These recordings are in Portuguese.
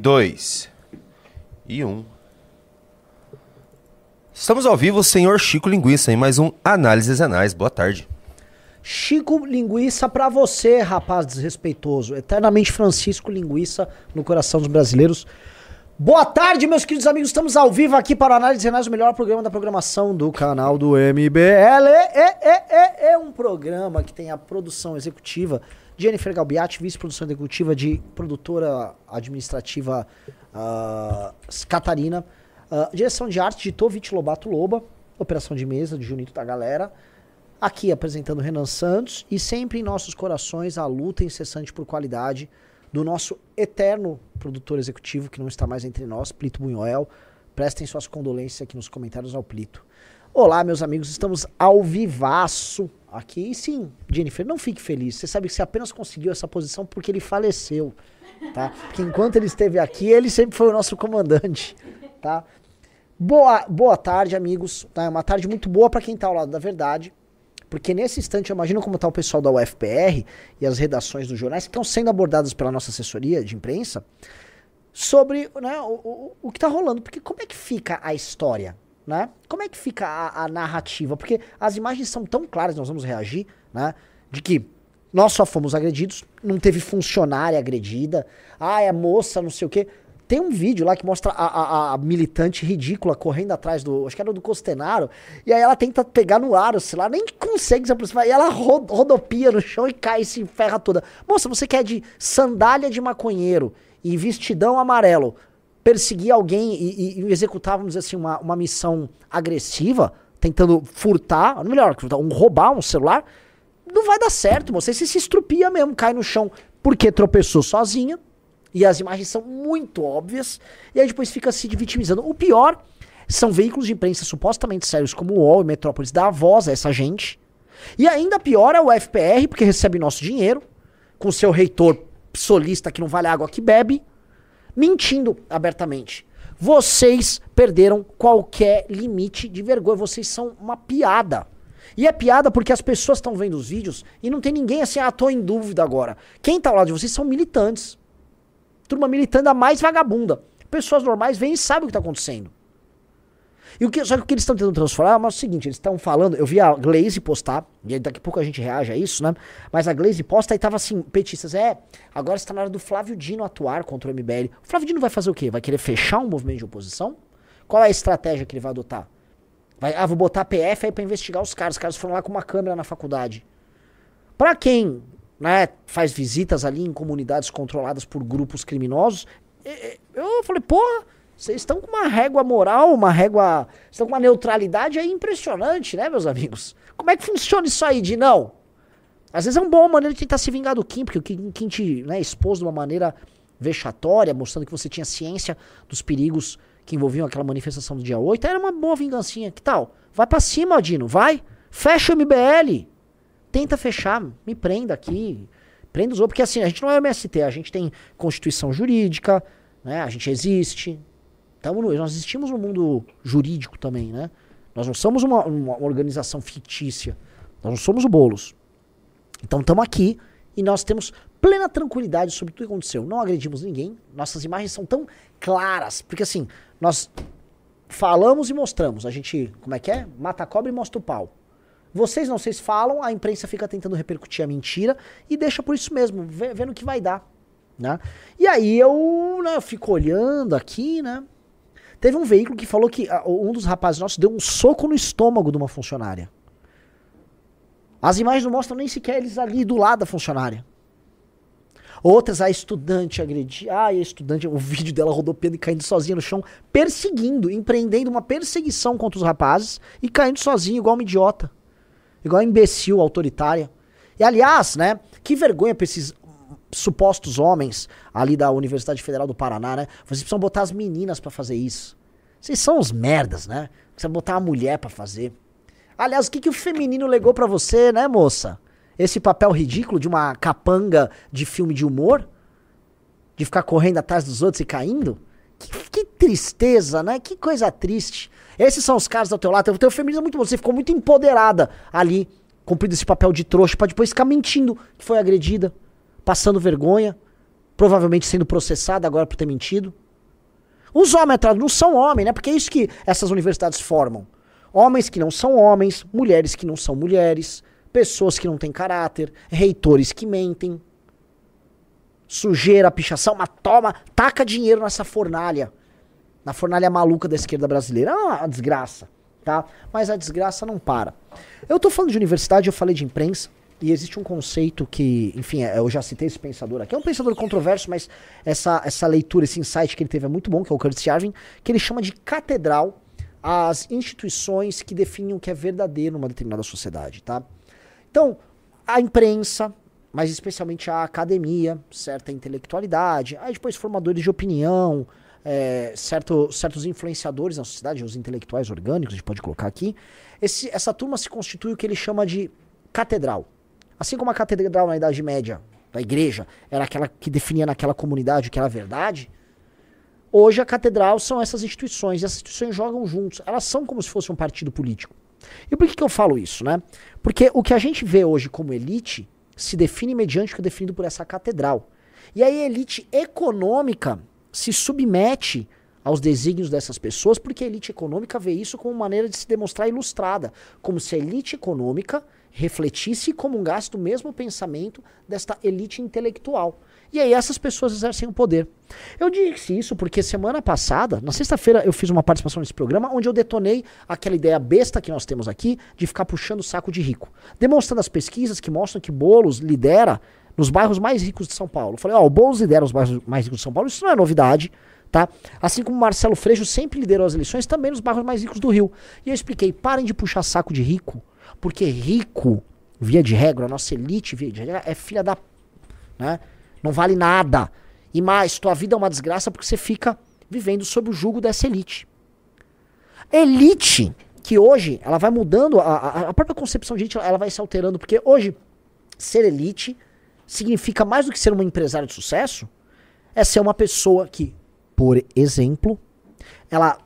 dois e um. Estamos ao vivo, senhor Chico Linguiça, em mais um Análises Anais. Boa tarde. Chico Linguiça pra você, rapaz desrespeitoso. Eternamente Francisco Linguiça no coração dos brasileiros. Boa tarde, meus queridos amigos. Estamos ao vivo aqui para o Análise Renais, o melhor programa da programação do canal do MBL. É, é, é, é um programa que tem a produção executiva Jennifer Galbiati, vice-produção executiva de produtora administrativa uh, Catarina, uh, direção de arte de Tovit Lobato Loba, operação de mesa de Junito da Galera. Aqui apresentando Renan Santos e sempre em nossos corações a luta incessante por qualidade do nosso eterno produtor executivo que não está mais entre nós, Plito Bunhoel. Prestem suas condolências aqui nos comentários ao Plito. Olá, meus amigos, estamos ao vivaço aqui. Sim, Jennifer, não fique feliz. Você sabe que você apenas conseguiu essa posição porque ele faleceu, tá? Porque enquanto ele esteve aqui, ele sempre foi o nosso comandante, tá? Boa, boa tarde, amigos. Tá? É uma tarde muito boa para quem está ao lado da verdade. Porque nesse instante, eu imagino como está o pessoal da UFPR e as redações dos jornais que estão sendo abordadas pela nossa assessoria de imprensa sobre né, o, o, o que está rolando. Porque como é que fica a história? Né? Como é que fica a, a narrativa? Porque as imagens são tão claras, nós vamos reagir, né? De que nós só fomos agredidos, não teve funcionária agredida, ah, é moça, não sei o quê. Tem um vídeo lá que mostra a, a, a, militante ridícula correndo atrás do. Acho que era do Costenaro. E aí ela tenta pegar no ar o celular, nem consegue se aproximar. E ela rodopia no chão e cai e se ferra toda. Moça, você quer de sandália de maconheiro e vestidão amarelo perseguir alguém e, e, e executar, assim, uma, uma missão agressiva, tentando furtar, melhor, um roubar um celular, não vai dar certo. Você se estrupia mesmo, cai no chão porque tropeçou sozinha e as imagens são muito óbvias, e aí depois fica se vitimizando. O pior são veículos de imprensa supostamente sérios como o UOL e Metrópolis dar voz a essa gente. E ainda pior é o FPR, porque recebe nosso dinheiro, com seu reitor solista que não vale água que bebe, mentindo abertamente. Vocês perderam qualquer limite de vergonha, vocês são uma piada. E é piada porque as pessoas estão vendo os vídeos e não tem ninguém assim, ah, tô em dúvida agora. Quem tá ao lado de vocês são militantes turma militando a mais vagabunda. Pessoas normais vêm e sabem o que está acontecendo. E o que, só que o que eles estão tentando transformar é o seguinte: eles estão falando. Eu vi a Glaze postar, e daqui a pouco a gente reage a isso, né? Mas a Glaze posta e tava assim: petistas, é, agora está na hora do Flávio Dino atuar contra o MBL. O Flávio Dino vai fazer o quê? Vai querer fechar um movimento de oposição? Qual é a estratégia que ele vai adotar? Vai, ah, vou botar PF aí pra investigar os caras. Os caras foram lá com uma câmera na faculdade. Pra quem né, faz visitas ali em comunidades controladas por grupos criminosos. Eu falei, porra, vocês estão com uma régua moral, uma régua. estão com uma neutralidade aí impressionante, né, meus amigos? Como é que funciona isso aí de não? Às vezes é uma boa maneira de tentar se vingar do Kim, porque o Kim, Kim te né, expôs de uma maneira vexatória, mostrando que você tinha ciência dos perigos que envolviam aquela manifestação do dia 8. Era uma boa vingancinha. Que tal? Vai para cima, Dino, vai. Fecha o MBL. Tenta fechar, me prenda aqui. Prenda os outros, porque assim, a gente não é MST, a gente tem constituição jurídica, né? A gente existe. Tamo no, nós existimos no mundo jurídico também, né? Nós não somos uma, uma organização fictícia. Nós não somos o Bolos. Então estamos aqui e nós temos plena tranquilidade sobre tudo que aconteceu. Não agredimos ninguém. Nossas imagens são tão claras. Porque assim, nós falamos e mostramos. A gente, como é que é? Mata a cobra e mostra o pau. Vocês não, vocês falam, a imprensa fica tentando repercutir a mentira e deixa por isso mesmo, vendo o que vai dar. Né? E aí eu, né, eu fico olhando aqui, né? Teve um veículo que falou que um dos rapazes nossos deu um soco no estômago de uma funcionária. As imagens não mostram nem sequer eles ali do lado da funcionária. Outras, a estudante agredir. Ah, a estudante, o vídeo dela rodopiando e caindo sozinha no chão, perseguindo, empreendendo uma perseguição contra os rapazes e caindo sozinha, igual uma idiota igual imbecil, autoritária. E aliás, né, que vergonha pra esses supostos homens ali da Universidade Federal do Paraná, né? Vocês precisam botar as meninas para fazer isso. Vocês são os merdas, né? Precisa botar a mulher para fazer. Aliás, o que, que o feminino legou para você, né, moça? Esse papel ridículo de uma capanga de filme de humor? De ficar correndo atrás dos outros e caindo? Que, que tristeza, né? Que coisa triste. Esses são os caras do teu lado. O teu feminismo é muito bom. Você ficou muito empoderada ali, cumprindo esse papel de trouxa, pra depois ficar mentindo que foi agredida, passando vergonha, provavelmente sendo processada agora por ter mentido. Os homens atrasados não são homens, né? Porque é isso que essas universidades formam. Homens que não são homens, mulheres que não são mulheres, pessoas que não têm caráter, reitores que mentem. Sujeira, pichação, mas toma, taca dinheiro nessa fornalha. Na fornalha maluca da esquerda brasileira. Ah, uma desgraça, tá? Mas a desgraça não para. Eu tô falando de universidade, eu falei de imprensa. E existe um conceito que, enfim, é, eu já citei esse pensador aqui. É um pensador controverso, mas essa, essa leitura, esse insight que ele teve é muito bom, que é o Curtis Yarvin, que ele chama de catedral as instituições que definem o que é verdadeiro numa determinada sociedade, tá? Então, a imprensa, mas especialmente a academia, certa intelectualidade, aí depois formadores de opinião, é, certo, certos influenciadores na sociedade, os intelectuais orgânicos, a gente pode colocar aqui. Esse, essa turma se constitui o que ele chama de catedral. Assim como a catedral na Idade Média, da igreja, era aquela que definia naquela comunidade o que era verdade, hoje a catedral são essas instituições, e essas instituições jogam juntos. Elas são como se fosse um partido político. E por que, que eu falo isso, né? Porque o que a gente vê hoje como elite se define mediante o que é definido por essa catedral. E aí a elite econômica se submete aos desígnios dessas pessoas, porque a elite econômica vê isso como maneira de se demonstrar ilustrada, como se a elite econômica refletisse e comungasse do mesmo pensamento desta elite intelectual. E aí essas pessoas exercem o poder. Eu disse isso porque semana passada, na sexta-feira, eu fiz uma participação nesse programa onde eu detonei aquela ideia besta que nós temos aqui de ficar puxando o saco de rico. Demonstrando as pesquisas que mostram que Bolos lidera nos bairros mais ricos de São Paulo. Eu falei, ó, oh, o Boulos lidera os bairros mais ricos de São Paulo, isso não é novidade, tá? Assim como Marcelo Freixo sempre liderou as eleições, também nos bairros mais ricos do Rio. E eu expliquei, parem de puxar saco de rico, porque rico, via de regra, a nossa elite, via de regra, é filha da... Né? Não vale nada. E mais, tua vida é uma desgraça porque você fica vivendo sob o jugo dessa elite. Elite, que hoje, ela vai mudando, a, a própria concepção de elite, ela vai se alterando, porque hoje, ser elite significa mais do que ser um empresário de sucesso, é ser uma pessoa que, por exemplo, ela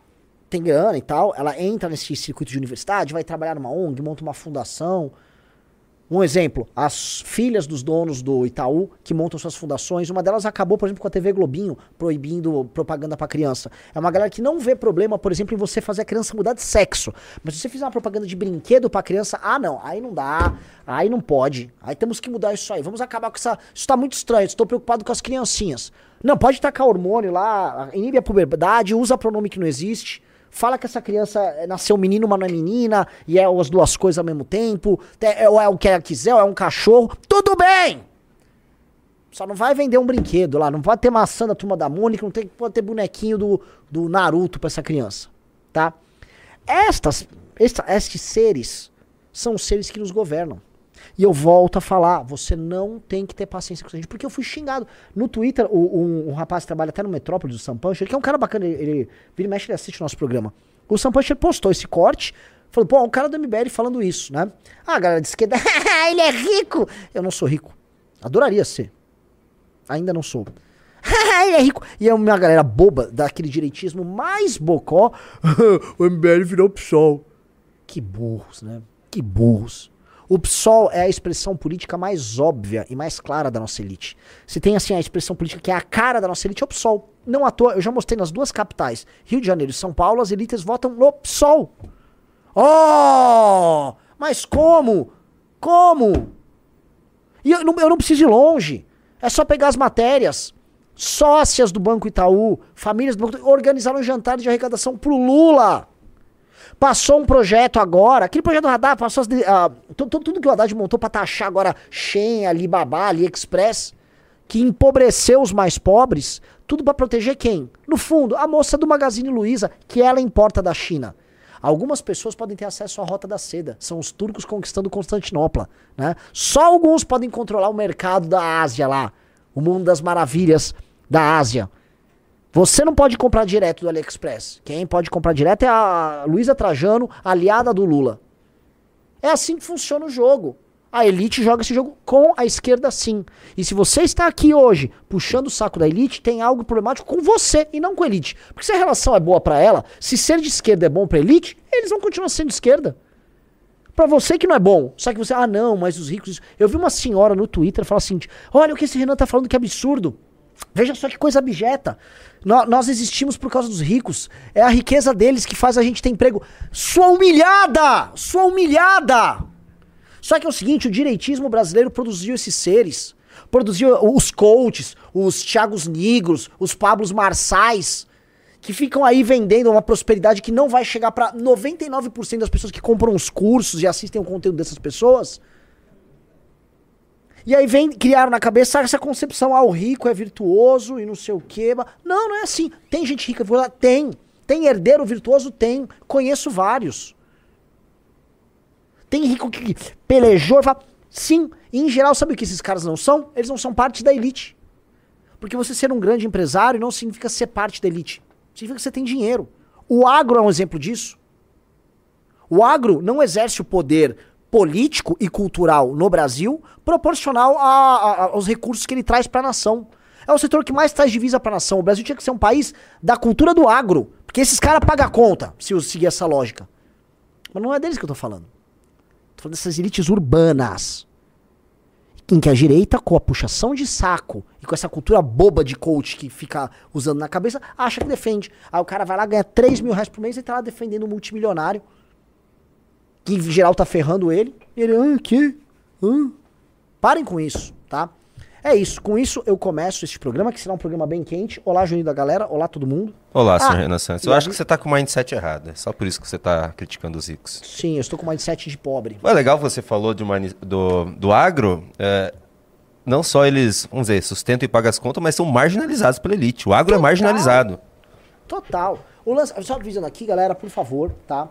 tem grana e tal, ela entra nesse circuito de universidade, vai trabalhar numa ONG, monta uma fundação, um exemplo, as filhas dos donos do Itaú que montam suas fundações, uma delas acabou, por exemplo, com a TV Globinho proibindo propaganda para criança. É uma galera que não vê problema, por exemplo, em você fazer a criança mudar de sexo. Mas se você fizer uma propaganda de brinquedo para criança, ah não, aí não dá, aí não pode. Aí temos que mudar isso aí. Vamos acabar com essa. Isso tá muito estranho, estou preocupado com as criancinhas. Não, pode tacar hormônio lá, inibe a puberdade, usa pronome que não existe fala que essa criança nasceu menino, mas não é menina, e é as duas coisas ao mesmo tempo, é, ou é o que ela quiser, ou é um cachorro, tudo bem! Só não vai vender um brinquedo lá, não pode ter maçã da turma da Mônica, não tem, pode ter bonequinho do, do Naruto pra essa criança, tá? Estas, esta, estes seres são os seres que nos governam. E eu volto a falar, você não tem que ter paciência com a gente, porque eu fui xingado. No Twitter, o, um, um, rapaz que trabalha até no Metrópolis, o Sam Puncher, que é um cara bacana, ele, ele vira e mexe, ele assiste o nosso programa. O Sam Puncher postou esse corte, falou, pô, um cara do MBL falando isso, né? Ah, a galera de esquerda, ele é rico! Eu não sou rico. Adoraria ser. Ainda não sou. ele é rico. E é uma galera boba, daquele direitismo mais bocó. o MBL virou PSOL. Que burros, né? Que burros. O PSOL é a expressão política mais óbvia e mais clara da nossa elite. Se tem assim a expressão política que é a cara da nossa elite, é o PSOL. Não à toa, eu já mostrei nas duas capitais, Rio de Janeiro e São Paulo, as elites votam no PSOL. Oh! Mas como? Como? E eu não, eu não preciso ir longe. É só pegar as matérias. Sócias do Banco Itaú, famílias do Banco Itaú, organizaram jantares de arrecadação pro Lula. Passou um projeto agora, aquele projeto do radar, passou as, uh, tudo, tudo, que o Haddad montou pra taxar agora Shen, Alibaba, AliExpress, que empobreceu os mais pobres, tudo para proteger quem? No fundo, a moça do Magazine Luiza, que ela importa da China. Algumas pessoas podem ter acesso à Rota da Seda. São os turcos conquistando Constantinopla. Né? Só alguns podem controlar o mercado da Ásia lá. O mundo das maravilhas da Ásia. Você não pode comprar direto do AliExpress. Quem pode comprar direto é a Luísa Trajano, aliada do Lula. É assim que funciona o jogo. A elite joga esse jogo com a esquerda sim. E se você está aqui hoje puxando o saco da elite, tem algo problemático com você e não com a elite. Porque se a relação é boa para ela, se ser de esquerda é bom pra elite, eles vão continuar sendo de esquerda. Pra você que não é bom. Só que você, ah não, mas os ricos. Eu vi uma senhora no Twitter falar assim: olha o que esse Renan tá falando que absurdo. Veja só que coisa abjeta. Nó- Nós existimos por causa dos ricos. É a riqueza deles que faz a gente ter emprego. Sua humilhada! Sua humilhada! Só que é o seguinte, o direitismo brasileiro produziu esses seres. Produziu os coaches, os Thiagos Negros, os Pablos Marçais, que ficam aí vendendo uma prosperidade que não vai chegar pra 99% das pessoas que compram os cursos e assistem o conteúdo dessas pessoas. E aí vem, criaram na cabeça essa concepção, ah, o rico é virtuoso e não sei o quê. Não, não é assim. Tem gente rica virtuosa? Tem. Tem herdeiro virtuoso? Tem. Conheço vários. Tem rico que pelejou e fala. Sim, e em geral, sabe o que esses caras não são? Eles não são parte da elite. Porque você ser um grande empresário não significa ser parte da elite. Significa que você tem dinheiro. O agro é um exemplo disso. O agro não exerce o poder político e cultural no Brasil proporcional a- a- aos recursos que ele traz para a nação. É o setor que mais traz divisa para a nação. O Brasil tinha que ser um país da cultura do agro. Porque esses caras pagam a conta, se eu seguir essa lógica. Mas não é deles que eu tô falando. Tô falando dessas elites urbanas. Em que a direita, com a puxação de saco e com essa cultura boba de coach que fica usando na cabeça, acha que defende. Aí o cara vai lá, ganha 3 mil reais por mês e tá lá defendendo um multimilionário. Que em geral tá ferrando ele. E ele, ah, que? Ah. Parem com isso, tá? É isso. Com isso eu começo este programa, que será um programa bem quente. Olá, Juninho da galera. Olá, todo mundo. Olá, senhor Ah, Renan Santos. Eu acho que você tá com o mindset errado. É só por isso que você tá criticando os ricos. Sim, eu estou com mindset de pobre. É legal você falou uma, do, do agro. é, não só eles, vamos dizer, sustentam e pagam as contas, mas são marginalizados pela elite. O agro é Total. marginalizado. Total. O lance, só avisando aqui, galera, por favor, tá?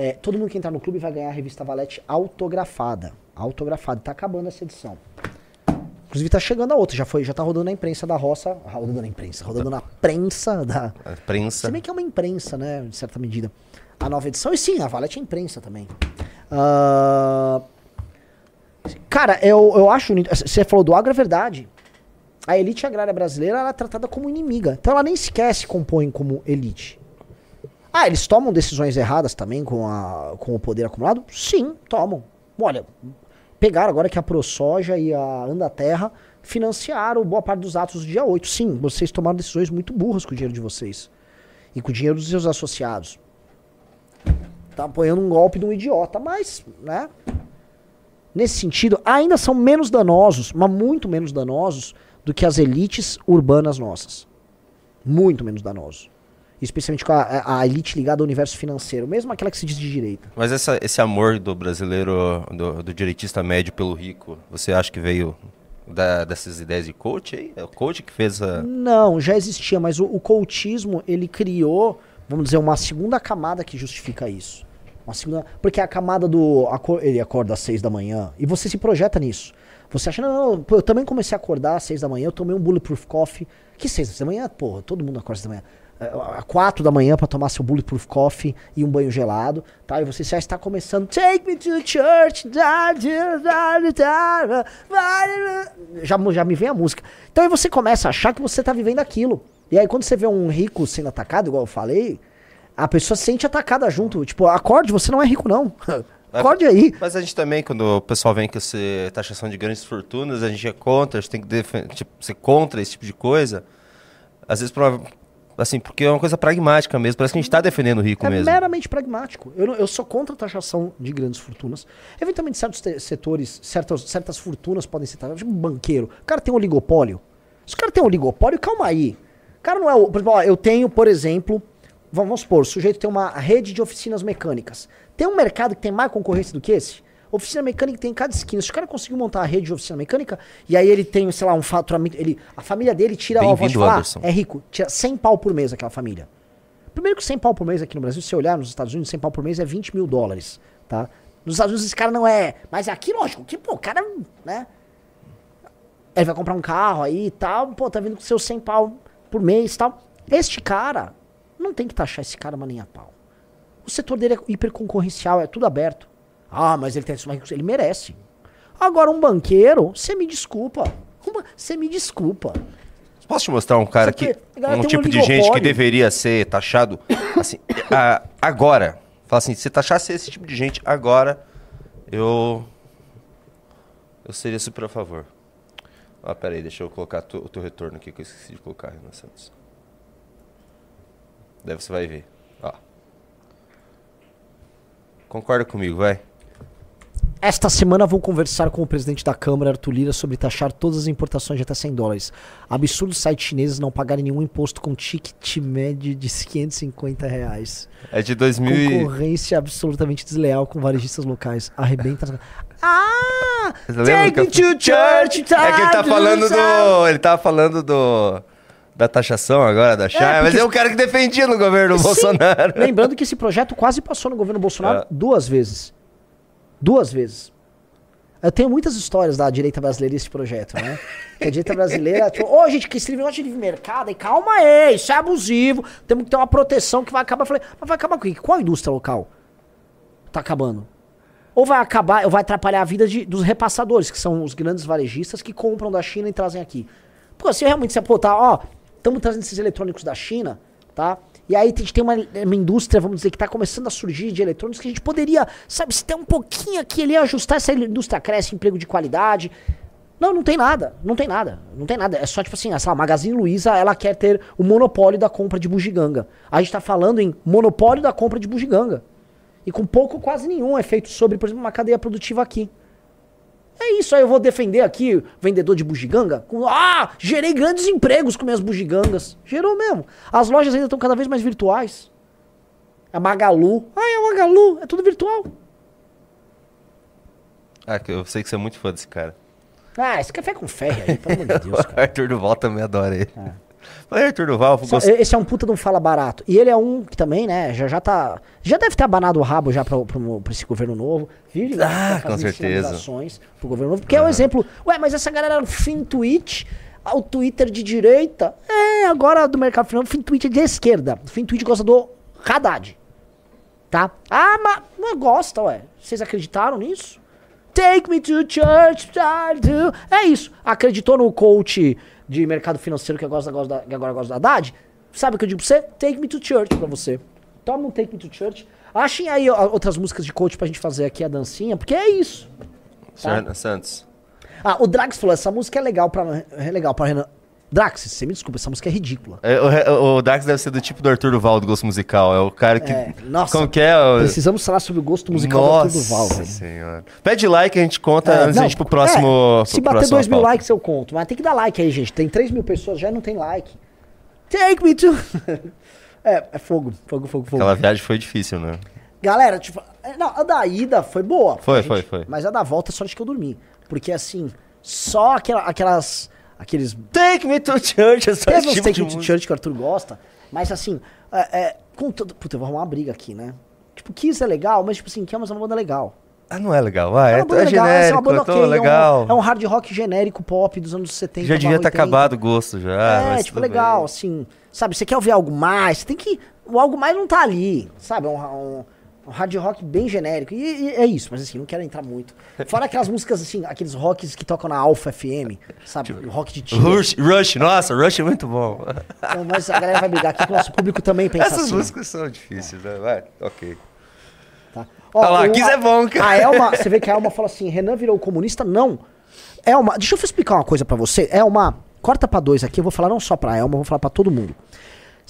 É, todo mundo que entrar no clube vai ganhar a revista Valete autografada. Autografada. Tá acabando essa edição. Inclusive tá chegando a outra, já foi, já tá rodando na imprensa da roça, rodando na imprensa, rodando na prensa da, A prensa. Se bem que é uma imprensa, né? De certa medida. A nova edição. E sim, a Valete é imprensa também. Ah, cara, eu, eu acho. Você falou do agro, é verdade. A elite agrária brasileira ela é tratada como inimiga. Então ela nem sequer se compõe como elite. Ah, eles tomam decisões erradas também com, a, com o poder acumulado? Sim, tomam. Olha, pegaram agora que a ProSoja e a Andaterra financiaram boa parte dos atos do dia 8. Sim, vocês tomaram decisões muito burras com o dinheiro de vocês. E com o dinheiro dos seus associados. Tá apoiando um golpe de um idiota, mas, né? Nesse sentido, ainda são menos danosos, mas muito menos danosos do que as elites urbanas nossas. Muito menos danosos. Especialmente com a, a elite ligada ao universo financeiro, mesmo aquela que se diz de direita. Mas essa- esse amor do brasileiro, do, do direitista médio pelo rico, você acha que veio da- dessas ideias de coach aí? É o coach que fez a. Não, já existia, mas o, o coachismo, ele criou, vamos dizer, uma segunda camada que justifica isso. Uma segunda, porque a camada do ele acorda às seis da manhã e você se projeta nisso. Você acha, não, não, eu também comecei a acordar às seis da manhã, eu tomei um bulletproof coffee. Que seis da manhã? Porra, todo mundo acorda às seis da manhã. É, Às quatro da manhã pra tomar seu bulletproof coffee e um banho gelado, tá? E você já está começando, take me to church, da, da, já, já me vem a música. Então aí você começa a achar que você tá vivendo aquilo. E aí quando você vê um rico sendo atacado, igual eu falei, a pessoa se sente atacada junto. Tipo, acorde, você não é rico não. acorde aí. Mas a gente também, quando o pessoal vem com essa taxação de grandes fortunas, a gente é contra, a gente tem que defen- tipo, ser contra esse tipo de coisa. Às vezes, assim, porque é uma coisa pragmática mesmo. Parece que a gente está defendendo o rico É mesmo. meramente pragmático. Eu, não- eu sou contra a taxação de grandes fortunas. Eventualmente, certos setores, certas, certas fortunas podem ser taxadas. Tipo um banqueiro. O cara tem um oligopólio. Se o cara tem um oligopólio, calma aí. O cara não é. o- ó, eu tenho, por exemplo, vamos supor, o sujeito tem uma rede de oficinas mecânicas. Tem um mercado que tem mais concorrência do que esse? Oficina mecânica tem em cada esquina. Se o cara conseguiu montar a rede de oficina mecânica, e aí ele tem, sei lá, um faturamento. Ele, a família dele tira, ó, vou te falar, Anderson. é rico, tira 100 pau por mês aquela família. Primeiro que 100 pau por mês aqui no Brasil, se você olhar nos Estados Unidos, 100 pau por mês é 20 mil dólares, tá? Nos Estados Unidos esse cara não é... Mas aqui, lógico, que, pô, o cara, né? Ele vai comprar um carro aí e tal, pô, tá vindo com seus 100 pau por mês e tal. Este cara, não tem que taxar esse cara, mas nem a pau. O setor dele é hiperconcorrencial, é tudo aberto. Ah, mas ele tem mais recursos, ele merece. Agora, um banqueiro, você me desculpa. Você me desculpa. Posso te mostrar um cara que. Um tem um tipo de gente que deveria ser taxado assim, a- agora. Fala assim, se taxasse esse tipo de gente agora, eu. Eu seria super a favor. Ah, pera aí, deixa eu colocar tu- o teu retorno aqui que eu esqueci de colocar, Renan Santos. Daí você vai ver. Ó. Concorda comigo, vai. Esta semana vou conversar com o presidente da Câmara, Arthur Lira, sobre taxar todas as importações de até 100 dólares. Absurdo sites chineses não pagarem nenhum imposto com ticket médio de 550 reais. É de 2000 e... Concorrência absolutamente desleal com varejistas locais. Arrebenta. Ah! Take me eu- to church, É que ele tá time falando do. Ele tá falando do. Da taxação agora, da China. mas porque- é o cara que defendia no governo Sim. Bolsonaro. Lembrando que esse projeto quase passou no governo Bolsonaro É. duas vezes. Duas vezes. Eu tenho muitas histórias da direita brasileira desse projeto, né? Que a direita brasileira, tipo, ô gente, que esse negócio de livre mercado, e calma aí, isso é abusivo, temos que ter uma proteção que vai acabar. Falei, mas vai acabar com o quê? Qual indústria local tá acabando? Ou vai acabar, ou vai atrapalhar a vida de- dos repassadores, que são os grandes varejistas que compram da China e trazem aqui. Pô, se realmente pô, tá, ó, estamos trazendo esses eletrônicos da China, tá? E aí a gente tem uma, uma indústria, vamos dizer, que tá começando a surgir de eletrônicos que a gente poderia, sabe, se tem um pouquinho aqui ali, ajustar essa indústria cresce, emprego de qualidade. Não, não tem nada, não tem nada, não tem nada. É só tipo assim, sei lá, a Magazine Luiza, ela quer ter o monopólio da compra de bugiganga. A gente tá falando em monopólio da compra de bugiganga. E com pouco, quase nenhum efeito sobre, por exemplo, uma cadeia produtiva aqui. É isso, aí eu vou defender aqui o vendedor de bugiganga. Com, ah, gerei grandes empregos com minhas bugigangas. Gerou mesmo. As lojas ainda estão cada vez mais virtuais. A Magalu. Ah, é a Magalu. É tudo virtual. Ah, eu sei que você é muito fã desse cara. Ah, esse café com ferro aí, pelo amor de Deus, O cara. Arthur Duval também adora ele. Mas Arthur Duval, gosto- Esse é um puta de um fala barato. E ele é um que também, né, já, já tá. Já deve ter abanado o rabo já pra, pra, pra esse governo novo. Vive Ah, com certeza. pro governo novo. Porque é um exemplo. Ué, mas essa galera fim tweet, ah, o Twitter de direita. É, agora do mercado financeiro, o fim tweet é de esquerda. O fim tweet gosta do Haddad. Tá? Ah, mas não gosta, ué. Vocês acreditaram nisso? Take me to church, I do. É isso. Acreditou no coach de mercado financeiro que, gosta, gosta da- que agora gosta da Haddad? Sabe o que eu digo pra você? Take me to church pra você. Toma um Take me to church. Achem aí ó, outras músicas de coach pra gente fazer aqui a dancinha, porque é isso. Renan Santos. Ah, o Drax falou, essa música é legal pra, é legal pra Renan. Drax, você me desculpa, essa música é ridícula. É, o, o Dax deve ser do tipo do Arthur Duval do gosto musical. É o cara que. É, nossa, Como que é? Precisamos falar sobre o gosto musical do Nossa Arthur Duval, velho. senhora. Pede like a gente conta É, antes não, da gente ir pro próximo. é, se pro bater próximo 2 mil pauta. likes eu conto. Mas tem que dar like aí, gente. Tem 3 mil pessoas, já não tem like. Take me to... é, é fogo, fogo, fogo, fogo. Aquela viagem foi difícil, né? Galera, tipo... é, Não, a da ida foi boa. Foi, a gente- foi, foi. Mas a da volta só acho que eu dormi. Porque assim, só aquela, aquelas... Aqueles... Take me to church, essa Teve tipo take me to church que o Arthur gosta. Mas assim, é, é, com todo... Puta, eu vou arrumar uma briga aqui, né? Tipo, Kiss é legal, mas tipo assim, Kiss é uma banda legal. Ah, não é legal. Ah, é, uma banda é legal, essa é genérico, uma banda é tão ok, é um- legal. É um, hard rock genérico pop dos anos 70. Já devia ter 80. acabado o gosto já. É, tipo, legal, bem. assim. Sabe, você quer ouvir algo mais, você tem que. O algo mais não tá ali, sabe? É um, um- um hard rock bem genérico. E, e é isso, mas assim, não quero entrar muito. Fora aquelas músicas, assim, aqueles rocks que tocam na Alpha FM, sabe? O rock de tiro. Rush, Rush, nossa, Rush é muito bom. Então, mas a galera vai brigar aqui que o nosso público também pensa Essas assim. músicas são difíceis, né? Vai, ok. Tá? Olha lá, o- é bom, cara. A Elma, você vê que a Elma fala assim, Renan virou comunista? Não. Elma, deixa eu explicar uma coisa pra você. Elma, corta pra dois aqui, eu vou falar não só pra Elma, eu vou falar pra todo mundo.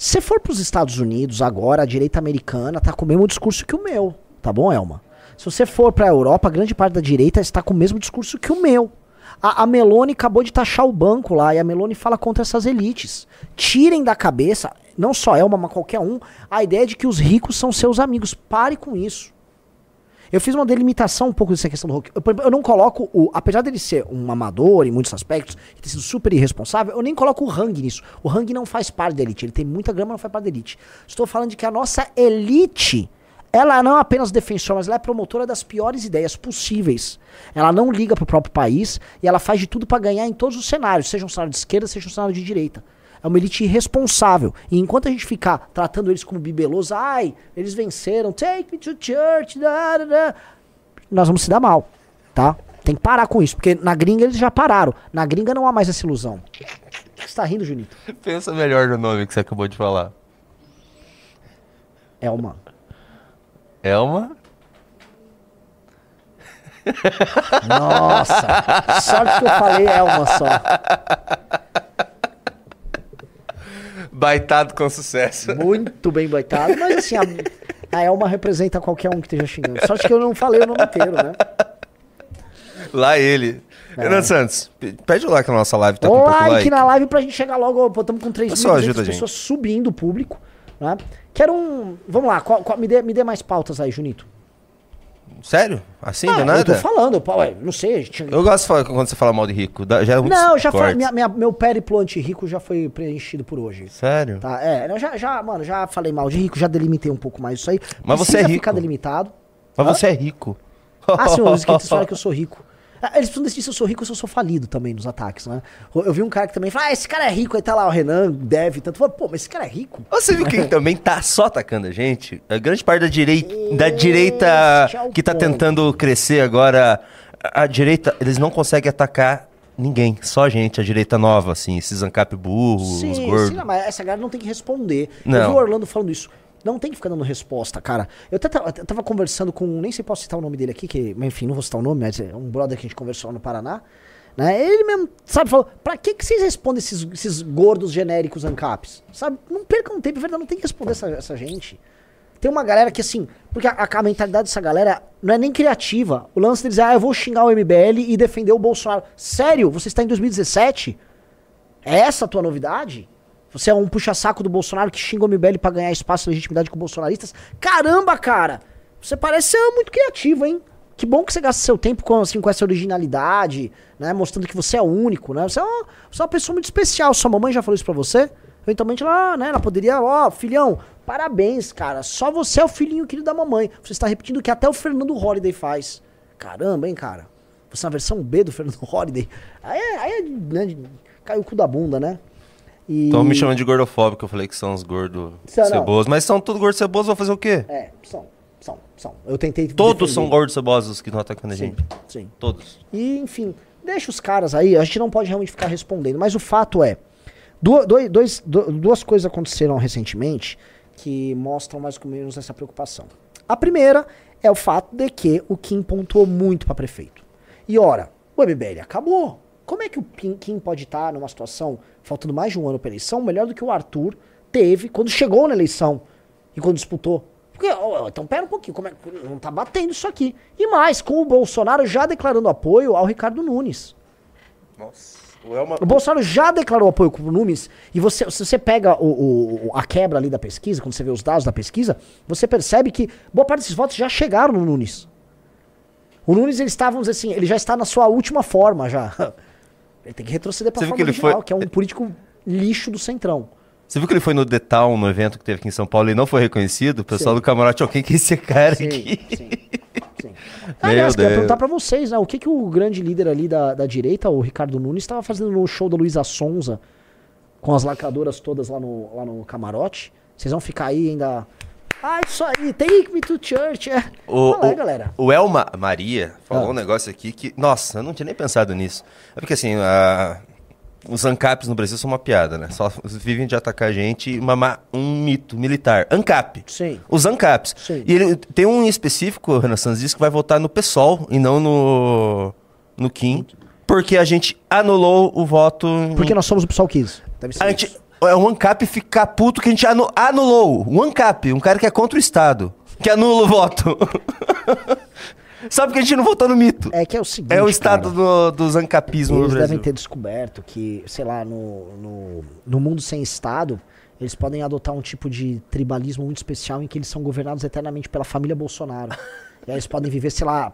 Se for pros Estados Unidos agora, a direita americana tá com o mesmo discurso que o meu, tá bom, Elma? Se você for Europa, a grande parte da direita está com o mesmo discurso que o meu. A, a Meloni acabou de taxar o banco lá, e a Meloni fala contra essas elites. Tirem da cabeça, não só Elma, mas qualquer um, a ideia de que os ricos são seus amigos. Pare com isso. Eu fiz uma delimitação um pouco dessa questão do rock. Eu, eu não coloco o. Apesar dele ser um amador em muitos aspectos, ter sido super irresponsável, eu nem coloco o Hang nisso. O Hang não faz parte da elite. Ele tem muita grama, não faz parte da elite. Estou falando de que a nossa elite. Ela não é apenas defensora, mas ela é promotora das piores ideias possíveis. Ela não liga pro próprio país e ela faz de tudo para ganhar em todos os cenários, seja um cenário de esquerda, seja um cenário de direita. É uma elite irresponsável. E enquanto a gente ficar tratando eles como bibelos, ai, eles venceram, take me to church, da, da, da", nós vamos se dar mal, tá? Tem que parar com isso, porque na gringa eles já pararam. Na gringa não há mais essa ilusão. O que você tá rindo, Junito? Pensa melhor no nome que você acabou de falar. Elma. Elma? Nossa, sorte que eu falei Elma só. Baitado com sucesso. Muito bem baitado, mas assim, a, a Elma representa qualquer um que esteja xingando. Sorte que eu não falei o nome inteiro, né? Lá ele. É. Renan Santos, pede o like na nossa live, tá pouco like like. na live pra gente chegar logo. Estamos com 3 Pessoal, mil pessoas subindo o público. Né? Quero um. Vamos lá, qual- qual- me, dê, me dê mais pautas aí, Junito. Sério? Assim, Ah, do eu nada? tô falando, pô, ué, não sei. gente- Eu gosto de falar quando você fala mal de rico. Já é muito Não, já foi. corte. Minha, minha- meu périplo anti-rico já foi preenchido por hoje. Sério? Tá, é, eu já, já, mano, já falei mal de rico, já delimitei um pouco mais isso aí. Mas você Precisa é rico. ficar delimitado. Mas Hã? você é rico. Ah, sim, os skatistas falam que eu sou rico. Ah, Eles precisam decidir se eu sou rico ou se eu sou falido também nos ataques, né? Eu eu vi um cara que também fala, ah, esse cara é rico, aí tá lá o Renan, deve, tanto. Fala, Pô, mas esse cara é rico? Você viu quem também tá só atacando a gente? A grande parte da, direi da direita é que tá ponto. tentando crescer agora. A a direita, eles não conseguem atacar ninguém. Só a gente, a direita nova, assim. Esses ancap burros, os Sim, gordos. sim, não, mas essa galera não tem que responder. Eu Não. vi o Orlando falando isso. Não tem que ficar dando resposta, cara. Eu até tava, eu tava conversando com. Nem sei se posso citar o nome dele aqui, que, enfim, não vou citar o nome, mas é um brother que a gente conversou no Paraná. Né? Ele mesmo, sabe, falou: pra que, que vocês respondem esses, esses gordos genéricos ANCAPs? Sabe? Não percam tempo, verdade, não tem que responder essa, essa gente. Tem uma galera que, assim, porque a, a mentalidade dessa galera não é nem criativa. O lance deles é, ah, eu vou xingar o MBL e defender o Bolsonaro. Sério? Você está em 2017? É essa a tua novidade? Você é um puxa-saco do Bolsonaro que xinga o MBL pra ganhar espaço e legitimidade com bolsonaristas? Caramba, cara! Você parece ser muito criativo, hein? Que bom que você gasta seu tempo com, assim, com essa originalidade, né? Mostrando que você é único, né? Você é, uma, você é uma pessoa muito especial. Sua mamãe já falou isso pra você? Eventualmente ela, né, ela poderia, ó, filhão, parabéns, cara. Só você é o filhinho querido da mamãe. Você está repetindo o que até o Fernando Holliday faz. Caramba, hein, cara? Você é a versão B do Fernando Holliday. Aí é, aí é né, caiu o cu da bunda, né? E... Estão me chamando de gordofóbico, eu falei que são os gordos cebosos. Mas são todos gordos cebosos, vou fazer o quê? É, são, são, são. Eu tentei. Todos defender. são gordos cebosos que estão atacando a gente. sim. Todos. E, enfim, deixa os caras aí, a gente não pode realmente ficar respondendo. Mas o fato é, dois, dois- du- duas coisas aconteceram recentemente que mostram mais ou menos essa preocupação. A primeira é o fato de que o Kim pontuou muito para prefeito. E ora, o MBL acabou. Como é que o Kim, pode estar numa situação, faltando mais de um ano para eleição, melhor do que o Arthur teve quando chegou na eleição e quando disputou? Porque, ó, então pera um pouquinho, como é, que- não tá batendo isso aqui. E mais, com o Bolsonaro já declarando apoio ao Ricardo Nunes. Nossa. O Elma... O Bolsonaro já declarou apoio com o Nunes, e você, se você pega o, o- a quebra ali da pesquisa, quando você vê os dados da pesquisa, você percebe que boa parte desses votos já chegaram no Nunes. O Nunes, ele está, vamos dizer assim, ele já está na sua última forma já. Ele tem que retroceder para Você a forma que ele original, foi- que é um político lixo do Centrão. Você viu que ele foi no Town, no evento que teve aqui em São Paulo, e não foi reconhecido? O pessoal Sim. do camarote, ó, quem que é esse cara Sim, aqui? sim, sim. Aliás, Deus. perguntar pra vocês, né? O que, que o grande líder ali da, da direita, o Ricardo Nunes, estava fazendo no show da Luísa Sonza, com as lacradoras todas lá no, lá no camarote? Vocês vão ficar aí ainda. Ah, isso aí, take me to church. É. O, o- galera? o Elma Maria falou Ah. um negócio aqui que. Nossa, eu não tinha nem pensado nisso. É porque assim, a- os ANCAPs no Brasil são uma piada, né? Só vivem de atacar a gente e mamar um mito militar. ANCAP. Sim. Os ANCAPs. Sim. E ele tem um em específico, Renan Santos disse que vai votar no PSOL e não no, no Kim. Porque a gente anulou o voto. Porque nós somos o pessoal 15. Deve ser. a gente, é um ANCAP ficar puto que a gente anu- anulou. Um ANCAP, um cara que é contra o Estado, que anula o voto. Sabe que a gente não votou no mito. É que é o seguinte. É o estado do, dos ancapismos no Eles Brasil. devem ter descoberto que, sei lá, no, no, no mundo sem Estado, eles podem adotar um tipo de tribalismo muito especial em que eles são governados eternamente pela família Bolsonaro. E aí eles podem viver, sei lá,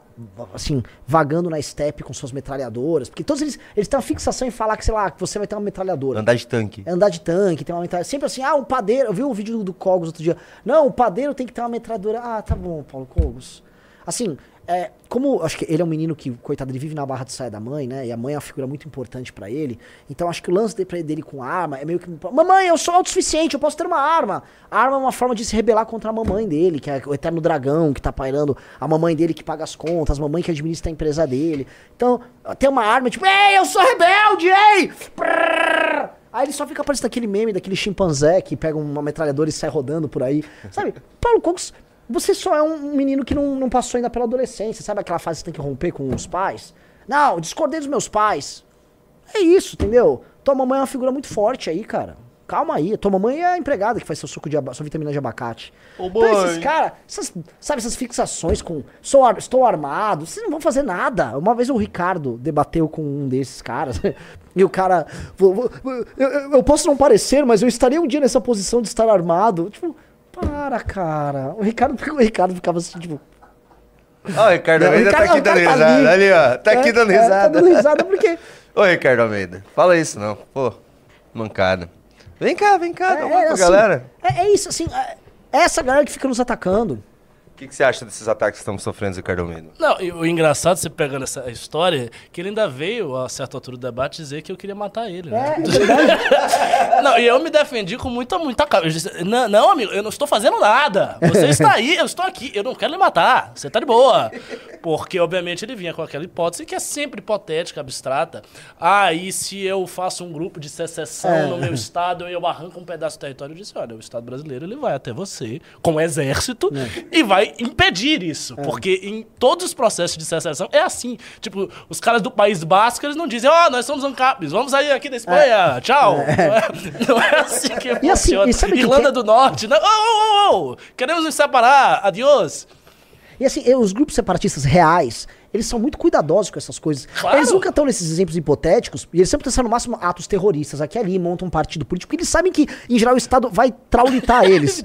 assim, vagando na steppe com suas metralhadoras. Porque todos eles, eles têm uma fixação em falar que, sei lá, que você vai ter uma metralhadora. Andar de tanque. É andar de tanque, tem uma metralhadora. Sempre assim, ah, um padeiro. Eu vi um vídeo do, do Cogos outro dia. Não, o padeiro tem que ter uma metralhadora. Ah, tá bom, Paulo Cogos. Assim, é, como acho que ele é um menino que, coitado, ele vive na barra de saia da mãe, né? E a mãe é uma figura muito importante pra ele. Então acho que o lance dele, com arma é meio que. Mamãe, eu sou autossuficiente, eu posso ter uma arma. A arma é uma forma de se rebelar contra a mamãe dele, que é o eterno dragão que tá pairando, a mamãe dele que paga as contas, a mamãe que administra a empresa dele. Então, tem uma arma, tipo, ei, eu sou rebelde, ei! Prrr! Aí ele só fica parecendo aquele meme daquele chimpanzé que pega uma metralhadora e sai rodando por aí. Sabe? Paulo Cogos Você só é um menino que não, não passou ainda pela adolescência, sabe aquela fase que você tem que romper com os pais? Não, discordei dos meus pais. É isso, entendeu? Tua mamãe é uma figura muito forte aí, cara. Calma aí. Tua mamãe é a empregada que faz seu suco de sua vitamina de abacate. Ô, então esses caras, sabe, essas fixações com sou ar- estou armado, vocês não vão fazer nada. Uma vez o Ricardo debateu com um desses caras. E o cara. "Vou- vou- Eu, eu- eu posso não parecer, mas eu estaria um dia nessa posição de estar armado. Tipo, para, cara. O Ricardo, o Ricardo ficava assim, tipo. Ó, o Ricardo Não, o Almeida tá Ricardo- aqui o dando tá risada. ali. Ali, ó. Tá aqui é, dando é, risada. Tá dando risada porque. Ô, Ricardo Almeida, fala isso não. Pô, mancada. Vem cá, vem cá, dá um oi pra assim, galera. É, é isso, assim. é- é essa galera que fica nos atacando. O que, que você acha desses ataques que estamos sofrendo, Ricardo Almeida? Não, e o engraçado, você pegando essa história, que ele ainda veio, a certa altura do debate, dizer que eu queria matar ele, né? É, é. Não, e eu me defendi com muita, muita calma. Eu disse, não, não, amigo, eu não estou fazendo nada. Você está aí, eu estou aqui. Eu não quero lhe matar. Você tá de boa. Porque, obviamente, ele vinha com aquela hipótese que é sempre hipotética, abstrata. Ah, e se eu faço um grupo de secessão É. no meu estado e eu arranco um pedaço do território? Eu disse, olha, o Estado brasileiro ele vai até você com o exército e vai impedir isso. Porque em todos os processos de secessão é assim. Tipo, os caras do País Basco, eles não dizem, ó, nós somos ANCAPs, vamos sair aqui da Espanha, tchau. Não, é, não é assim que E assim, funciona. e sabe que Irlanda tem- do Norte, não, ô, ô, queremos nos separar, adiós. E assim, os grupos separatistas reais, eles são muito cuidadosos com essas coisas. Claro. Eles nunca estão nesses exemplos hipotéticos, e eles sempre sendo no máximo atos terroristas aqui ali, montam um partido político, porque eles sabem que, em geral, o Estado vai traulitar eles.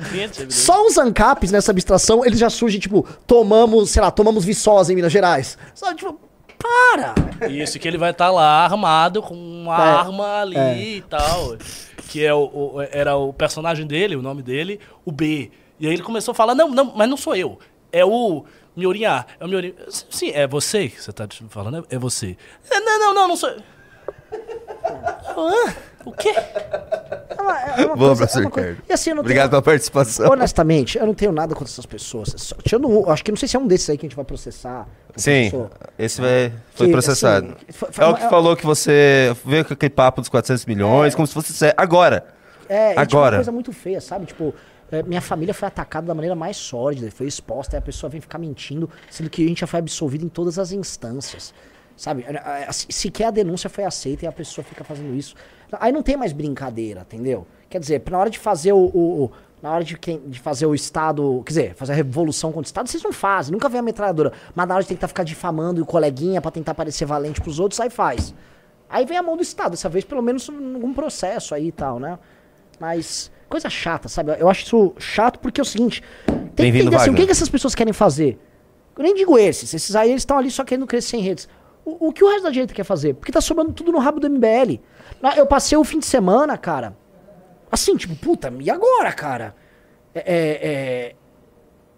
Só os ANCAPs nessa abstração, eles já surgem, tipo, tomamos, sei lá, tomamos Viçosa em Minas Gerais. Sabe, tipo, para! Isso, que ele vai estar lá armado com uma É, arma ali e tal. Que é o, o- era o personagem dele, o nome dele, o B. E aí ele começou a falar, não, não, mas não sou eu. É o Miorim A. É o Miorim... Sim, é você que você tá falando, é você. "É, Não, não, não, não sou... Hã? O quê? É uma, é uma coisa- professor é coisa-. E assim, eu Obrigado tenho... pela participação. Honestamente, eu não tenho nada contra essas pessoas. Só- Tirando um, acho que não sei se é um desses aí que a gente vai processar. Sim, professor. esse vai, foi Que, processado. assim, foi- foi é o que falou que você veio com aquele papo dos 400 milhões, como se fosse. Agora. É, e, tipo, uma Agora. coisa muito feia, sabe? Tipo, é, minha família foi atacada da maneira mais sórdida, foi exposta, aí a pessoa vem ficar mentindo, sendo que a gente já foi absolvido em todas as instâncias. Sabe? É, é, se- Sequer a denúncia foi aceita e a pessoa fica fazendo isso. Aí não tem mais brincadeira, entendeu? Quer dizer, na hora de fazer o. o- o- na hora de, quem- de fazer o Estado. Quer dizer, fazer a revolução contra o Estado, vocês não fazem, nunca vem a metralhadora. Mas na hora de tentar ficar difamando o coleguinha pra tentar parecer valente pros outros, aí faz. Aí vem a mão do Estado, dessa vez pelo menos num processo aí e tal, né? Mas coisa chata, sabe? Eu acho isso chato porque é o seguinte, tem que entender assim, o que, que essas pessoas querem fazer. Eu nem digo esses, esses aí eles estão ali só querendo crescer em redes. O, o que o resto da direita quer fazer? Porque tá sobrando tudo no rabo do MBL. Na- Eu passei o fim de semana, cara, assim, tipo, puta, e agora, cara? É...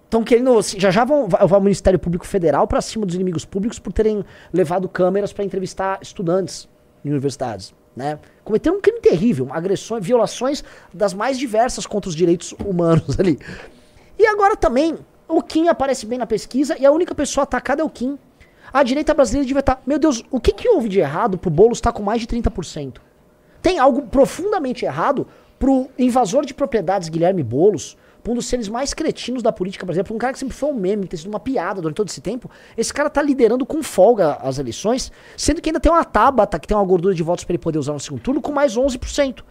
Estão querendo, assim, já já vão, vai vai o Ministério Público Federal pra cima dos inimigos públicos por terem levado câmeras pra entrevistar estudantes em universidades, né? Cometeram um crime terrível, agressões, violações das mais diversas contra os direitos humanos ali. E agora também, o Kim aparece bem na pesquisa e a única pessoa atacada é o Kim. A direita brasileira devia estar. Meu Deus, o que, que houve de errado pro Boulos estar com mais de 30%? Tem algo profundamente errado pro invasor de propriedades Guilherme Boulos, um dos seres mais cretinos da política brasileira, pra um cara que sempre foi um meme, ter sido uma piada durante todo esse tempo. Esse cara tá liderando com folga as eleições, sendo que ainda tem uma Tabata, que tem uma gordura de votos pra ele poder usar no segundo turno, com mais 11%.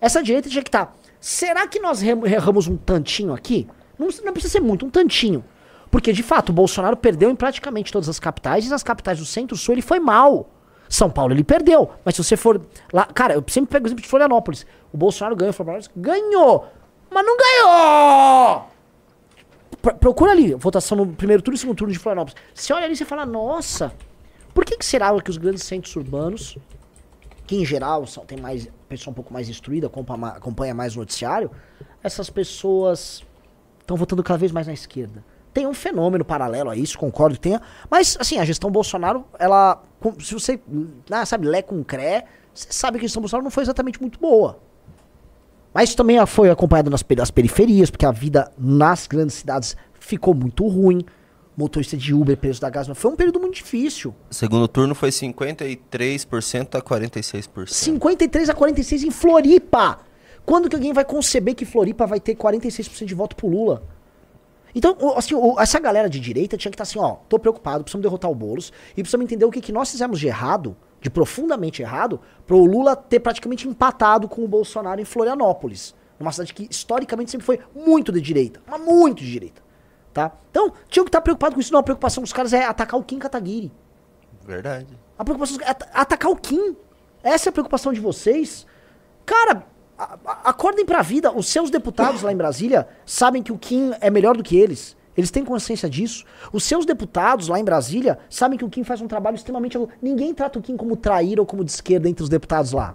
Essa direita tinha que estar. Será que nós erramos um tantinho aqui? Não, não precisa ser muito, um tantinho. Porque, de fato, o Bolsonaro perdeu em praticamente todas as capitais, e nas capitais do centro-sul ele foi mal. São Paulo ele perdeu. Mas se você for lá. Cara, eu sempre pego o exemplo de Florianópolis. O Bolsonaro ganhou, Florianópolis ganhou! Mas não ganhou! Pro- Procura ali, votação no primeiro turno e segundo turno de Florianópolis. Você olha ali e fala, nossa, por que, que será que os grandes centros urbanos, que em geral são, tem mais pessoa um pouco mais instruída, acompanha, mais o noticiário, essas pessoas estão votando cada vez mais na esquerda. Tem um fenômeno paralelo a isso, concordo que tenha, mas assim, a gestão Bolsonaro, ela, se você, ah, sabe, lé com cré, você sabe que a gestão Bolsonaro não foi exatamente muito boa. Mas isso também foi acompanhado nas periferias, porque a vida nas grandes cidades ficou muito ruim. Motorista de Uber, preço da gás, foi um período muito difícil. Segundo turno foi 53% a 46%. 53 a 46 em Floripa. Quando que alguém vai conceber que Floripa vai ter 46% de voto pro Lula? Então, assim, essa galera de direita tinha que estar assim, ó, tô preocupado, precisamos derrotar o Boulos e precisamos entender o que, que nós fizemos de errado, de profundamente errado, pro Lula ter praticamente empatado com o Bolsonaro em Florianópolis. Numa cidade que historicamente sempre foi muito de direita, mas muito de direita. Tá? Então, tinha que estar preocupado com isso. Não, a preocupação dos caras é atacar o Kim Kataguiri. Verdade. A preocupação é at- atacar o Kim. Essa é a preocupação de vocês. Cara, a- a- acordem pra vida. Os seus deputados lá em Brasília sabem que o Kim é melhor do que eles. Eles têm consciência disso. Os seus deputados lá em Brasília sabem que o Kim faz um trabalho extremamente. Ninguém trata o Kim como traíra ou como de esquerda entre os deputados lá.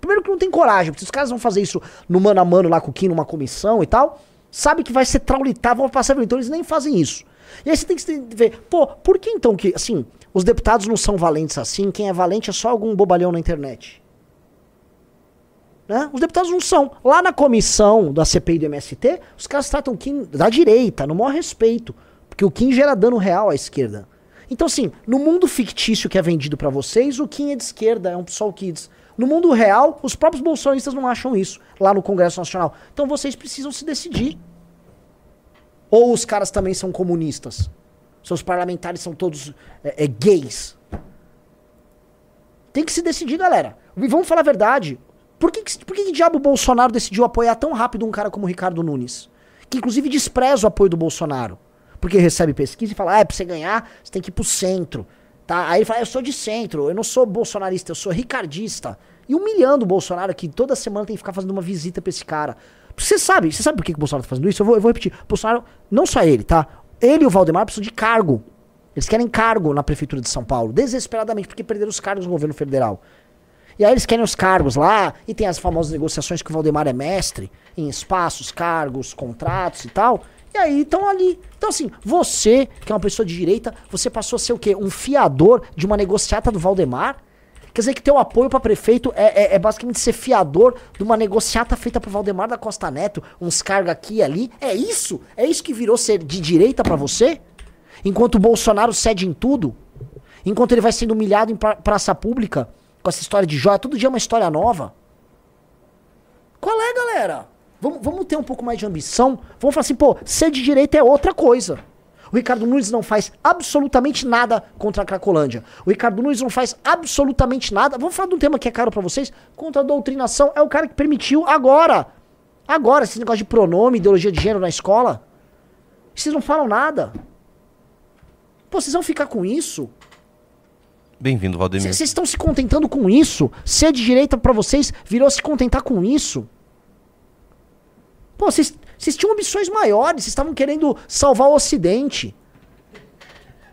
Primeiro que não tem coragem, porque se os caras vão fazer isso no mano a mano lá com o Kim, numa comissão e tal, sabe que vai ser traulitar, vão passar. Então eles nem fazem isso. E aí você tem que ver, pô, por que então que, assim, os deputados não são valentes assim? Quem é valente é só algum bobalhão na internet. Né? Os deputados não são. Lá na comissão da CPI do MST, os caras tratam o Kim da direita, no maior respeito. Porque o Kim gera dano real à esquerda. Então, assim, no mundo fictício que é vendido pra vocês, o Kim é de esquerda, é um PSOL Kids. No mundo real, os próprios bolsonaristas não acham isso, lá no Congresso Nacional. Então vocês precisam se decidir. Ou os caras também são comunistas? Seus parlamentares são todos é, é, gays? Tem que se decidir, galera. E vamos falar a verdade. Por que, por que, que diabo o Bolsonaro decidiu apoiar tão rápido um cara como o Ricardo Nunes? Que inclusive despreza o apoio do Bolsonaro. Porque recebe pesquisa e fala, ah, pra você ganhar, você tem que ir pro centro. Tá? Aí ele fala, eu sou de centro, eu não sou bolsonarista, eu sou ricardista. E humilhando o Bolsonaro, que toda semana tem que ficar fazendo uma visita pra esse cara. Você sabe, você sabe por que, que o Bolsonaro tá fazendo isso? Eu vou, eu vou repetir. O Bolsonaro, não só ele, tá? Ele e o Valdemar precisam de cargo. Eles querem cargo na prefeitura de São Paulo, desesperadamente, porque perderam os cargos no governo federal. E aí eles querem os cargos lá, e tem as famosas negociações que o Valdemar é mestre, em espaços, cargos, contratos e tal. E aí estão ali. Então, assim, você, que é uma pessoa de direita, você passou a ser o quê? Um fiador de uma negociata do Valdemar? Quer dizer que teu apoio para prefeito é, é- é basicamente ser fiador de uma negociata feita por Valdemar da Costa Neto, uns cargos aqui e ali. É isso? É isso que virou ser de direita para você? Enquanto o Bolsonaro cede em tudo? Enquanto ele vai sendo humilhado em pra- praça pública com essa história de joia, todo dia é uma história nova. Qual é, galera? Vamos, vamos ter um pouco mais de ambição. Vamos falar assim, pô, ser de direita é outra coisa. O Ricardo Nunes não faz absolutamente nada contra a Cracolândia. O Ricardo Nunes não faz absolutamente nada. Vamos falar de um tema que é caro pra vocês. Contra a doutrinação. É o cara que permitiu agora. Agora, esse negócio de pronome, ideologia de gênero na escola. Vocês não falam nada. Pô, vocês vão ficar com isso? Bem-vindo, Valdemir. Vocês estão se contentando com isso? Ser de direita pra vocês virou se contentar com isso? Pô, vocês vocês tinham ambições maiores, vocês estavam querendo salvar o Ocidente.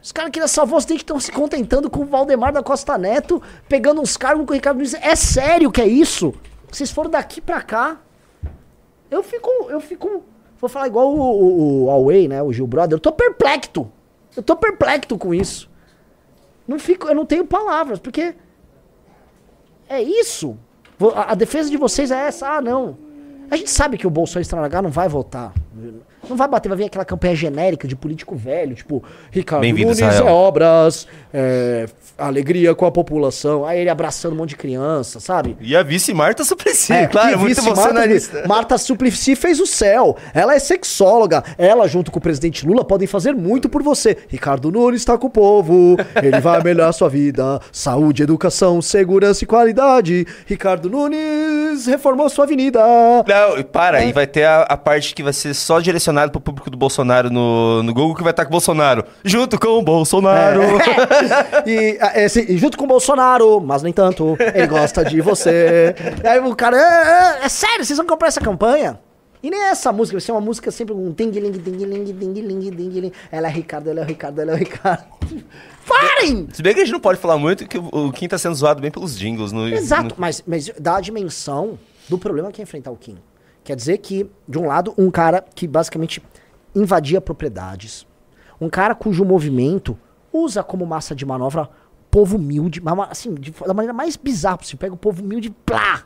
Os caras queriam salvar o Ocidente estão se contentando com o Valdemar da Costa Neto, pegando uns cargos com o Ricardo Nunes. É sério que é isso? Vocês foram daqui pra cá. Eu fico. Eu fico. Vou falar igual o, o, o Huawei, né? O Gil Brother. Eu tô perplexo. Eu tô perplexo com isso. Não fico, eu não tenho palavras, porque é isso. A, a defesa de vocês é essa. Ah, não. A gente sabe que o Bolsonaro Estragar não vai votar. Não vai bater, vai vir aquela campanha genérica de político velho, tipo, Ricardo Nunes Israel. é obras, é, alegria com a população. Aí ele abraçando um monte de criança, sabe? E a vice Marta Suplicy, É, claro, que muito vice, bolsonarista. Marta, Marta Suplicy fez o céu. Ela é sexóloga. Ela, junto com o presidente Lula, podem fazer muito por você. Ricardo Nunes está com o povo. Ele vai melhorar sua vida. Saúde, educação, segurança e qualidade. Ricardo Nunes reformou sua avenida. Não, e para, É. e vai ter a, a parte que vai ser só direcionada pro público do Bolsonaro no, no Google, que vai estar com o Bolsonaro. Junto com o Bolsonaro. E, ah, esse- e junto com o Bolsonaro, mas nem tanto, ele gosta de você. E aí o cara, é, é, é sério, vocês vão comprar essa campanha? E nem essa música, vai ser uma música sempre um ting-ling, ting-ling, ting-ling, ting-ling. Ela é Ricardo, ela é o Ricardo, ela é o Ricardo. Parem! Se bem que a gente não pode falar muito, que o, o Kim tá sendo zoado bem pelos jingles. No, Exato, no- mas, mas dá a dimensão do problema que é enfrentar o Kim. Quer dizer que, de um lado, um cara que basicamente invadia propriedades, um cara cujo movimento usa como massa de manobra povo humilde, assim, de- da maneira mais bizarra possível. Pega o povo humilde plá!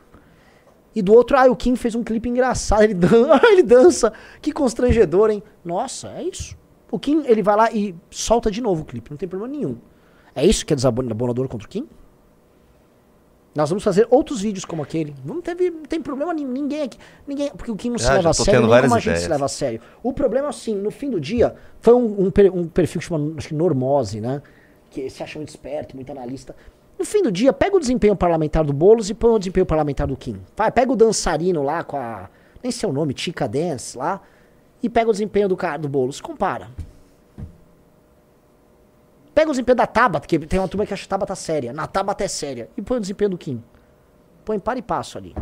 E do outro, ah, o Kim fez um clipe engraçado, ele, dan ele dança, que constrangedor, hein? Nossa, é isso. O Kim, ele vai lá e solta de novo o clipe, não tem problema nenhum. É isso que é desabonador contra o Kim? Nós vamos fazer outros vídeos como aquele. Não teve, não tem problema nenhum, ninguém aqui. Ninguém, porque o Kim não se Ah, leva a sério, nem como a gente se leva a sério. O problema é assim, no fim do dia, foi um, um um perfil que chama, acho que Normose, né? Que se acha muito esperto, muito analista. No fim do dia, pega o desempenho parlamentar do Boulos e põe o desempenho parlamentar do Kim. Vai, pega o dançarino lá com a. Nem sei o nome, Tica Dance lá. E pega o desempenho do cara do Boulos. Compara. Pega o desempenho da Tabata, que tem uma turma que acha Tabata séria. Na Tabata é séria. E põe o desempenho do Kim. Põe par e passo ali.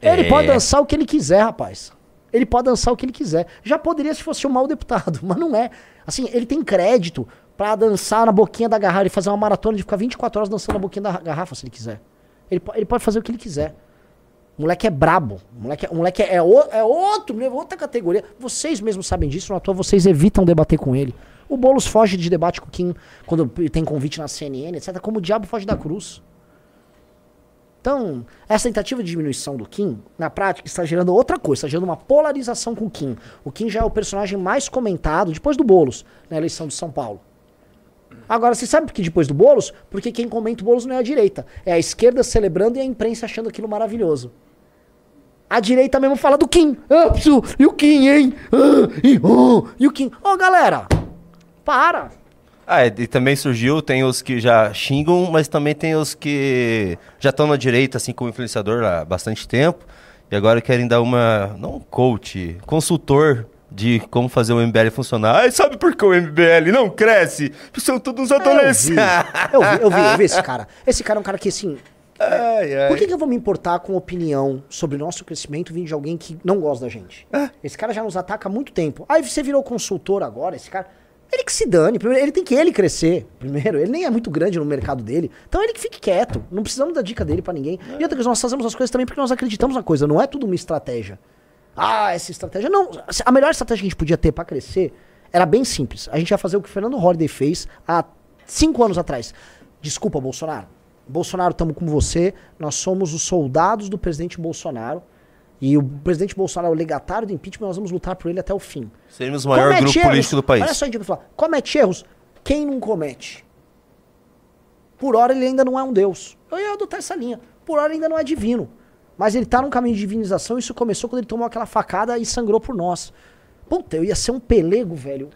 Ele É. pode dançar o que ele quiser, rapaz. Ele pode dançar o que ele quiser. Já poderia se fosse um mau deputado, mas não é. Assim, ele tem crédito pra dançar na boquinha da garrafa e fazer uma maratona de ficar 24 horas dançando na boquinha da garrafa, se ele quiser. Ele, ele pode fazer o que ele quiser. O moleque é brabo. O moleque, é- o moleque é, o- é outro, outra categoria. Vocês mesmos sabem disso, não à toa vocês evitam debater com ele. O Boulos foge de debate com Kim quando tem convite na CNN, etc. Como o diabo foge da cruz. Então, essa tentativa de diminuição do Kim, na prática, está gerando outra coisa, está gerando uma polarização com o Kim. O Kim já é o personagem mais comentado depois do Boulos, na eleição de São Paulo. Agora, você sabe por que depois do Boulos? Porque quem comenta o Boulos não é a direita. É a esquerda celebrando e a imprensa achando aquilo maravilhoso. A direita mesmo fala do Kim. Ah, e o Kim, hein? Ah, e, oh, e o Kim. Ô, galera, para. Ah, e também surgiu, tem os que já xingam, mas também tem os que já estão na direita, assim, como influenciador há bastante tempo, e agora querem dar uma, não coach, consultor de como fazer o MBL funcionar. Ai, sabe por que o MBL não cresce? Porque são todos uns Eu vi, adolescentes. eu vi, eu vi, eu vi esse cara. Esse cara é um cara que, assim, Ai, ai. Por que, que eu vou me importar com opinião sobre o nosso crescimento vindo de alguém que não gosta da gente? É. Esse cara já nos ataca há muito tempo. Aí você virou consultor agora, esse cara. Ele que se dane. Primeiro, ele tem que ele crescer. Primeiro, ele nem é muito grande no mercado dele. Então ele que fique quieto. Não precisamos dar dica dele pra ninguém. E outra coisa, nós fazemos as coisas também porque nós acreditamos na coisa. Não é tudo uma estratégia. Ah, essa estratégia. Não. A melhor estratégia que a gente podia ter pra crescer era bem simples. A gente ia fazer o que o Fernando Holliday fez há cinco anos atrás. Desculpa, Bolsonaro. Bolsonaro, estamos com você. Nós somos os soldados do presidente Bolsonaro. E o presidente Bolsonaro é o legatário do impeachment. Nós vamos lutar por ele até o fim. Seremos o maior Comete grupo erros. político do país. Olha só, a gente falar. Comete erros. Quem não comete? Por hora ele ainda não é um deus. Eu ia adotar essa linha. Por hora ele ainda não é divino. Mas ele tá num caminho de divinização. Isso começou quando ele tomou aquela facada e sangrou por nós. Puta, eu ia ser um pelego, velho.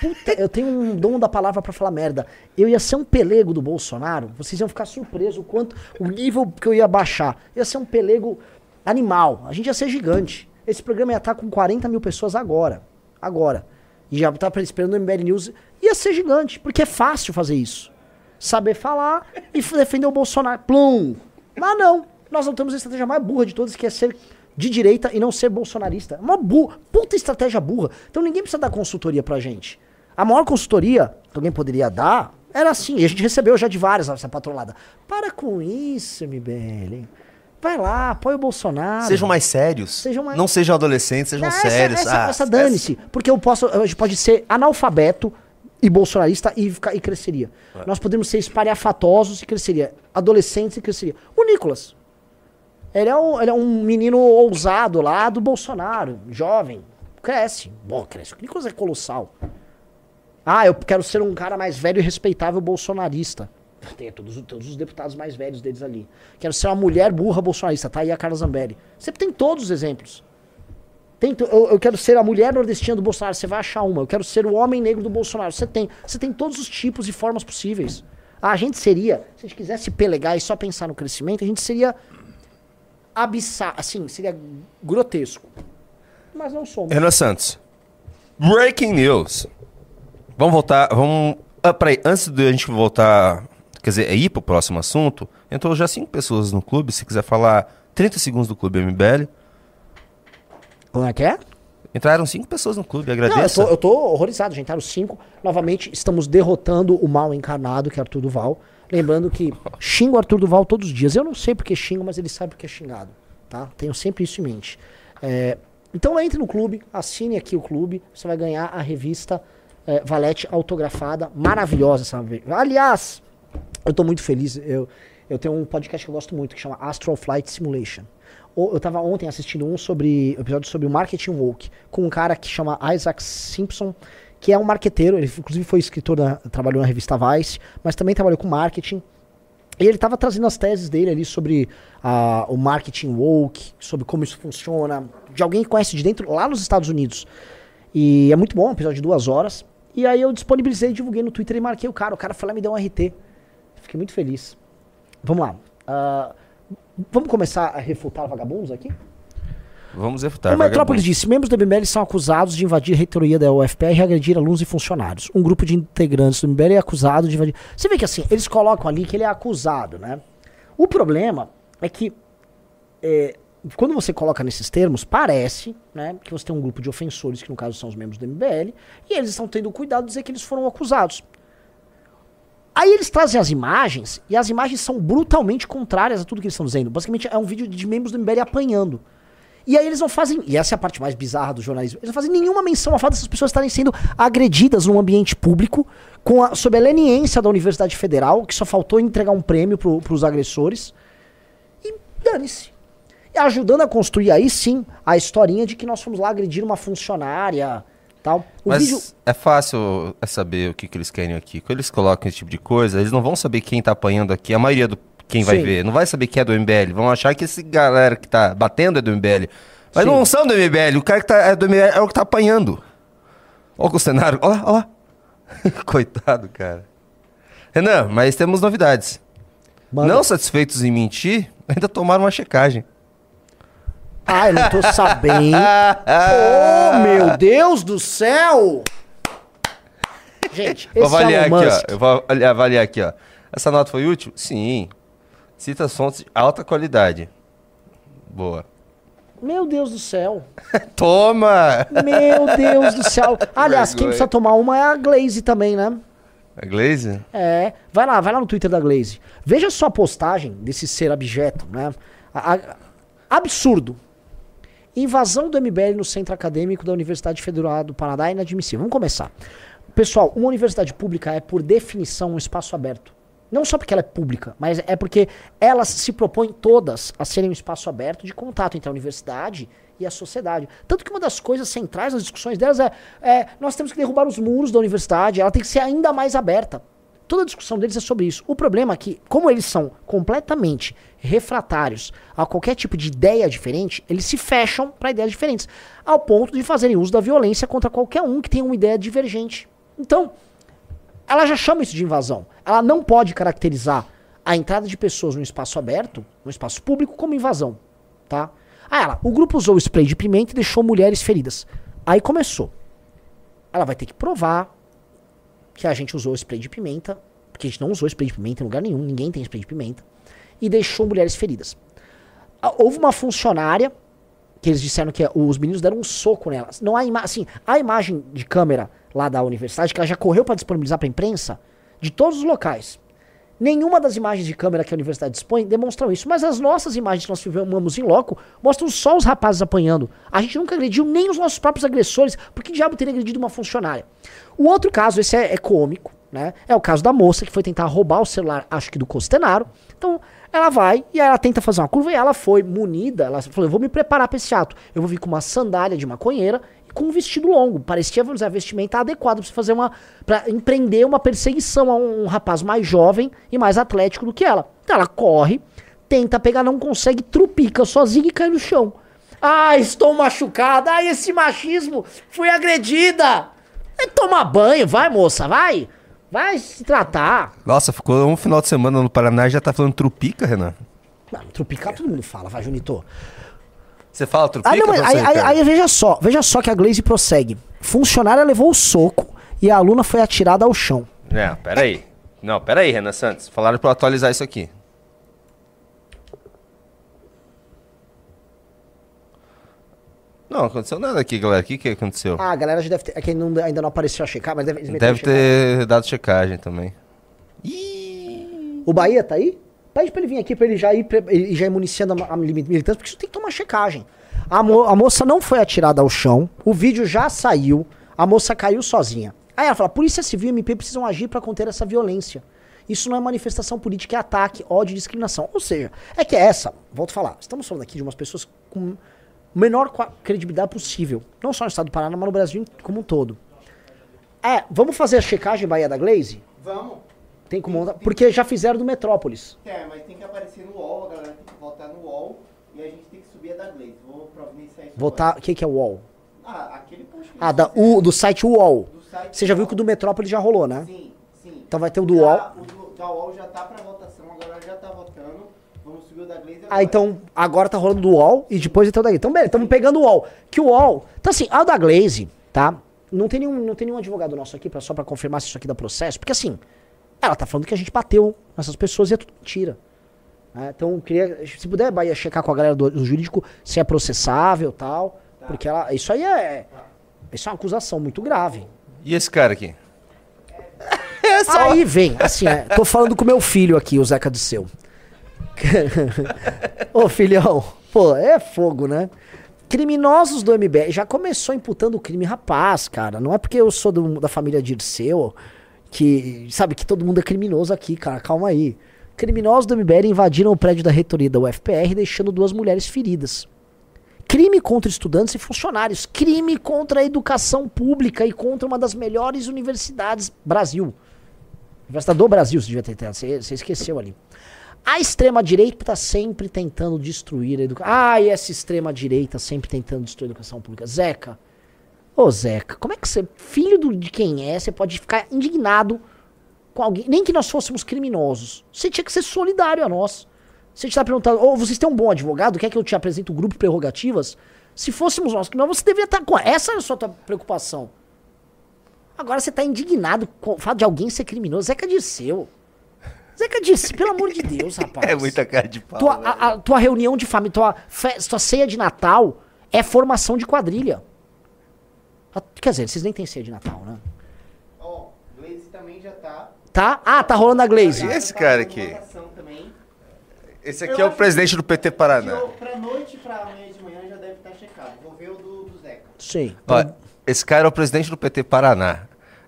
Puta, eu tenho um dom da palavra pra falar merda. Eu ia ser um pelego do Bolsonaro. Vocês iam ficar surpresos o quanto o nível que eu ia baixar. Eu ia ser um pelego animal. A gente ia ser gigante. Esse programa ia estar com 40 mil pessoas agora. Agora. E já tá esperando o MBL News. Ia ser gigante, porque é fácil fazer isso. Saber falar e defender o Bolsonaro. Plum! Mas não. Nós não temos a estratégia mais burra de todas, que é ser de direita e não ser bolsonarista. É Uma burra, puta estratégia burra. Então ninguém precisa dar consultoria pra gente. A maior consultoria que alguém poderia dar era assim, e a gente recebeu já de várias essa patrolada. Para com isso, MBL. Vai lá, apoia o Bolsonaro. Sejam mais sérios. Sejam mais- Não sejam adolescentes, sejam essa- sérios. Essa, Ah, essa dane-se. Porque eu posso. A gente pode ser analfabeto e bolsonarista e, e cresceria. Nós podemos ser espalhafatosos e cresceria. Adolescentes e cresceria. O Nicolas. Ele é, um, ele é um menino ousado lá do Bolsonaro, jovem. Cresce. Bom, cresce. O Nicolas é colossal. Ah, eu quero ser um cara mais velho e respeitável bolsonarista. Tem todos, todos os deputados mais velhos deles ali. Quero ser uma mulher burra bolsonarista. Tá aí a Carla Zambelli. Você tem todos os exemplos. Tem eu, eu quero ser a mulher nordestina do Bolsonaro, você vai achar uma. Eu quero ser o homem negro do Bolsonaro, você tem. Você tem todos os tipos e formas possíveis. A gente seria, se a gente quisesse pelegar e só pensar no crescimento, a gente seria abissar, assim, seria grotesco. Mas não somos. Renan Santos. Breaking news. Vamos voltar. Vamos. Ah, peraí, antes de a gente voltar. Quer dizer, é ir pro próximo assunto. Entrou já cinco pessoas no clube. Se quiser falar 30 segundos do clube MBL. Como é que é? Entraram cinco pessoas no clube, Não, eu agradeço. tô, eu tô horrorizado, gente. Os cinco. Novamente, estamos derrotando o mal encarnado, que é Arthur Duval. Lembrando que xingo Arthur Duval todos os dias. Eu não sei porque xingo, mas ele sabe porque é xingado. Tá? Tenho sempre isso em mente. É, então entre no clube, assine aqui o clube. Você vai ganhar a revista é, Valete autografada. Maravilhosa essa. Aliás, eu tô muito feliz. Eu, eu tenho um podcast que eu gosto muito, que chama Astral Flight Simulation. Eu tava ontem assistindo um sobre um episódio sobre o marketing woke, com um cara que chama Isaac Simpson, que é um marqueteiro, ele inclusive foi escritor trabalhou na revista Vice, mas também trabalhou com marketing. E ele tava trazendo as teses dele ali sobre ah, o marketing woke, sobre como isso funciona, de alguém que conhece de dentro, lá nos Estados Unidos. E é muito bom, um episódio de duas horas. E aí eu disponibilizei, divulguei no Twitter e marquei o cara. O cara foi lá e me deu um RT. Fiquei muito feliz. Vamos lá. Ah, vamos começar a refutar vagabundos aqui? Vamos refutar. O Metrópolis disse: membros do MBL são acusados de invadir a reitoria da UFPR e agredir alunos e funcionários. Um grupo de integrantes do MBL é acusado de invadir. Você vê que assim, eles colocam ali que ele é acusado, né? O problema é que é, quando você coloca nesses termos, parece né, que você tem um grupo de ofensores, que no caso são os membros do MBL, e eles estão tendo cuidado de dizer que eles foram acusados. Aí eles trazem as imagens, e as imagens são brutalmente contrárias a tudo que eles estão dizendo. Basicamente é um vídeo de membros do MBL apanhando. E aí eles não fazem, e essa é a parte mais bizarra do jornalismo, eles não fazem nenhuma menção ao fato dessas pessoas estarem sendo agredidas num ambiente público, com a, sob a leniência da Universidade Federal, que só faltou entregar um prêmio pro, pros agressores. E dane-se. E ajudando a construir aí sim a historinha de que nós fomos lá agredir uma funcionária tal. O Mas vídeo. é fácil é saber o que, que eles querem aqui. Quando eles colocam esse tipo de coisa, eles não vão saber quem tá apanhando aqui. A maioria do quem vai Sim. ver não vai saber quem é do MBL. Vão achar que esse galera que tá batendo é do MBL. Mas Sim. não são do MBL. O cara que tá, é do MBL é o que tá apanhando. Olha o cenário. Olha lá, olha lá. Coitado, cara. Renan, mas temos novidades. Manda. Não satisfeitos em mentir, ainda tomaram uma checagem. Ah, eu não tô sabendo. oh, meu Deus do céu! Gente, Vou esse avaliar Elon aqui, Musk. ó. Eu vou avali- avaliar aqui, ó. Essa nota foi útil? Sim. Cita fontes de alta qualidade. Boa. Meu Deus do céu. Toma! Meu Deus do céu. Aliás, quem Vergonha. precisa tomar uma é a Glaze também, né? A Glaze? É. Vai lá, vai lá no Twitter da Glaze. Veja só a postagem desse ser abjeto, né? A- a- absurdo. Invasão do MBL no centro acadêmico da Universidade Federal do Paraná é inadmissível. Vamos começar. Pessoal, uma universidade pública é, por definição, um espaço aberto. Não só porque ela é pública, mas é porque elas se propõem todas a serem um espaço aberto de contato entre a universidade e a sociedade. Tanto que uma das coisas centrais nas discussões delas é, é nós temos que derrubar os muros da universidade, ela tem que ser ainda mais aberta. Toda a discussão deles é sobre isso. O problema é que, como eles são completamente refratários a qualquer tipo de ideia diferente, eles se fecham para ideias diferentes, ao ponto de fazerem uso da violência contra qualquer um que tenha uma ideia divergente. Então, ela já chama isso de invasão. Ela não pode caracterizar a entrada de pessoas no espaço aberto, no espaço público, como invasão, tá? Ah, ela, o grupo usou spray de pimenta e deixou mulheres feridas. Aí começou. Ela vai ter que provar que a gente usou spray de pimenta, porque a gente não usou spray de pimenta em lugar nenhum, ninguém tem spray de pimenta, e deixou mulheres feridas. Ah, Houve uma funcionária que eles disseram que os meninos deram um soco nelas. Não há assim, a imagem de câmera lá da universidade que ela já correu para disponibilizar para imprensa de todos os locais. Nenhuma das imagens de câmera que a universidade dispõe demonstram isso, mas as nossas imagens que nós filmamos em loco mostram só os rapazes apanhando. A gente nunca agrediu nem os nossos próprios agressores, porque diabo teria agredido uma funcionária? O outro caso, esse é, é cômico, né? É o caso da moça que foi tentar roubar o celular, acho que do Costenaro. Então, ela vai e ela tenta fazer uma curva e ela foi munida. Ela falou: Eu vou me preparar pra esse ato. Eu vou vir com uma sandália de maconheira com um vestido longo. Parecia, vamos dizer, a vestimenta adequada pra você fazer uma. pra empreender uma perseguição a um, rapaz mais jovem e mais atlético do que ela. Então ela corre, tenta pegar, não consegue, trupica sozinha e cai no chão. Ah, estou machucada. Ai, esse machismo. Fui agredida. É tomar banho, vai, moça, vai. Vai se tratar. Nossa, ficou um final de semana no Paraná e já tá falando trupica, Renan. Não, trupicar todo mundo fala, vai, Junito. Você fala trupica? Ah, não, mas aí, aí, aí veja só, veja só que a Glaze prossegue. Funcionária levou o soco e a aluna foi atirada ao chão. Não, peraí. Não, peraí, Renan Santos. Falaram pra eu atualizar isso aqui. Não, aconteceu nada aqui, galera. O que, que aconteceu? Ah, a galera já deve ter. É que não- ainda não apareceu a checar, mas deve, Deve ter dado checagem também. O Bahia tá aí? Pede pra ele vir aqui pra ele já ir, ele já ir municiando a, militância, porque isso tem que tomar checagem. A, mo- a moça não foi atirada ao chão, o vídeo já saiu, a moça caiu sozinha. Aí ela fala: Polícia Civil e MP precisam agir pra conter essa violência. Isso não é manifestação política, é ataque, ódio e discriminação. Ou seja, é que essa, volto a falar, estamos falando aqui de umas pessoas com menor credibilidade possível. Não só no estado do Paraná, mas no Brasil como um todo. É, vamos fazer a checagem Bahia da Glaze? Vamos. Tem como montar. Porque já fizeram do Metrópolis. É, mas tem que aparecer no UOL, a galera tem que votar no UOL e a gente tem que subir a da Glaze. Vou providenciar isso Votar. O que, que é o UOL? agora. Ah, aquele post que Ah, da, o, do site UOL. do site Você já viu que o do Metrópolis já rolou, né? Sim, sim. Então vai ter o do Já- UOL. O do, da UOL já tá pra votação, a galera já tá votando. Vamos subir o da Glaze agora. Ah, então agora tá rolando do UOL e depois então daí. Então, beleza, estamos pegando o UOL. Que o UOL. Então, assim, a da Glaze, tá? Não tem nenhum, não tem nenhum advogado nosso aqui pra, só pra confirmar se isso aqui dá processo. Porque assim, ela tá falando que a gente bateu nessas pessoas e é tudo mentira. né? Então, queria. Se puder, Bahia, checar com a galera do, do jurídico se é processável e tal. Porque ela. Isso aí é. Isso é uma acusação muito grave. E esse cara aqui? Aí vem, assim, é, tô falando com meu filho aqui, o Zeca Disseu. Ô filhão, pô, é fogo, né? Criminosos do MBL, já começou imputando o crime rapaz, cara. Não é porque eu sou do- da família Dirceu que, sabe, que todo mundo é criminoso aqui, cara. Calma aí. Criminosos do MBL invadiram o prédio da reitoria da UFPR, deixando duas mulheres feridas. Crime contra estudantes e funcionários. Crime contra a educação pública e contra uma das melhores universidades Brasil. Universidade do Brasil, você devia ter entendido. Você, você esqueceu ali. A extrema-direita está sempre tentando destruir a educação. Ah, e essa extrema-direita sempre tentando destruir a educação pública. Zeca. Ô, Zeca, como é que você, filho do- de quem é, você pode ficar indignado com alguém? Nem que nós fôssemos criminosos. Você tinha que ser solidário a nós. Você está perguntando, ô, vocês têm um bom advogado? Quer que eu te apresente o grupo prerrogativas? Se fôssemos nós criminosos, você deveria estar com. Essa é a sua preocupação. Agora você tá indignado com o fato de alguém ser criminoso. Zeca Disseu. Zeca Disseu, pelo amor de Deus, rapaz. É muita cara de pau. Tua, velho. a, a tua reunião de família, tua, fe- tua ceia de Natal é formação de quadrilha. Quer dizer, vocês nem têm ceia de Natal, né? Ó, Glaze também já tá. Tá? Ah, tá rolando a Glaze. E esse Tá cara aqui? também. Esse aqui é o presidente do PT Paraná. Eu, pra noite e pra amanhã de manhã já deve estar checado. Vou ver o do, do Zeca. Sim. Ó, esse cara é o presidente do PT Paraná.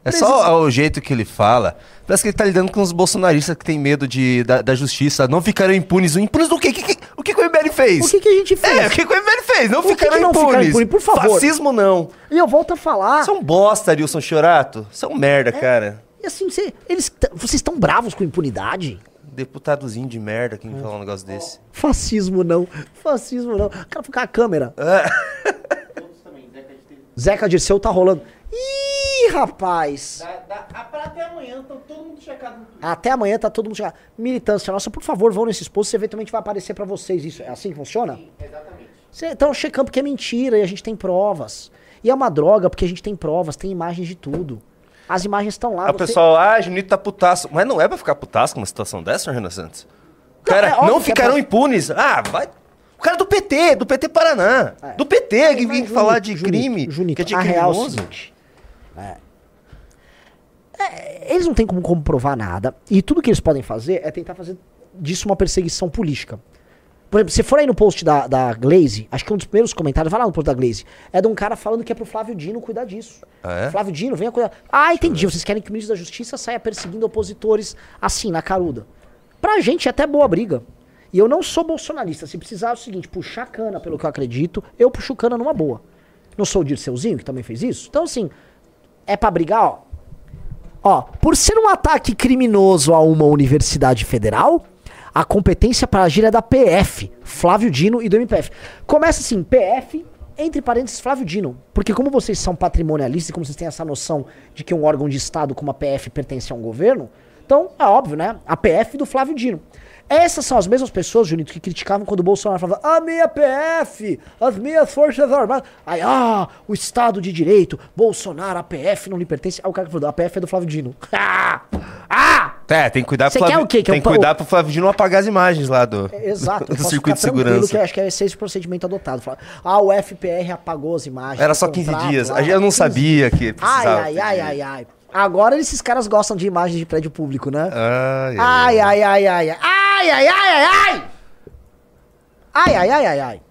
É só o jeito que ele fala. Parece que ele tá lidando com os bolsonaristas que têm medo de, da, da justiça. Não ficaram impunes. Impunes do quê? Que- que- o que, que o MBL fez? O que, que a gente fez? É, o que, que o MBL fez? Não O que ficaram que não impunes. ficaram impunes? Por favor. Fascismo não. E eu volto a falar. É um bosta, Arilson Chorato. É um merda, cara. E assim, cê- eles, vocês estão bravos com impunidade? Deputadozinho de merda que me fala um negócio desse. Fascismo não. Fascismo não. O cara fica a câmera. Todos também, Zeca de ter. Zeca Dirceu tá rolando. Ih, rapaz. Dá, ah, pra até amanhã, então todo mundo checado no Twitter. Até amanhã tá todo mundo chegando. Militância nossa, por favor, vão nesses posts, eventualmente vai aparecer pra vocês. Isso é assim que funciona? Exatamente. Cê, então checando porque é mentira e a gente tem provas. E é uma droga porque a gente tem provas, tem imagens de tudo. As imagens estão lá. Aí o você- pessoal, ah, Junito tá putaço. Mas não é pra ficar putaço com uma situação dessa, Renan Santos? Não, Cara, é óbvio não que é ficaram pra- impunes. Ah, vai. O cara do PT, do PT Paraná. É. Do PT, que vem falar de Junito, crime. Junito, que é de a real é o seguinte. É. É, eles não têm como comprovar nada. E tudo que eles podem fazer é tentar fazer disso uma perseguição política. Por exemplo, se for aí no post da, da Glaze, acho que um dos primeiros comentários, vai lá no post da Glaze, é de um cara falando que é pro Flávio Dino cuidar disso. Ah, é? Flávio Dino, venha cuidar. Ah, entendi. Vocês querem que o ministro da Justiça saia perseguindo opositores assim, na caruda. Pra gente é até boa briga. E eu não sou bolsonarista. Se precisar é o seguinte, puxar cana, pelo que eu acredito, eu puxo cana numa boa. Não sou o Dirceuzinho, que também fez isso? Então, assim, é pra brigar, ó. Ó, por ser um ataque criminoso a uma universidade federal, a competência para agir é da PF, Flávio Dino e do MPF. Começa assim, PF, entre parênteses, Flávio Dino. Porque como vocês são patrimonialistas e como vocês têm essa noção de que um órgão de Estado como a PF pertence a um governo, então é óbvio, né? A PF do Flávio Dino. Essas são as mesmas pessoas, Junito, que criticavam quando o Bolsonaro falava a minha PF, as minhas forças armadas. Aí, ah, o Estado de Direito, Bolsonaro, a PF não lhe pertence. Aí o cara que falou, a PF é do Flávio Dino. ah! Ah! É, tem que cuidar Você pro Flávio? Que é tem um que cuidar pro Flávio Dino apagar as imagens lá do, Exato, eu do circuito de segurança. Que acho que é esse procedimento adotado. Ah, o FPR apagou as imagens. Era só 15 contrato dias. lá, Eu não 15 sabia que Ai, precisava. ai, ai, pedir. ai, ai. Agora esses caras gostam de imagens de prédio público, né? Ai, Ai, ai, ai, ai, ai. Ai, ai, ai, ai, ai. Ai, ai, ai, ai.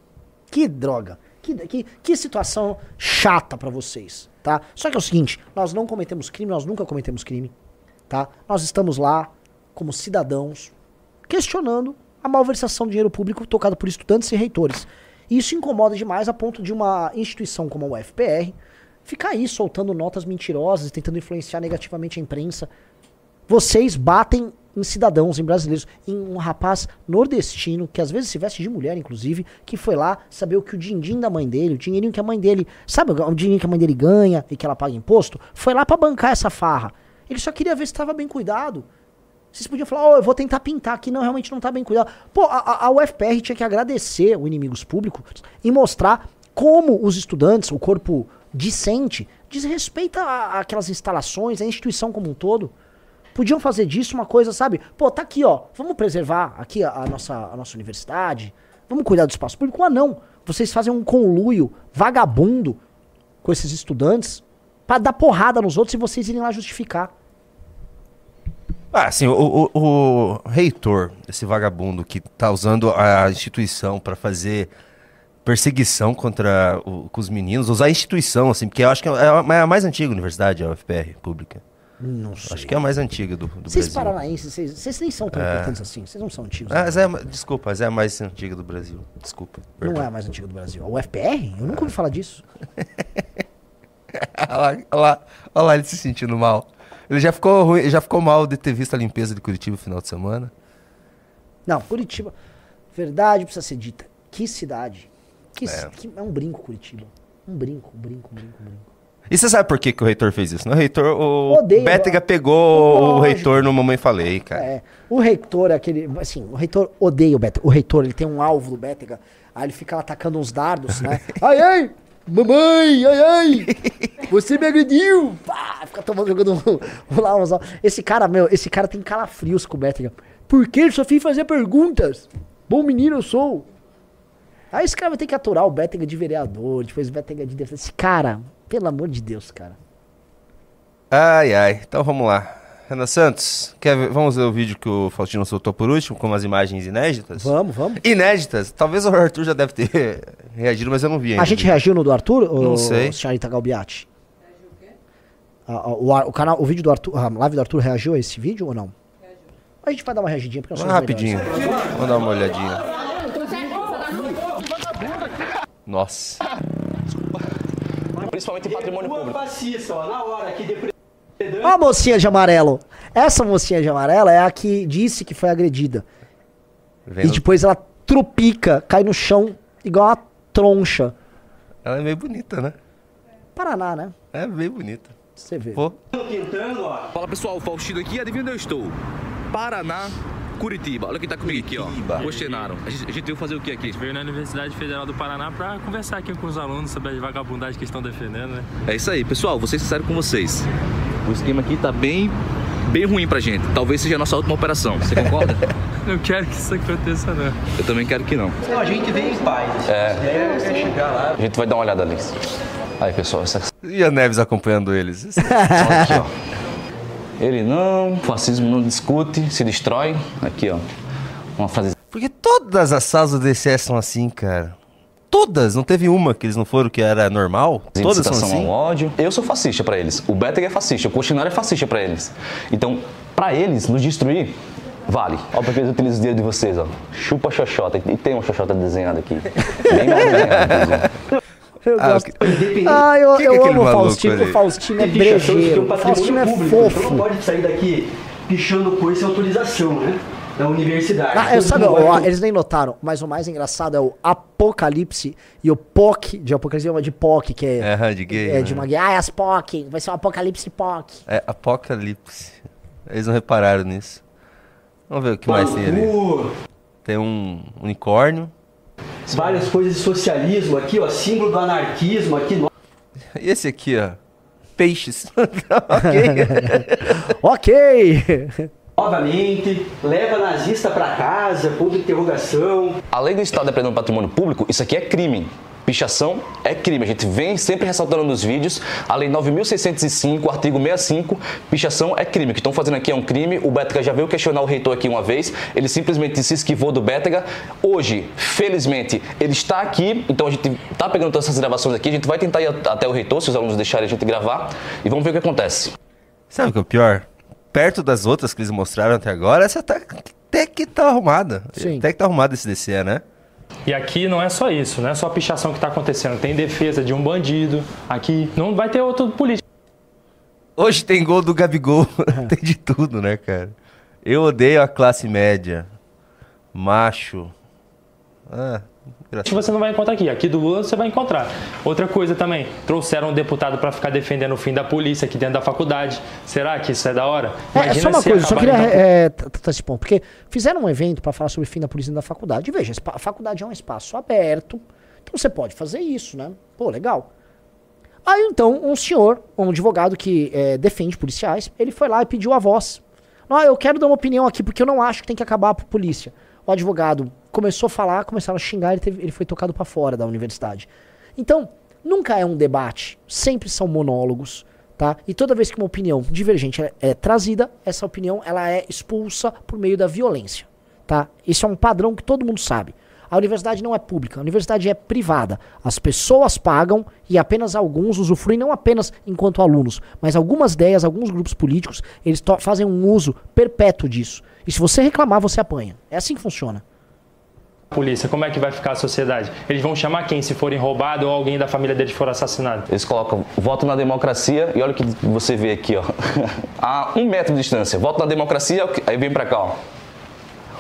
Que droga. Que, que, que situação chata pra vocês, tá? Só que é o seguinte, nós não cometemos crime, nós nunca cometemos crime, tá? Nós estamos lá como cidadãos questionando a malversação de dinheiro público tocado por estudantes e reitores. E isso incomoda demais a ponto de uma instituição como a UFPR ficar aí soltando notas mentirosas e tentando influenciar negativamente a imprensa. Vocês batem em cidadãos, em brasileiros, em um rapaz nordestino, que às vezes se veste de mulher, inclusive, que foi lá saber o que o din-din da mãe dele, o dinheirinho que a mãe dele, sabe o dinheirinho que a mãe dele ganha e que ela paga imposto? Foi lá pra bancar essa farra. Ele só queria ver se estava bem cuidado. Vocês podiam falar, oh, eu vou tentar pintar aqui, não, realmente não tá bem cuidado. Pô, a- a UFPR tinha que agradecer o Inimigos Públicos e mostrar como os estudantes, o corpo discente, desrespeita a- aquelas instalações, a instituição como um todo. Podiam fazer disso uma coisa, sabe? Pô, tá aqui, ó. Vamos preservar aqui a, a nossa, a nossa universidade. Vamos cuidar do espaço público. Ah, não. Vocês fazem um conluio vagabundo com esses estudantes pra dar porrada nos outros e vocês irem lá justificar. Ah, assim, o, o, o reitor, esse vagabundo que tá usando a instituição pra fazer perseguição contra o- com os meninos, usar a instituição, assim, porque eu acho que é a, é a mais antiga universidade, a UFPR, pública. Não sei. Acho que é a mais antiga do, do Vocês Brasil. paranaenses, vocês, vocês nem são tão importantes assim. Vocês não são antigos. Ah, mas é, desculpa, mas é a mais antiga do Brasil. Desculpa. não perdão. é a mais antiga do Brasil. A UFPR? Eu nunca ouvi falar disso. Olha lá, olha lá, olha lá ele se sentindo mal. Ele já ficou ruim, já ficou mal de ter visto a limpeza de Curitiba no final de semana. Não, Curitiba. Verdade precisa ser dita. Que cidade. Que, É. é. que é um brinco, Curitiba. Um brinco, um brinco, um brinco, um brinco. E você sabe por que, que o reitor fez isso? Não, o reitor, o Odeio, Bétega ó. pegou o Lógico. reitor no Mamãe Falei, cara. É, o reitor é aquele. Assim, o reitor odeia o Bétega. O reitor, ele tem um alvo do Bétega. Aí ele fica lá atacando uns dardos, né? ai, ai! Mamãe, ai, ai! Você me agrediu! Pá, fica tomando, jogando lá uns. Esse cara, meu, esse cara tem calafrios com o Bétega. Por que só fiz fazer perguntas? Bom menino eu sou. Aí esse cara vai ter que aturar o Bétega de vereador, depois o Bétega de defesa. Esse cara, pelo amor de Deus, cara. Ai, ai. Então vamos lá. Renan Santos, quer ver- vamos ver o vídeo que o Faustino soltou por último, com umas imagens inéditas? Vamos, vamos. Inéditas. Talvez o Arthur já deve ter reagido, mas eu não vi ainda. A gente reagiu no do Arthur? Não ou, sei. Senhorita Galbiati? O, Ar- o canal, o vídeo do Arthur, a live do Arthur reagiu a esse vídeo ou não? A gente vai dar uma reagidinha porque nós somos rapidinho. melhores. Vamos dar uma olhadinha. Nossa. Principalmente em patrimônio público. Fascista, ó, na hora aqui, depredando. A mocinha de amarelo. Essa mocinha de amarelo é a que disse que foi agredida. E Vendo? depois ela tropica, cai no chão igual uma troncha. Ela é meio bonita, né? Paraná, né? É meio bonita. Você vê. Pô. Fala pessoal, Faustino aqui, adivinha onde eu estou? Paraná, Curitiba. Olha quem tá comigo aqui, ó. Questionaram. A gente, a gente veio fazer o que aqui? Veio na Universidade Federal do Paraná para conversar aqui com os alunos sobre a vagabundagem que estão defendendo, né? É isso aí, pessoal, vou ser sincero com vocês. O esquema aqui tá bem, bem ruim pra gente. Talvez seja a nossa última operação. Você concorda? Não quero que isso aconteça, não. eu também quero que não. Não, a gente veio em paz. É. é chegar lá. A gente vai dar uma olhada ali. Aí, pessoal, essa E a Neves acompanhando eles. aqui, ó. Ele não, fascismo não discute, se destrói. Aqui, ó. Uma frase Porque todas as salas do DCE são assim, cara. Todas. Não teve uma que eles não foram que era normal? Todas são assim. ao ódio. Eu sou fascista pra eles. O Beteg é fascista. O Cochinário é fascista pra eles. Então, pra eles nos destruir, vale. Ó, porque eles utilizam o dinheiro de vocês, ó. Chupa a xoxota. E tem uma xoxota desenhada aqui. Bem mal desenhada. Eu Ah, gosto. que- Ah, eu, que é eu aquele amo o Faustino. O Faustino é que que brejeiro. o Faustino é público, Então não fofo. pode sair daqui pichando coisa sem autorização, né? Da universidade. Ah, eu sabe, ó, eles nem notaram, mas o mais engraçado é o Apocalipse e o POC, de Apocalipse, é uma de POC, que é, É, de gay, é de né? uma gay. Ah, é as POC, vai ser um Apocalipse POC. É Apocalipse. Eles não repararam nisso. Vamos ver o que mais tem ali. Tem um unicórnio. Várias coisas de socialismo aqui, ó. Símbolo do anarquismo aqui. E esse aqui, ó. Peixes. ok. Ok! Novamente, leva nazista pra casa, ponto de interrogação. Além do Estado depredando o patrimônio público, isso aqui é crime. Pichação é crime. A gente vem sempre ressaltando nos vídeos. A Lei 9.605, artigo 65, pichação é crime. O que estão fazendo aqui é um crime. O Bétega já veio questionar o reitor aqui uma vez. Ele simplesmente se esquivou do Bétega. Hoje, felizmente, ele está aqui. Então a gente está pegando todas essas gravações aqui. A gente vai tentar ir até o reitor, se os alunos deixarem a gente gravar. E vamos ver o que acontece. Sabe o que é o pior? Perto das outras que eles mostraram até agora, essa tá, até que tá arrumada. Sim. Até que tá arrumada esse DCE, né? E aqui não é só isso, não é só a pichação que está acontecendo. Tem defesa de um bandido. Aqui não vai ter outro político. Hoje tem gol do Gabigol. tem de tudo, né, cara? Eu odeio a classe média. Macho. Ah, que você não vai encontrar aqui. Aqui do Lula você vai encontrar. Outra coisa também, trouxeram um deputado para ficar defendendo o fim da polícia aqui dentro da faculdade. Será que isso é da hora? É, é só uma se coisa, só queria dando- é, tratar esse ponto. Porque fizeram um evento para falar sobre o fim da polícia dentro da faculdade. E veja, a faculdade é um espaço aberto. Então você pode fazer isso, né? Pô, legal. Aí então, um senhor, um advogado que é, defende policiais, ele foi lá e pediu a voz. Ah, eu quero dar uma opinião aqui porque eu não acho que tem que acabar a polícia. O advogado começou a falar, começaram a xingar, ele, teve- ele foi tocado para fora da universidade. Então, nunca é um debate, sempre são monólogos, tá? E toda vez que uma opinião divergente é, é trazida, essa opinião ela é expulsa por meio da violência, tá? Isso é um padrão que todo mundo sabe. A universidade não é pública, a universidade é privada. As pessoas pagam e apenas alguns usufruem, não apenas enquanto alunos, mas algumas ideias, alguns grupos políticos, eles fazem um uso perpétuo disso. E se você reclamar, você apanha. É assim que funciona. Polícia, como é que vai ficar a sociedade? Eles vão chamar quem se forem roubados ou alguém da família deles for assassinado? Eles colocam voto na democracia e olha o que você vê aqui, ó. A um metro de distância. Voto na democracia, aí vem pra cá, ó.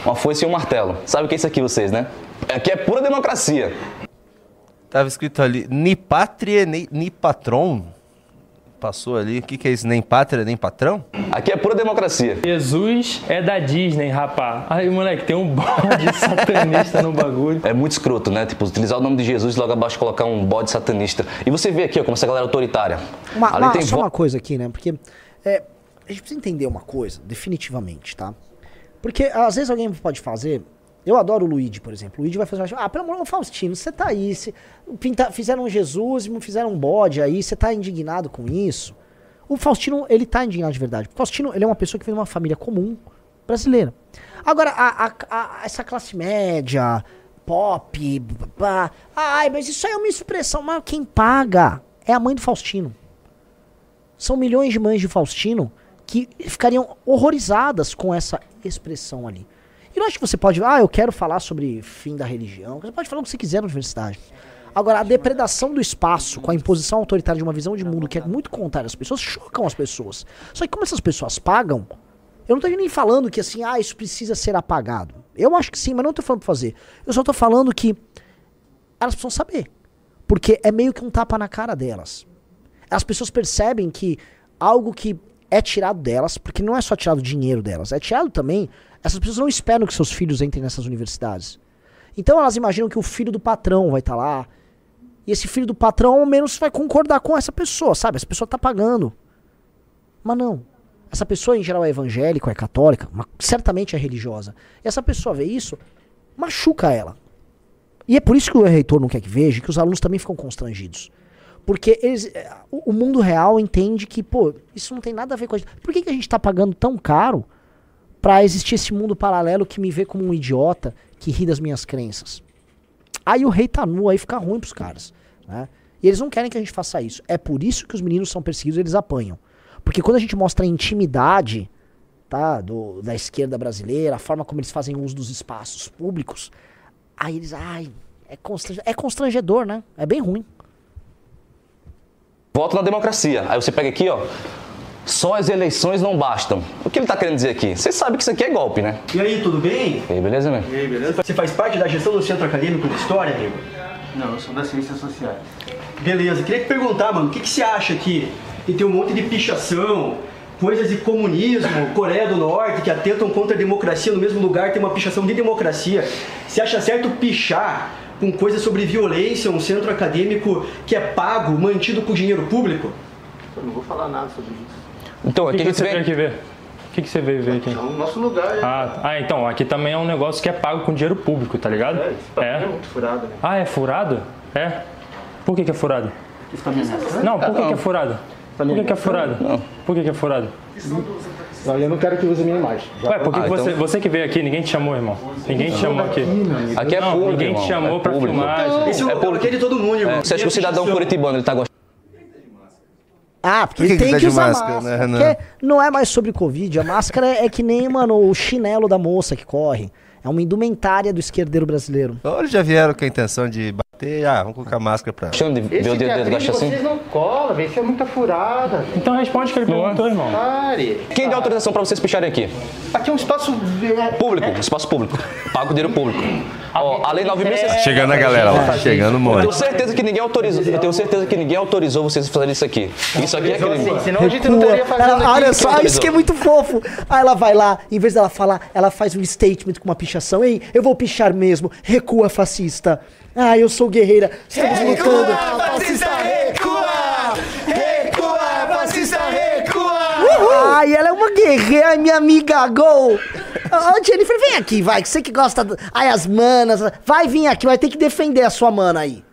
Uma foice e um martelo. Sabe o que é isso aqui, vocês, né? Aqui é pura democracia. Tava escrito ali, ni pátria, ni, ni patron. Passou ali. O que, que é isso? Nem pátria, nem patrão? Aqui é pura democracia. Jesus é da Disney, rapá. Aí, moleque, tem um bode satanista no bagulho. É muito escroto, né? Tipo, utilizar o nome de Jesus e logo abaixo colocar um bode satanista. E você vê aqui, ó, como essa galera é autoritária. Uma, Ali uma- tem só uma coisa aqui, né? Porque é, a gente precisa entender uma coisa, definitivamente, tá? Porque às vezes alguém pode fazer. Eu adoro o Luigi, por exemplo. O Luigi vai fazer uma. Ah, pelo amor de Faustino, você tá aí. Você, pinta- fizeram um Jesus, fizeram um bode aí, você tá indignado com isso. O Faustino, ele tá indignado de verdade. O Faustino, ele é uma pessoa que vem de uma família comum brasileira. Agora, a- a- a- essa classe média, pop, pá, ai, mas isso aí é uma expressão. Mas quem paga é a mãe do Faustino. São milhões de mães de Faustino que ficariam horrorizadas com essa expressão ali. E não acho que você pode, ah, eu quero falar sobre fim da religião. Você pode falar o que você quiser na universidade. Agora, a depredação do espaço com a imposição autoritária de uma visão de mundo que é muito contrária às pessoas, chocam as pessoas. Só que como essas pessoas pagam, eu não tô nem falando que assim, ah, isso precisa ser apagado. Eu acho que sim, mas não tô falando pra fazer. Eu só tô falando que elas precisam saber. Porque é meio que um tapa na cara delas. As pessoas percebem que algo que é tirado delas, porque não é só tirado o dinheiro delas, é tirado também. Essas pessoas não esperam que seus filhos entrem nessas universidades. Então elas imaginam que o filho do patrão vai estar lá. E esse filho do patrão, ao menos, vai concordar com essa pessoa, sabe? Essa pessoa tá pagando. Mas não. Essa pessoa, em geral, é evangélica, é católica, certamente é religiosa. E essa pessoa vê isso, machuca ela. E é por isso que o reitor não quer que veja, que os alunos também ficam constrangidos. Porque eles, é, o, mundo real entende que, pô, isso não tem nada a ver com a gente. Por que, que a gente tá pagando tão caro pra existir esse mundo paralelo que me vê como um idiota que ri das minhas crenças? Aí o rei tá nu, aí fica ruim pros caras. Né? E eles não querem que a gente faça isso. É por isso que os meninos são perseguidos, eles apanham. Porque quando a gente mostra a intimidade tá, do, da esquerda brasileira, a forma como eles fazem uso dos espaços públicos, aí eles, ai, é, constrange- é constrangedor, né? É bem ruim. Voto na democracia. Aí você pega aqui, ó. Só as eleições não bastam. O que ele tá querendo dizer aqui? Você sabe que isso aqui é golpe, né? E aí, tudo bem? E aí, beleza, meu? E aí, beleza? Você faz parte da gestão do Centro Acadêmico de História, amigo? Não, eu sou das ciências sociais. Beleza, queria te perguntar, mano, o que, que você acha aqui? Que tem um monte de pichação, coisas de comunismo, Coreia do Norte, que atentam contra a democracia, no mesmo lugar tem uma pichação de democracia. Você acha certo pichar com coisas sobre violência um centro acadêmico que é pago, mantido com dinheiro público? Eu não vou falar nada sobre isso. Então, O aqui que, a que gente você aqui ver? O que, que você veio ver aqui? É o nosso lugar. é- Ah, ah, então, aqui também é um negócio que é pago com dinheiro público, tá ligado? É, mim é muito furado, né? Ah, é furado? É? Por que, que é furado? Não, por que, que é furado? Por que, que é furado? Por que, que é furado? Não, eu não quero que use minha imagem. Ué, por que, Ah, que você, então- você que veio aqui, ninguém te chamou, irmão. Ninguém te chamou aqui. Aqui é Não, público. ninguém te chamou é pra filmar. Esse é, É o público. aqui de todo mundo, irmão. É, você acha que o cidadão curitibano ele tá gostando? Ah, porque Por que que tem tá que de usar máscara, máscara. né, porque não é mais sobre Covid. A máscara é, é que nem, mano, o chinelo da moça que corre. É uma indumentária do esquerdeiro brasileiro. Ou eles já vieram com a intenção de bater, ah, vamos colocar máscara pra. Achando de ver o dedo cachaça assim? vocês não colam. Isso é muita furada. Então responde o que ele perguntou, irmão. Pare. Quem deu autorização pra vocês picharem aqui? Aqui é um espaço... Público, espaço público. Pago dinheiro público. Ó, a lei 9.600. Chegando a galera lá, chegando um Eu tenho certeza que ninguém autorizou. Eu tenho certeza que ninguém autorizou vocês a fazerem isso aqui. Isso aqui é crime. Senão a gente não estaria fazendo olha só, isso que é muito fofo. Aí ela vai lá, em vez dela falar, ela faz um statement com uma pichação. Ei, eu vou pichar mesmo. Recua, fascista. Ah, eu sou guerreira. Estamos lutando. fascista, recua! Recua, fascista, recua! Ai, ela é uma guerreira, minha amiga Gol. Ô, Jennifer, vem aqui, vai. que Você que gosta. Do... Ai, as manas. Vai vir aqui, vai ter que defender a sua mana aí.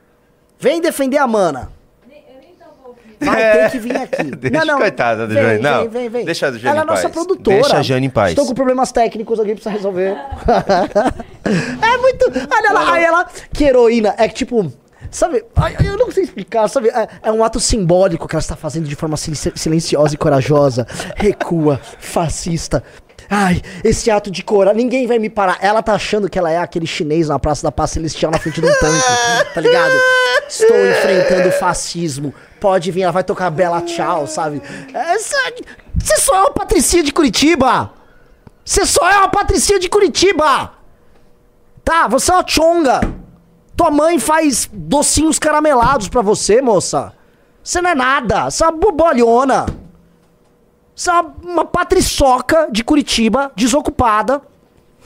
Vem defender a mana. Vai ter que vir aqui. Deixa, coitada do vem, Jane. Não, Vem, vem, vem. deixa a Jane Ela é nossa produtora. Deixa a Jane em paz. Estou com problemas técnicos aqui, precisa resolver. é muito. Olha ela, aí ela. Que heroína. É que tipo. Sabe, eu não sei explicar, sabe? É, é um ato simbólico que ela está fazendo de forma sil- silenciosa e corajosa. Recua, fascista. Ai, esse ato de coragem, ninguém vai me parar. Ela tá achando que ela é aquele chinês na Praça da Paz Celestial na frente de um tanque, tá ligado? Estou enfrentando o fascismo. Pode vir, ela vai tocar Bela Tchau, sabe? Você só é uma patricinha de Curitiba! Você só é uma patricinha de Curitiba! Tá, você é uma chonga! Tua mãe faz docinhos caramelados pra você, moça. Você não é nada, você é uma bobolhona. Você é uma, uma patriçoca de Curitiba, desocupada,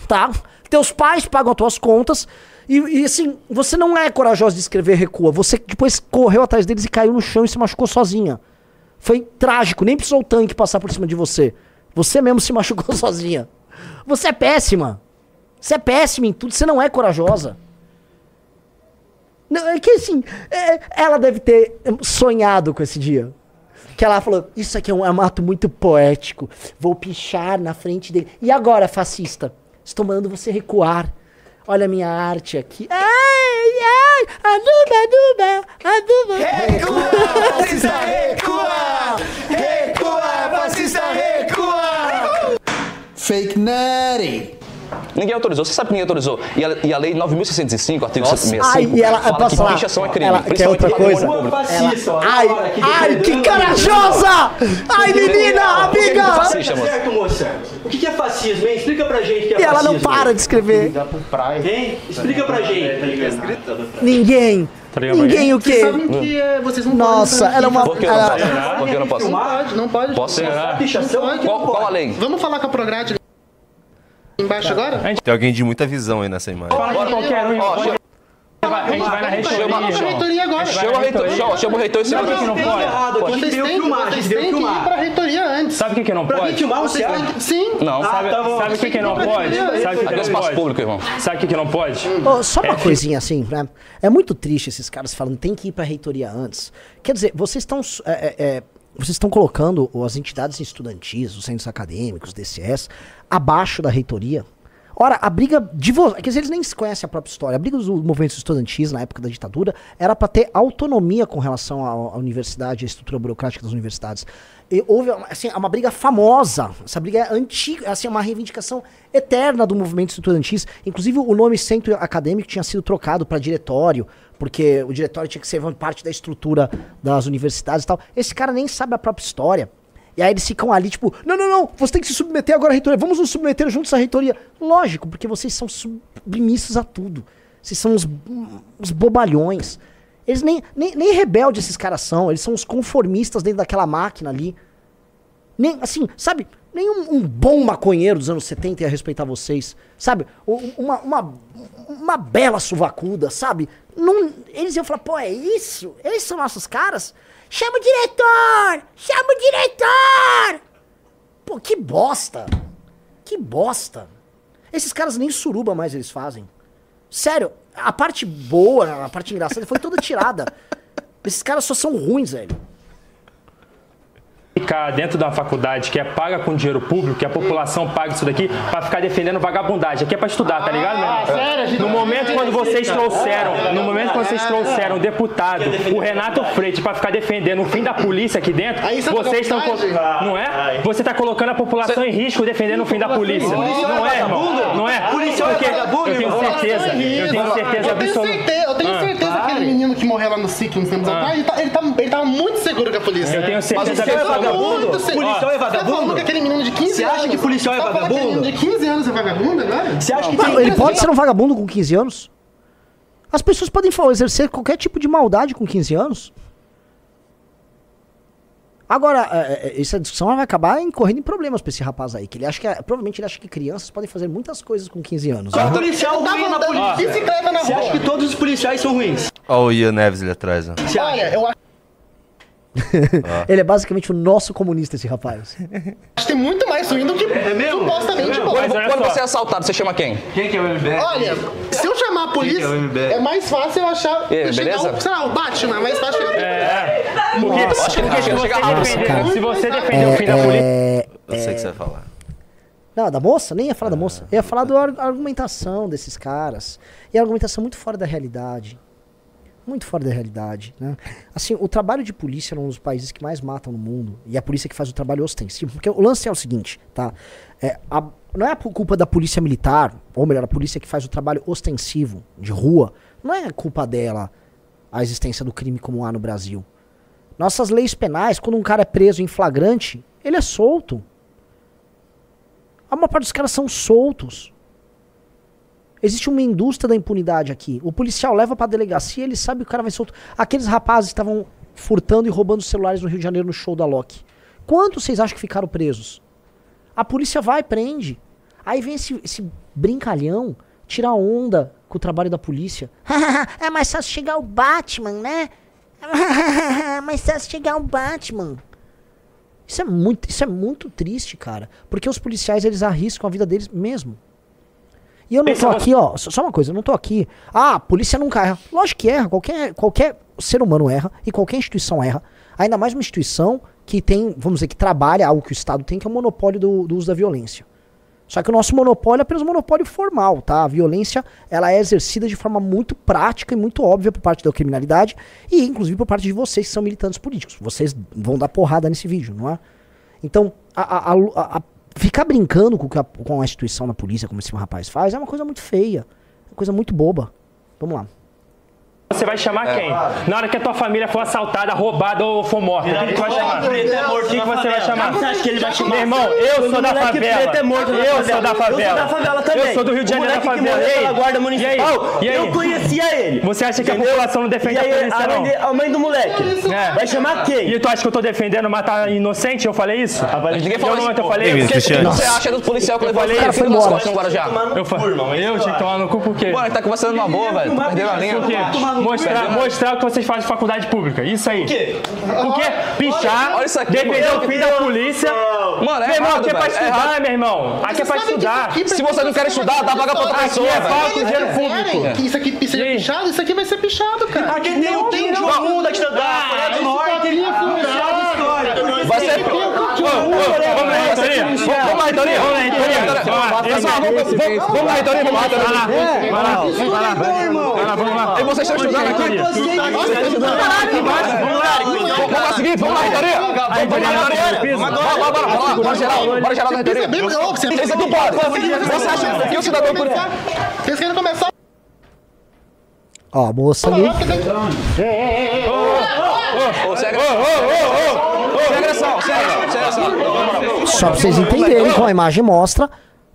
tá? Teus pais pagam as tuas contas. E, e, assim, você não é corajosa de escrever recua. Você depois correu atrás deles e caiu no chão e se machucou sozinha. Foi trágico, nem precisou o tanque passar por cima de você. Você mesmo se machucou sozinha. Você é péssima. Você é péssima em tudo, você não é corajosa. Não, é que assim, é, ela deve ter sonhado com esse dia. Que ela falou, isso aqui é um, é um ato muito poético. Vou pichar na frente dele. E agora, fascista? Estou mandando você recuar. Olha a minha arte aqui. Ai, ai, aduba, aduba, aduba. Recua, fascista, recua! Recua, fascista, recua! Fake Natty. Ninguém autorizou. Você sabe que ninguém autorizou. E a, e a lei 9.605, artigo 165, Ai, e ela, fala que pichação é crime. Ela quer outra coisa? ó, Ai, ai, que corajosa! Ai, menina, amiga! Fascista, Tá certo, moça? O que é fascismo, hein? Explica pra gente o que é E ela fascismo. não para de escrever. Hein? Explica pra gente. Ninguém. Tá? Ninguém o quê? Sabem que é, vocês não Nossa, podem ela é uma. Por que eu não ela- posso? Por que eu não posso? Não pode, não pode. Posso? Qual, qual a lei? Vamos falar com a Prograde embaixo agora? Tem alguém de muita visão aí nessa imagem. Fala qualquer um, Ó, pode- A gente vai na reitoria, Chama- pra irmão. reitoria agora. Chama o reitor, chama, o reitor e Sabe o que que não pode? errado aqui. Vocês têm, a que ir pra reitoria antes. Sabe o que que não Pra pode? vir filmar, você que... Sim. Não. Sabe, tá sabe o que que não pode? Sabe o que que é o não espaço pode? público, irmão. Sabe o que que não pode? Só uma coisinha assim, né? É muito triste esses caras falando tem que ir pra reitoria antes. Quer dizer, vocês estão. é, é, é, vocês estão colocando as entidades estudantis, os centros acadêmicos, DCS, abaixo da reitoria. Ora, a briga de vocês. Quer dizer, eles nem se conhecem a própria história. A briga dos movimentos estudantis na época da ditadura era para ter autonomia com relação à, universidade, à estrutura burocrática das universidades. E houve assim, uma briga famosa. Essa briga é antiga, assim, é uma reivindicação eterna do movimento estudantis. Inclusive, o nome centro acadêmico tinha sido trocado para diretório, porque o diretório tinha que ser parte da estrutura das universidades e tal. Esse cara nem sabe a própria história. E aí eles ficam ali, tipo, não, não, não, você tem que se submeter agora à reitoria, vamos nos submeter juntos à reitoria. Lógico, porque vocês são submissos a tudo. Vocês são uns, uns bobalhões. Eles nem, nem, nem rebeldes esses caras são, eles são os conformistas dentro daquela máquina ali. Nem, assim, sabe, nem um, um bom maconheiro dos anos 70 ia respeitar vocês. Sabe, uma, uma, uma bela suvacuda, sabe? Não, eles iam falar, pô, é isso? Eles são nossos caras? Chama o diretor! Chama o diretor! Pô, que bosta! Que bosta! Esses caras nem suruba mais eles fazem. Sério, a parte boa, a parte engraçada foi toda tirada. Esses caras só são ruins, velho. Ficar dentro da faculdade que é paga com dinheiro público, que a população paga isso daqui, pra ficar defendendo vagabundagem. Aqui é pra estudar, tá ligado, irmão? sério? No não momento quando vocês trouxeram, no momento quando vocês trouxeram o deputado, o Renato Freitas, pra ficar defendendo o fim da polícia aqui dentro, é vocês estão. Não é? Você tá colocando a população em risco defendendo o fim da polícia. Não é, irmão? Não é? É Porque eu tenho certeza, eu tenho certeza Eu tenho absoluta. certeza, eu tenho Ah. certeza que aquele menino que morreu lá no SIC uns tempos atrás, ele, tá, ele, tá, ele tava muito seguro com a polícia. Eu tenho certeza Mas você é vagabundo? Policial é Você tá vagabundo? que aquele menino de 15 Você acha que policial é tá que vagabundo? menino de 15 anos é vagabundo agora? Você acha que tem... ele pode ser um vagabundo com 15 anos? As pessoas podem exercer qualquer tipo de maldade com 15 anos. Agora, é, é, essa discussão vai acabar incorrendo em problemas pra esse rapaz aí. Que ele acha que. é- provavelmente ele acha que crianças podem fazer muitas coisas com 15 anos. Só né? policial Eu tava ruim na polícia. bicicleta na Você acha que todos os policiais são ruins? Olha o Ian Neves ali atrás, acha? Olha, eu acho Ele é basicamente o nosso comunista, esse rapaz. que tem muito mais ruim do que mesmo? supostamente bom. Mas olha Quando só. você é assaltado, você chama quem? Quem que é o MBL? Olha, se eu chamar a polícia, que é o MBL? é mais fácil eu achar. E aí, chegar beleza? o, sei lá, o Batman, é mais fácil chegar. É, porque, Nossa, porque cara. se, você Chega rápido. se você defender o fim da polícia. É, Eu sei o que você vai falar. Não, da moça? Nem ia falar da moça. Eu ia falar da ar- argumentação desses caras. E a argumentação muito fora da realidade. Muito fora da realidade, né? Assim, o trabalho de polícia é um dos países que mais matam no mundo. E é a polícia que faz o trabalho ostensivo. Porque o lance é o seguinte, tá? É, a- não é a culpa da polícia militar, ou melhor, a polícia que faz o trabalho ostensivo, de rua. Não é culpa dela a existência do crime como há no Brasil. Nossas leis penais, quando um cara é preso em flagrante, ele é solto. A maior parte dos caras são soltos. Existe uma indústria da impunidade aqui. O policial leva pra delegacia, ele sabe que o cara vai solto. Aqueles rapazes estavam furtando e roubando celulares no Rio de Janeiro no show da Loki. Quantos vocês acham que ficaram presos? A polícia vai prende. Aí vem esse, esse brincalhão tirar onda com o trabalho da polícia. é mais fácil chegar o Batman, né? é mais fácil chegar o Batman. Isso é muito, isso é muito triste, cara. Porque os policiais, eles arriscam a vida deles mesmo. E eu não tô aqui, ó. Só só uma coisa, eu não tô aqui. Ah, a polícia nunca erra. Lógico que erra. Qualquer, qualquer ser humano erra e qualquer instituição erra. Ainda mais uma instituição que tem, vamos dizer, que trabalha algo que o Estado tem, que é o monopólio do, do uso da violência. Só que o nosso monopólio é apenas um monopólio formal, tá? A violência, ela é exercida de forma muito prática e muito óbvia por parte da criminalidade e inclusive por parte de vocês que são militantes políticos. Vocês vão dar porrada nesse vídeo, não é? Então, a, a- a- a- ficar brincando com, a, com a instituição da polícia, como esse rapaz faz, é uma coisa muito feia. É uma coisa muito boba. Vamos lá. Você vai chamar quem? Na hora que a tua família for assaltada, roubada ou for morta, o que, que tu vai chamar? O que, que você vai chamar? Você acha que ele vai chamar? Meu irmão, eu sou da favela. é Eu sou da favela. Eu sou da favela também. Eu sou do Rio de Janeiro da moleque que favela. pela guarda municipal, E aí? eu conhecia ele. Você acha que a população não defende a polícia, a mãe, não? a mãe do moleque. É. Vai chamar quem? E tu acha que eu tô defendendo matar inocente? Eu falei isso? Ninguém Em falou isso. eu falei Ei, isso? O que você acha dos policial que levou falei, o cara, foi embora. costas no Guarujá? Eu falei, eu tinha que tomar no cu por quê? Mano, tá conversando numa boa, velho. Perdeu a linha. Por quê? Mostrar, mostrar o que vocês fazem de faculdade pública. Isso aí. quê? Por quê? Pichar, Olha isso aqui, defender mano. o fim da polícia. Mano, é meu irmão, errado, aqui é pra velho. É estudar, meu irmão. Aqui é pra estudar. aqui Se você não quer estudar, dá vaga pra outra Aqui pessoa, é velho. falta de dinheiro público. isso aqui seja aí? pichado, isso aqui vai ser pichado, cara. Aqui tem o Kim Jong-un da da Coreia do Norte. Vai ser. Vamos lá, reitoria. Vamos lá, Ritorinho. Vamos lá. Pessoal, vamos vamos- vamos lá, Ritorinho. Vamos lá, Vai lá, vai lá, vai lá. Vai lá, vamos lá. E vocês estão estudando aqui? Vamos lá, seguinte, vamos lá, Ritorinho. Vamos lá. Bora, bora, bora, bora lá. Bora geral, bora geral na Ritoria. Bem louco, você Isso tu pode. Você acha que o cidadão Vocês querem começar Ó, a moça ali. Só pra vocês entenderem, como a imagem mostra,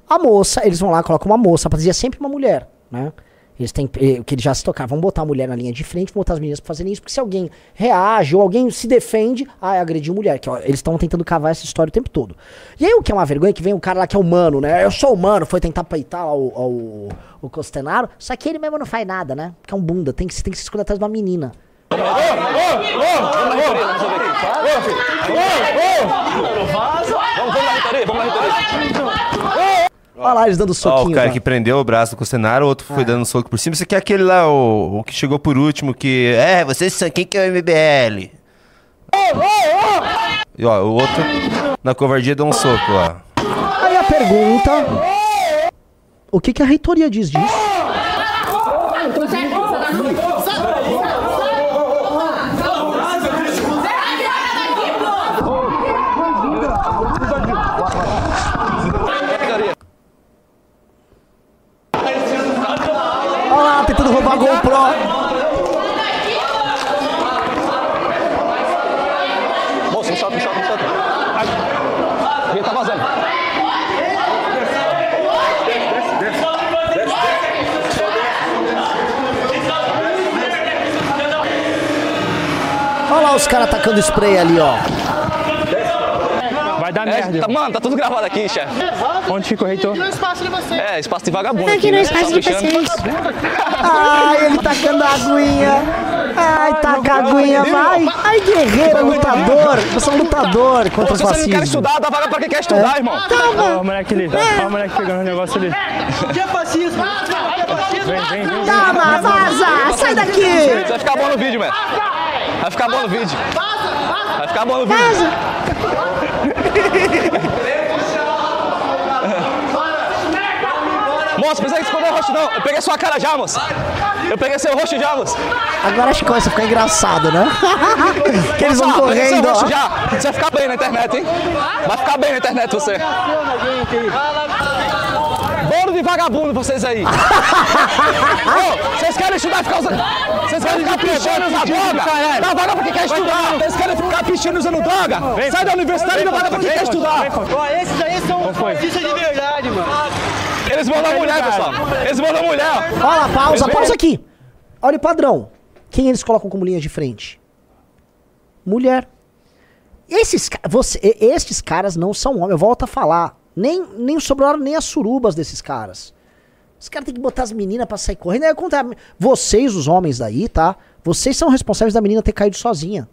a moça, eles vão lá, colocam uma moça, pra dizer sempre uma mulher, né? Eles têm eh, que eles já se tocaram. Vamos botar a mulher na linha de frente, vamos botar as meninas pra fazerem isso, porque se alguém reage ou alguém se defende, ah, agrediu mulher. Que, ó, eles estão tentando cavar essa história o tempo todo. E aí o que é uma vergonha é que vem o cara lá que é humano, né? Eu sou humano, foi tentar peitar lá o, o, o Costenaro, só que ele mesmo não faz nada, né? Porque é um bunda, tem que, tem que se esconder atrás de uma menina. Vamos lá, Ritoria, vamos lá, Ritoria. Olha lá, eles dando Ó, soquinho. o cara lá. que prendeu o braço do Costenaro, o outro foi dando soco por cima. Você quer aquele lá, o, o que chegou por último, que. É, vocês são quem que é o MBL? E ó, o outro, na covardia, deu um soco, ó. Aí a pergunta: o que, que a reitoria diz disso? Olha lá, tentando roubar a GoPro. Moço, solta, me solta. Quem tá vazando? Olha lá os caras tacando spray ali, ó. Dar É, merda. tá- mano, tá tudo gravado aqui, chefe. Onde fica o reitor? Aqui no espaço de vocês. É, espaço de vagabundo Aqui no né? espaço Só de vocês. Ai, ele tacando a aguinha. Ai, taca a aguinha, vai. Ai, guerreiro, lutador. Você é um lutador contra o Se você não quer fascismo. estudar, dá vaga pra quem quer estudar, irmão. Ó, o moleque ali. Ó, o moleque pegando o negócio ali. Que é fascismo? Vem, vem, vem. Toma, vaza, sai daqui. Isso vai ficar bom no vídeo, mano. Vai ficar bom no vídeo. Vai ficar bom no vídeo. Moço, precisa esconder o rosto não. Eu peguei sua cara já, moço. Eu peguei seu rosto já, moço. Agora acho que começa a ficar engraçado, né? que eles vão seu correndo, rosto ó. já. Você vai ficar bem na internet, hein? Vai ficar bem na internet, você. Bolo de vagabundo, vocês aí. Ô, vocês querem estudar e ficar usando. Vocês querem ficar pichando usando droga? Dá vaga pra quem quer estudar. Vocês querem ficar pichando usando droga? Sai da universidade e dá vaga pra quem quer estudar. Ó, esses aí são fascistas de verdade, mano. Eles vão dar mulher, pessoal. Eles vão dar mulher. lá, pausa, pausa aqui. Olha o padrão. Quem eles colocam como linha de frente? Mulher. Esses, você, estes caras não são homens. Eu volto a falar. Nem, nem sobraram nem as surubas desses caras. Os caras têm que botar as meninas pra sair correndo. Aí, contra- vocês, os homens daí, tá? Vocês são responsáveis da menina ter caído sozinha.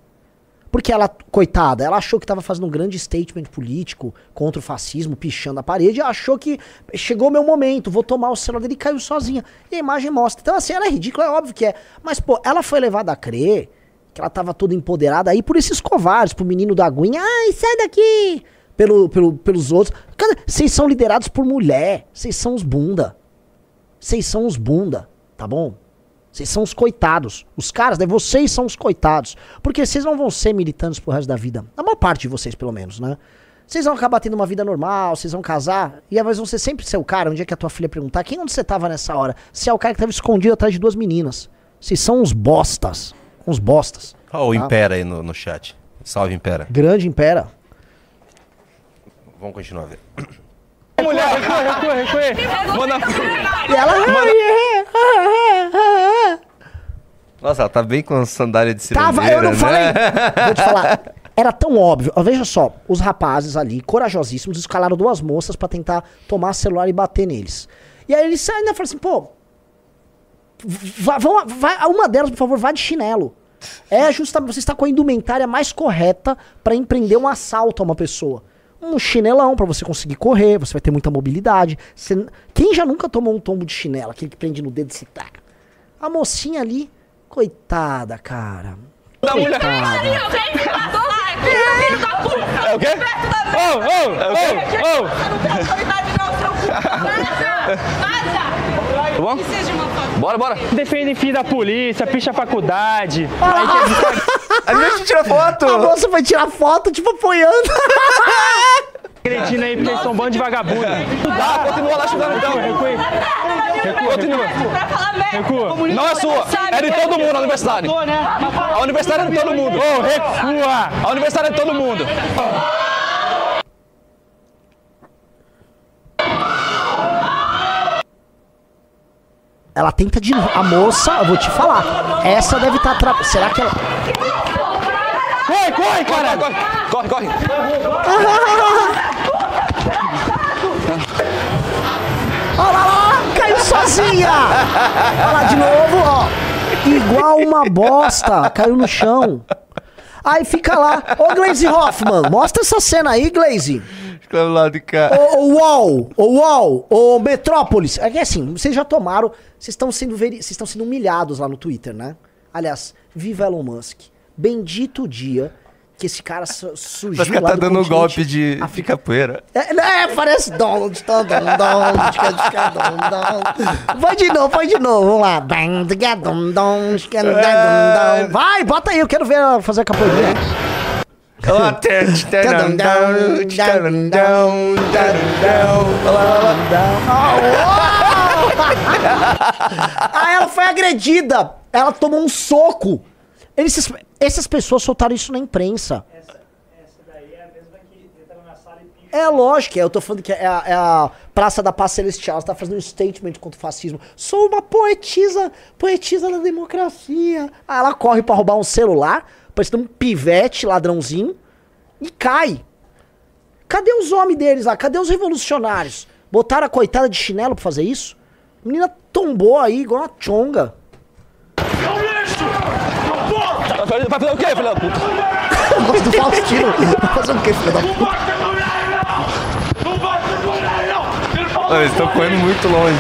Porque ela, coitada, ela achou que tava fazendo um grande statement político contra o fascismo, pichando a parede, achou que chegou o meu momento, vou tomar o celular dele e caiu sozinha. E a imagem mostra. Então, assim, ela é ridícula, é óbvio que é. Mas, pô, ela foi levada a crer que ela tava toda empoderada aí por esses covardes, pro menino da aguinha. Ai, sai daqui! Pelo, pelo, pelos outros. Cara, vocês são liderados por mulher. Vocês são os bunda. Vocês são os bunda, tá bom? Vocês são os coitados. Os caras, né? Vocês são os coitados. Porque vocês não vão ser militantes pro resto da vida. A maior parte de vocês, pelo menos, né? Vocês vão acabar tendo uma vida normal, vocês vão casar, e aí vão ser sempre ser o cara, um dia que a tua filha perguntar quem onde você tava nessa hora? Você é o cara que tava escondido atrás de duas meninas. Vocês são uns bostas. Uns bostas. Ó, o Tá? Impera aí no, no chat. Salve, Impera. Grande impera. Vamos continuar a ver. Mulher. Recua, recua. Manda... E ela. Nossa, ela tá bem com sandália de cirandeira, Tava, eu não né? falei. Vou te falar. Era tão óbvio. Veja só, os rapazes ali, corajosíssimos, escalaram duas moças pra tentar tomar celular e bater neles. E aí eles ainda falaram assim, pô. Vá, vão, vai, uma delas, por favor, vá de chinelo. É justamente, você está com a indumentária mais correta pra empreender um assalto a uma pessoa. Um chinelão pra você conseguir correr, você vai ter muita mobilidade. Você- quem já nunca tomou um tombo de chinelo, aquele que prende no dedo e se taca? A mocinha ali, coitada, cara. Da mulher. É o quê? Ô, ô, É ô, ô. Tá bom? Bora, bora. Defende filho da polícia, picha a faculdade. A gente tira foto! A moça foi tirar foto, tipo, apoiando. Acredindo aí, porque eles são um bando de vagabundo. Tá, continua lá estudando então. Recua aí. Continua. Recua. Não é sua, é de todo mundo a universidade. A universidade é de todo mundo. Ô, recua. A universidade é de todo mundo. Ela tenta de novo. A moça, eu vou te falar. Essa deve estar. Tra... Será que ela. Corre, corre, Corre, cara. corre, corre, corre. Olha lá, lá, caiu sozinha! Olha lá de novo, ó. Igual uma bosta, caiu no chão. Aí fica lá. Ô, Glaze Hoffman, mostra essa cena aí, Glaze. Do lado de cá. Ô, ô, UOL, ô, UOL, ô, Metrópolis. É que assim, vocês já tomaram, vocês estão sendo, veri- vocês estão sendo humilhados lá no Twitter, né? Aliás, viva Elon Musk. Bendito o dia que esse cara su- surgiu Parece que tá do dando um golpe de, de capoeira. É, é, parece Donald, Donald, Donald, dom. Vai de novo, vai de novo, vamos lá. Dom. Vai, bota aí, eu quero ver ela fazer a capoeirinha. Aí ela foi agredida, ela tomou um soco. Esses, essas pessoas soltaram isso na imprensa. É lógico, eu tô falando que é a, é a Praça da Paz Celestial, você tá fazendo um statement contra o fascismo. Sou uma poetisa, poetisa da democracia. Aí ela corre pra roubar um celular, parecendo um pivete ladrãozinho, e cai. Cadê os homens deles lá? Cadê os revolucionários? Botaram a coitada de chinelo pra fazer isso? A menina tombou aí igual uma chonga. Vai fazer o quê, filho da puta? Eu gosto do Faustino. Vai fazer o quê, filho da puta? Olha, Eles estão correndo muito longe.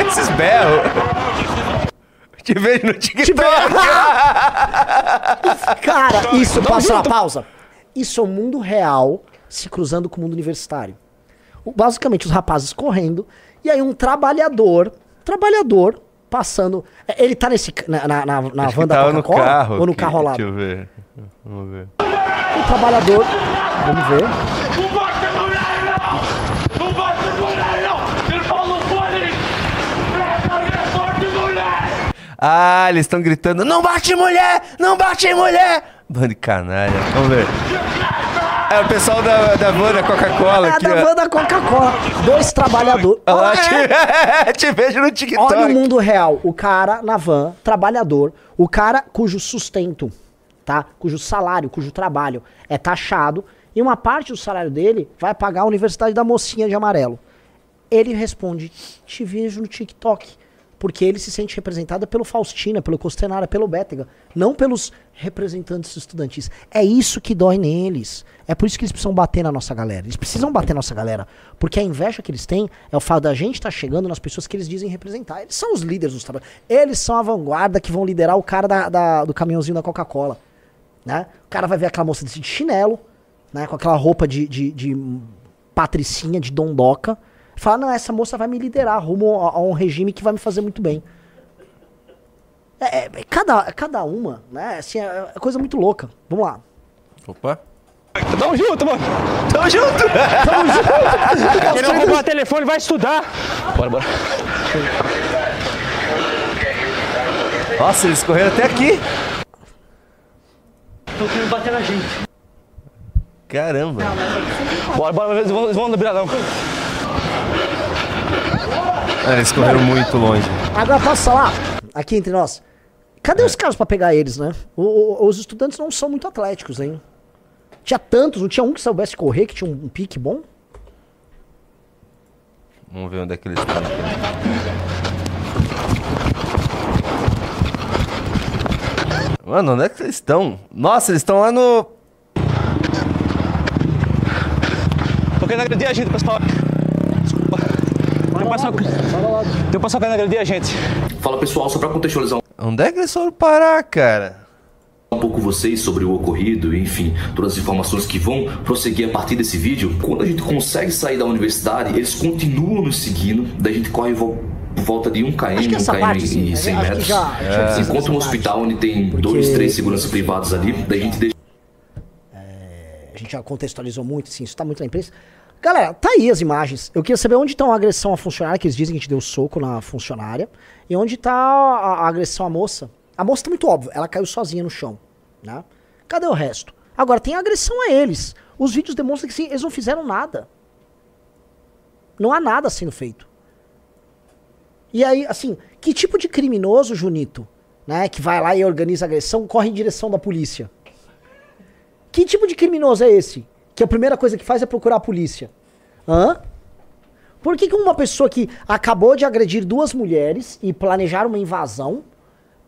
Esses berros. Te vejo no TikTok. Cara, isso, passa uma pausa. Isso é o mundo real se cruzando com o mundo universitário. Basicamente, os rapazes correndo, e aí um trabalhador, trabalhador, passando. é, Ele tá nesse. Na, na, na, na van que da Coca-Cola? carro. Ou no aqui. carro lado? Deixa eu ver. Vamos ver. O trabalhador. Vamos ver. Ah, eles estão gritando: Não bate mulher! Não bate mulher! Bando de canalha. Vamos ver. É o pessoal da, da van da Coca-Cola É aqui, da ó. van da Coca-Cola. Dois trabalhadores. Olha é? te, te vejo no TikTok. Olha o mundo real. O cara na van, trabalhador, o cara cujo sustento, tá? Cujo salário, cujo trabalho é taxado, e uma parte do salário dele vai pagar a Universidade da Mocinha de Amarelo. Ele responde: Te vejo no TikTok. Porque ele se sente representado pelo Faustina, pelo Costenara, pelo Bétega, não pelos representantes estudantis. É isso que dói neles. É por isso que eles precisam bater na nossa galera. Eles precisam bater na nossa galera. Porque a inveja que eles têm é o fato da gente estar chegando nas pessoas que eles dizem representar. Eles são os líderes dos trabalhos. Eles são a vanguarda que vão liderar o cara da- da- do caminhãozinho da Coca-Cola. Né? O cara vai ver aquela moça de chinelo, né? com aquela roupa de, de, de patricinha, de dondoca. Fala, não, essa moça vai me liderar rumo a, a um regime que vai me fazer muito bem. É, é, é cada, cada uma, né? Assim, é, é coisa muito louca. Vamos lá. Opa. Tamo junto, mano. Tamo junto. Tamo junto. Quem não roubar telefone vai estudar. Bora, bora. Nossa, eles correram até aqui. Estão querendo bater na gente. Caramba. Bora, bora, eles vão, eles vão no biradão. Ah, eles correram muito longe. Agora posso falar, aqui entre nós. Cadê os caras pra pegar eles, né? O- o- os estudantes não são muito atléticos, hein? Tinha tantos, não tinha um que soubesse correr, que tinha um, um pique bom? Vamos ver onde é que eles estão. aqui. Mano, onde é que eles estão? Nossa, eles estão lá no. Tô querendo agredir a gente, pessoal. Tem um um pessoal querendo agredir a gente. Fala pessoal, só para contextualizar Onde é que eles foram parar, cara? um pouco vocês sobre o ocorrido, enfim, todas as informações que vão prosseguir a partir desse vídeo, quando a gente consegue sair da universidade, eles continuam nos seguindo, daí a gente corre volta de 1 km, Acho que 1 essa km parte, sim, e né? 100 Acho que metros. já- Se encontra um hospital onde tem dois, três seguranças privados ali, daí a gente deixa A gente já contextualizou muito, assim, isso tá muito na imprensa. Galera, tá aí as imagens. Eu queria saber onde tá a agressão à funcionária, que eles dizem que a gente deu soco na funcionária, e onde tá a, a agressão à moça. A moça tá muito óbvio, ela caiu sozinha no chão, né? Cadê o resto? Agora, tem agressão a eles. Os vídeos demonstram que sim, eles não fizeram nada. Não há nada sendo feito. E aí, assim, que tipo de criminoso, Junito, né, que vai lá e organiza agressão, corre em direção da polícia? Que tipo de criminoso é esse? Que a primeira coisa que faz é procurar a polícia. Hã? Por que, que uma pessoa que acabou de agredir duas mulheres e planejar uma invasão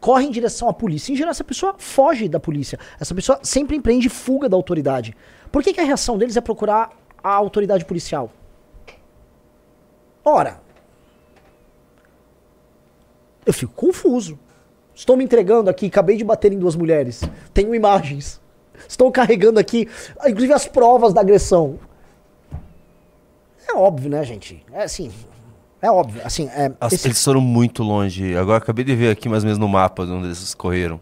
corre em direção à polícia? Em geral, essa pessoa foge da polícia. Essa pessoa sempre empreende fuga da autoridade. Por que, que a reação deles é procurar a autoridade policial? Ora, eu fico confuso. Estou me entregando aqui, acabei de bater em duas mulheres. Tenho imagens. Estou carregando aqui, inclusive as provas da agressão. É óbvio, né, gente? É assim. É óbvio. Assim, é, Nossa, esse- Eles foram muito longe. Agora acabei de ver aqui mais ou menos no mapa de onde eles correram.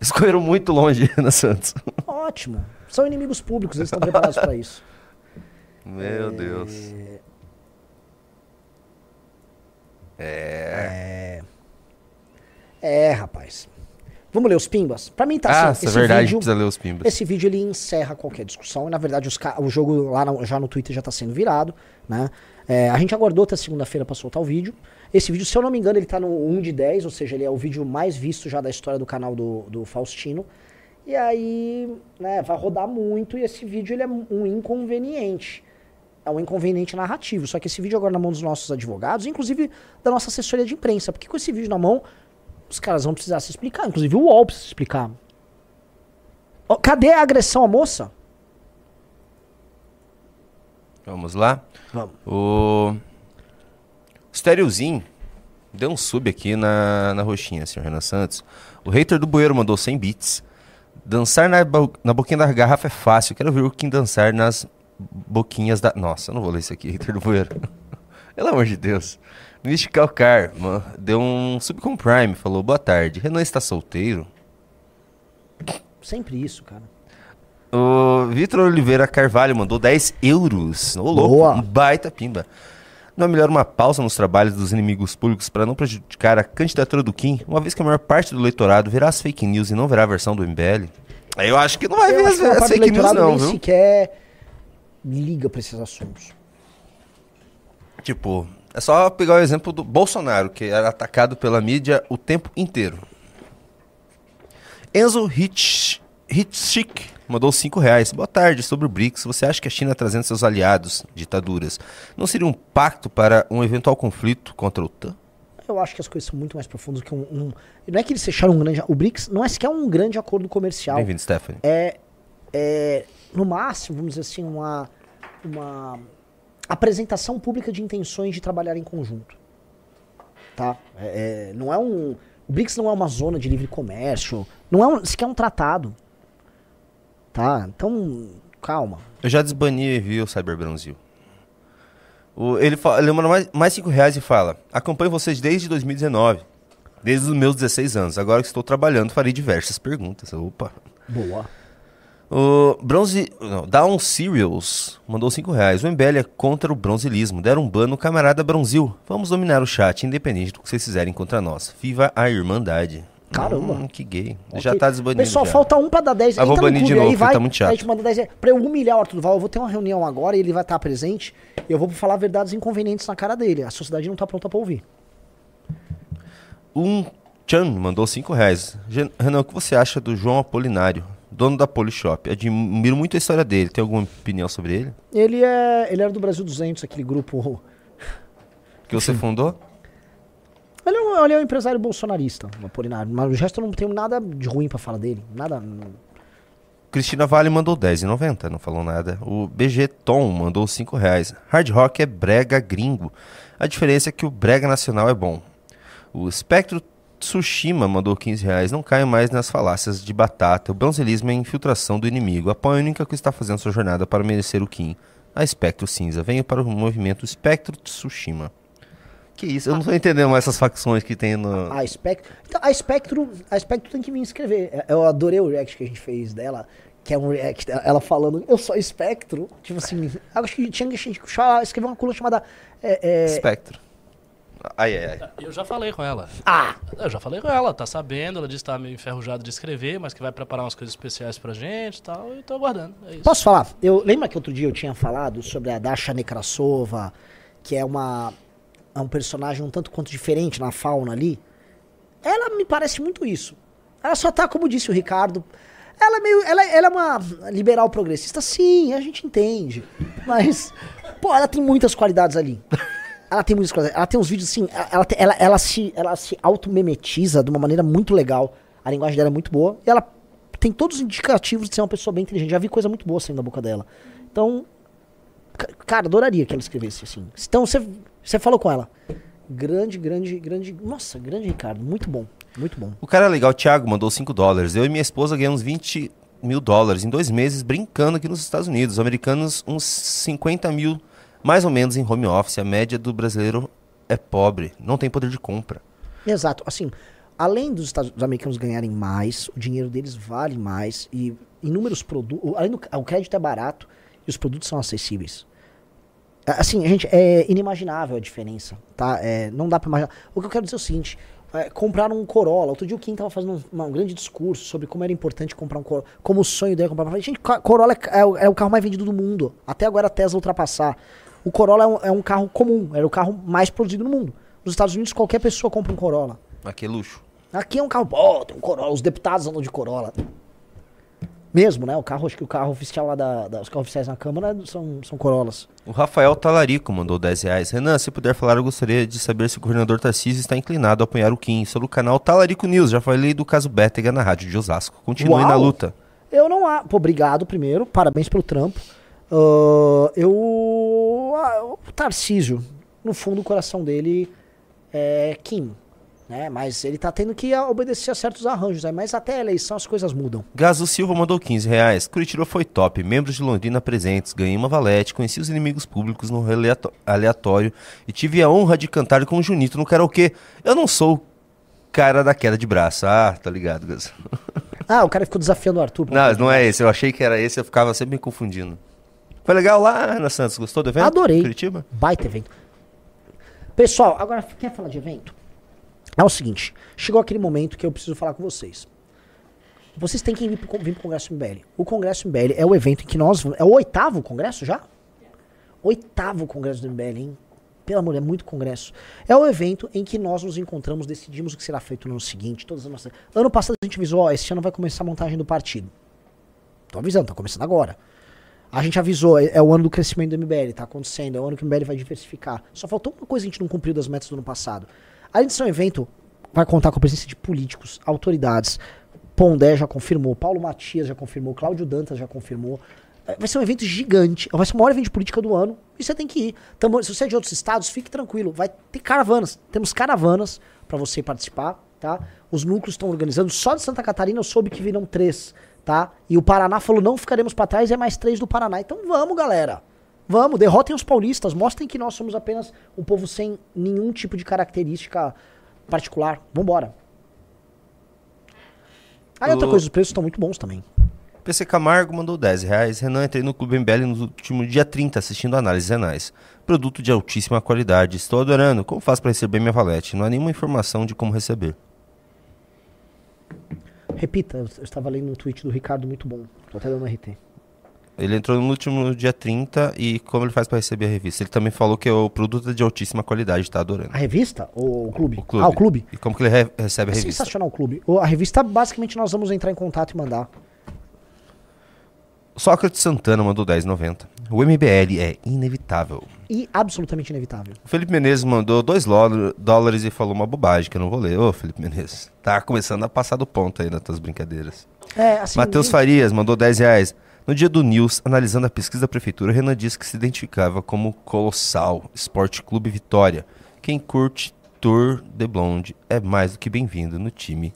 Eles correram muito longe na Santos. Ótimo. São inimigos públicos, eles estão preparados para isso. Meu Deus. É. É, rapaz. Vamos ler os pimbas? Pra mim tá Ah, assim. é verdade, precisa ler os pimbas. Esse vídeo ele encerra qualquer discussão. E na verdade os o jogo lá no- já no Twitter já tá sendo virado, né? É, a gente aguardou até segunda-feira pra soltar o vídeo. Esse vídeo, se eu não me engano, ele tá no 1 de 10, ou seja, ele é o vídeo mais visto já da história do canal do, do Faustino. E aí, né, vai rodar muito e esse vídeo ele é um inconveniente. É um inconveniente narrativo. Só que esse vídeo agora na mão dos nossos advogados, inclusive da nossa assessoria de imprensa. Porque com esse vídeo na mão, os caras vão precisar se explicar. Inclusive o UOL precisa se explicar. Cadê a agressão à moça? Vamos lá? Vamos. O Stereozinho deu um sub aqui na, na roxinha, senhor Renan Santos. O hater do bueiro mandou 100 bits. Dançar na, na boquinha da garrafa é fácil. Quero ver o Kim dançar nas boquinhas da... Nossa, eu não vou ler isso aqui, hater do bueiro. Pelo amor de Deus. Mystical Car mano, deu um sub com Prime. Falou, boa tarde. Renan está solteiro? Sempre isso, cara. O Vitor Oliveira Carvalho mandou 10 euros. Ô, louco, Boa. um baita pimba. Não é melhor uma pausa nos trabalhos dos inimigos públicos para não prejudicar a candidatura do Kim, uma vez que a maior parte do eleitorado verá as fake news e não verá a versão do MBL? Aí Eu acho que não vai Eu ver as, as fake news não, nem viu? sequer liga pra esses assuntos. Tipo, é só pegar o exemplo do Bolsonaro, que era atacado pela mídia o tempo inteiro. Enzo Hitch, Hitchik mandou 5 reais. Boa tarde, sobre o BRICS. Você acha que a China trazendo seus aliados, ditaduras, não seria um pacto para um eventual conflito contra a OTAN? Eu acho que as coisas são muito mais profundas que um, um- Não é que eles fecharam um grande. O BRICS não é sequer um grande acordo comercial. Bem-vindo, Stephanie. É, é, no máximo, vamos dizer assim, uma, uma apresentação pública de intenções de trabalhar em conjunto. Tá? É, é, não é um. O BRICS não é uma zona de livre comércio. Não é um, sequer um tratado. Tá? Então, calma. Eu já desbani viu, Cyber Brasil. O, ele, ele manda mais, mais 5 reais e fala: Acompanho vocês desde 2019, desde os meus 16 anos. Agora que estou trabalhando, farei diversas perguntas. Opa. Boa. O Bronze. Não, Down Cereals mandou 5 reais. O MBL é contra o bronzilismo. Deram um ban no camarada Bronzil. Vamos dominar o chat, independente do que vocês fizerem contra nós. Viva a Irmandade. Caramba. Hum, que gay. Ok. Já tá desbanido. Pessoal, já. falta um pra dar 10. Ah, vou banir de novo, aí, vai, tá muito chato. A gente manda 10. Pra eu humilhar o Arthur Duval, eu vou ter uma reunião agora e ele vai estar presente. E eu vou falar verdades inconvenientes na cara dele. A sociedade não tá pronta pra ouvir. Um Chan mandou 5 reais. Renan, o que você acha do João Apolinário, dono da Polishop? Admiro muito a história dele. Tem alguma opinião sobre ele? Ele é. Ele era do Brasil 200, aquele grupo. Que você fundou? Ele é um, ele é um empresário bolsonarista, Apolinário. Mas o resto eu não tenho nada de ruim pra falar dele. Nada. não- Cristina Vale mandou 10,90, não falou nada. O BG Tom mandou 5 reais. Hard rock é brega gringo. A diferença é que o brega nacional é bom. O Espectro Tsushima mandou 15 reais. Não caio mais nas falácias de batata. O bronzelismo é a infiltração do inimigo. Apoio a única que está fazendo sua jornada para merecer o Kim. A Espectro Cinza. Venho para o movimento Espectro Tsushima. Que isso? Eu não tô entendendo mais essas facções que tem no... A Spectro. Então, a Spectro. A Spectro tem que me inscrever. É, Eu adorei o react que a gente fez dela. Que é um react, ela falando, eu sou Espectro. Tipo assim, acho que tinha que escrever uma coluna chamada. É, é, Espectro. Ai, ai, ai. Eu já falei com ela. Ah! Eu já falei com ela, tá sabendo, ela disse que tá meio enferrujada de escrever, mas que vai preparar umas coisas especiais pra gente e tal, e tô aguardando. É isso. Posso falar? Eu lembra que outro dia eu tinha falado sobre a Dasha Nekrasova, que é uma é um personagem um tanto quanto diferente na fauna ali. Ela me parece muito isso. Ela só tá, como disse o Ricardo, ela é meio ela, ela é uma liberal progressista, sim, a gente entende. Mas pô, ela tem muitas qualidades ali. Ela tem qualidades. Ela tem uns vídeos assim, ela, ela, ela se ela se automemetiza de uma maneira muito legal. A linguagem dela é muito boa e ela tem todos os indicativos de ser uma pessoa bem inteligente. Já vi coisa muito boa saindo da boca dela. Então, ca- cara, adoraria que ela escrevesse assim. Então, você, falou com ela. Grande, grande, grande. Nossa, grande Ricardo, muito bom. Muito bom. O cara é legal, o Thiago, mandou 5 dólares. Eu e minha esposa ganhamos 20 mil dólares em dois meses brincando aqui nos Estados Unidos. Os americanos, uns 50 mil, mais ou menos, em home office. A média do brasileiro é pobre, não tem poder de compra. Exato. Assim, além dos, Estados, dos americanos ganharem mais, o dinheiro deles vale mais e inúmeros produtos. Além do o crédito é barato e os produtos são acessíveis. Assim, gente, é inimaginável a diferença, tá? É, não dá pra imaginar. O que eu quero dizer é o seguinte: é, compraram um Corolla. Outro dia o Kim tava fazendo um, um grande discurso sobre como era importante comprar um Corolla. Como o sonho dele é comprar. Gente, Corolla é, é é o carro mais vendido do mundo. Até agora a Tesla ultrapassar. O Corolla é um, é um carro comum, era o carro mais produzido no mundo. Nos Estados Unidos, qualquer pessoa compra um Corolla. Aqui é luxo. Aqui é um carro, pô, tem um Corolla, os deputados andam de Corolla. Mesmo, né? O carro, acho que o carro oficial lá da, da- os carros oficiais na Câmara são, são Corollas. O Rafael Talarico mandou 10 reais. Renan, se puder falar, eu gostaria de saber se o governador Tarcísio está inclinado a apoiar o Kim sobre o canal Talarico News. Já falei do caso Bétega na rádio de Osasco. Continue Uau! na luta. Eu não há. Pô, obrigado primeiro, parabéns pelo trampo. Ah, eu. ah, o Tarcísio, no fundo, o coração dele é Kim. Né? Mas ele tá tendo que obedecer a certos arranjos. Né? Mas até a eleição as coisas mudam. Gaso Silva mandou 15 reais. Curitiba foi top. Membros de Londrina presentes. Ganhei uma valete. Conheci os inimigos públicos no aleatório. E tive a honra de cantar com o Junito no karaokê. Eu não sou o cara da queda de braço. Ah, tá ligado, Gaso. Ah, o cara ficou desafiando o Arthur. Não, não é esse. Eu achei que era esse. Eu ficava sempre me confundindo. Foi legal lá, Ana Santos? Gostou do evento? Adorei. Curitiba? Baita evento. Pessoal, agora quer falar de evento? É o seguinte, chegou aquele momento que eu preciso falar com vocês. Vocês têm que vir pro, vir pro Congresso MBL. O Congresso MBL é o evento em que nós... É o oitavo congresso já? Oitavo congresso do MBL, hein? Pelo amor, é muito congresso. É o evento em que nós nos encontramos, decidimos o que será feito no ano seguinte, todas as nossas... Ano passado a gente avisou, ó, esse ano vai começar a montagem do partido. Tô avisando, tá começando agora. A gente avisou, é, é o ano do crescimento do MBL, tá acontecendo, é o ano que o MBL vai diversificar. Só faltou uma coisa que a gente não cumpriu das metas do ano passado. Além de ser um evento, vai contar com a presença de políticos, autoridades. Pondé já confirmou, Paulo Matias já confirmou, Cláudio Dantas já confirmou. É, Vai ser um evento gigante, vai ser o maior evento de política do ano e você tem que ir. Tamo- se você é de outros estados, fique tranquilo, vai ter caravanas. Temos caravanas para você participar, tá? Os núcleos estão organizando. Só de Santa Catarina eu soube que virão três, tá? E o Paraná falou: não ficaremos para trás, é mais três do Paraná. Então vamos, galera. Vamos, derrotem os paulistas, mostrem que nós somos apenas um povo sem nenhum tipo de característica particular. Vambora. Aí outra coisa, os preços estão muito bons também. PC Camargo mandou 10 reais. Renan, entrei no Clube MBL no último dia 30 assistindo análises renais. Produto de altíssima qualidade. Estou adorando. Como faço para receber minha valete? Não há nenhuma informação de como receber. Repita, eu, estava lendo um tweet do Ricardo muito bom. Tô até dando RT. Ele entrou no último dia 30 e como ele faz para receber a revista? Ele também falou que é o produto é de altíssima qualidade, tá adorando. A revista ou o clube? O clube. Ah, o clube? E como que ele re- recebe a É revista? sensacional o clube. A revista, basicamente, nós vamos entrar em contato e mandar. Sócrates Santana mandou 10,90. O MBL é inevitável. E absolutamente inevitável. O Felipe Menezes mandou 2 dólares e falou uma bobagem que eu não vou ler. Ô, Felipe Menezes, tá começando a passar do ponto aí nas tuas brincadeiras. É, assim, Matheus ninguém- Farias mandou 10 reais. No dia do News, analisando a pesquisa da prefeitura, Renan disse que se identificava como Colossal Esporte Clube Vitória. Quem curte Tour de Blonde é mais do que bem-vindo no time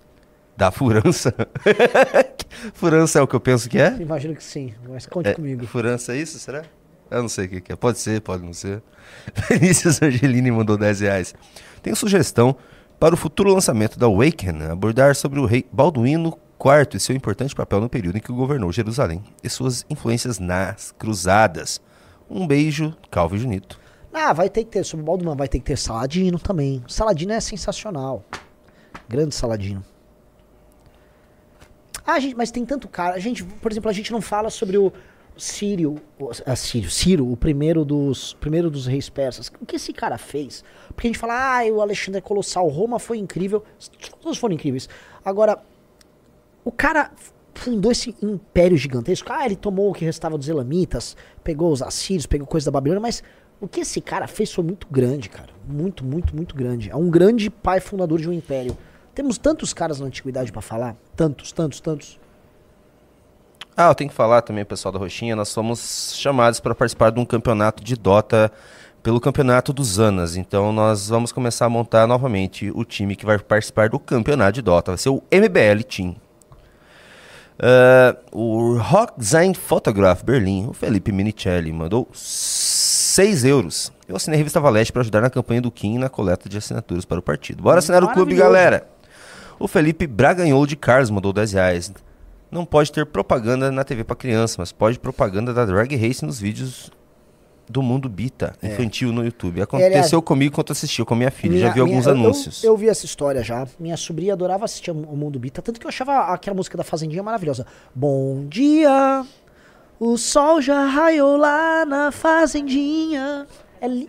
da Furança. Furança é o que eu penso que é? Imagino que sim, mas conte É, comigo. Furança é isso, será? Eu não sei o que, que é. Pode ser, pode não ser. Vinícius Angelini mandou 10 reais. Tenho sugestão para o futuro lançamento da Awaken abordar sobre o rei Balduíno IV e seu importante papel no período em que governou Jerusalém e suas influências nas cruzadas. Um beijo, Calvo e Junito. Ah, vai ter que ter, sobre o Baldman, vai ter que ter Saladino também. Saladino é sensacional. Grande Saladino. Ah, gente, mas tem tanto cara. A gente, por exemplo, a gente não fala sobre o Sírio, ah, Sírio, Ciro, o primeiro dos, primeiro dos reis persas. O que esse cara fez? Porque a gente fala, ah, o Alexandre é colossal, Roma foi incrível. Todos foram incríveis. Agora, o cara fundou esse império gigantesco. Ah, ele tomou o que restava dos elamitas, pegou os assírios, pegou coisa da Babilônia, mas o que esse cara fez foi muito grande, cara. Muito, muito, muito grande. É um grande pai fundador de um império. Temos tantos caras na antiguidade pra falar. Tantos, tantos, tantos. Ah, eu tenho que falar também, pessoal da Roxinha, nós fomos chamados para participar de um campeonato de Dota pelo campeonato dos Anas. Então nós vamos começar a montar novamente o time que vai participar do campeonato de Dota. Vai ser o MBL Team. Ah, o Rockzine Photograph Berlim, o Felipe Minicelli, mandou 6 euros. Eu assinei a revista Valete para ajudar na campanha do Kim na coleta de assinaturas para o partido. Bora assinar o clube, galera! O Felipe Braganhol de Carlos mandou 10 reais. Não pode ter propaganda na TV para criança, mas pode propaganda da Drag Race nos vídeos do Mundo Bita, infantil no YouTube. Aconteceu aliás, comigo enquanto assistia com minha filha, Minha- já vi alguns eu- anúncios. Eu, eu vi essa história já. Minha sobrinha adorava assistir o Mundo Bita, tanto que eu achava aquela música da Fazendinha maravilhosa. Bom dia, o sol já raiou lá na Fazendinha. É li...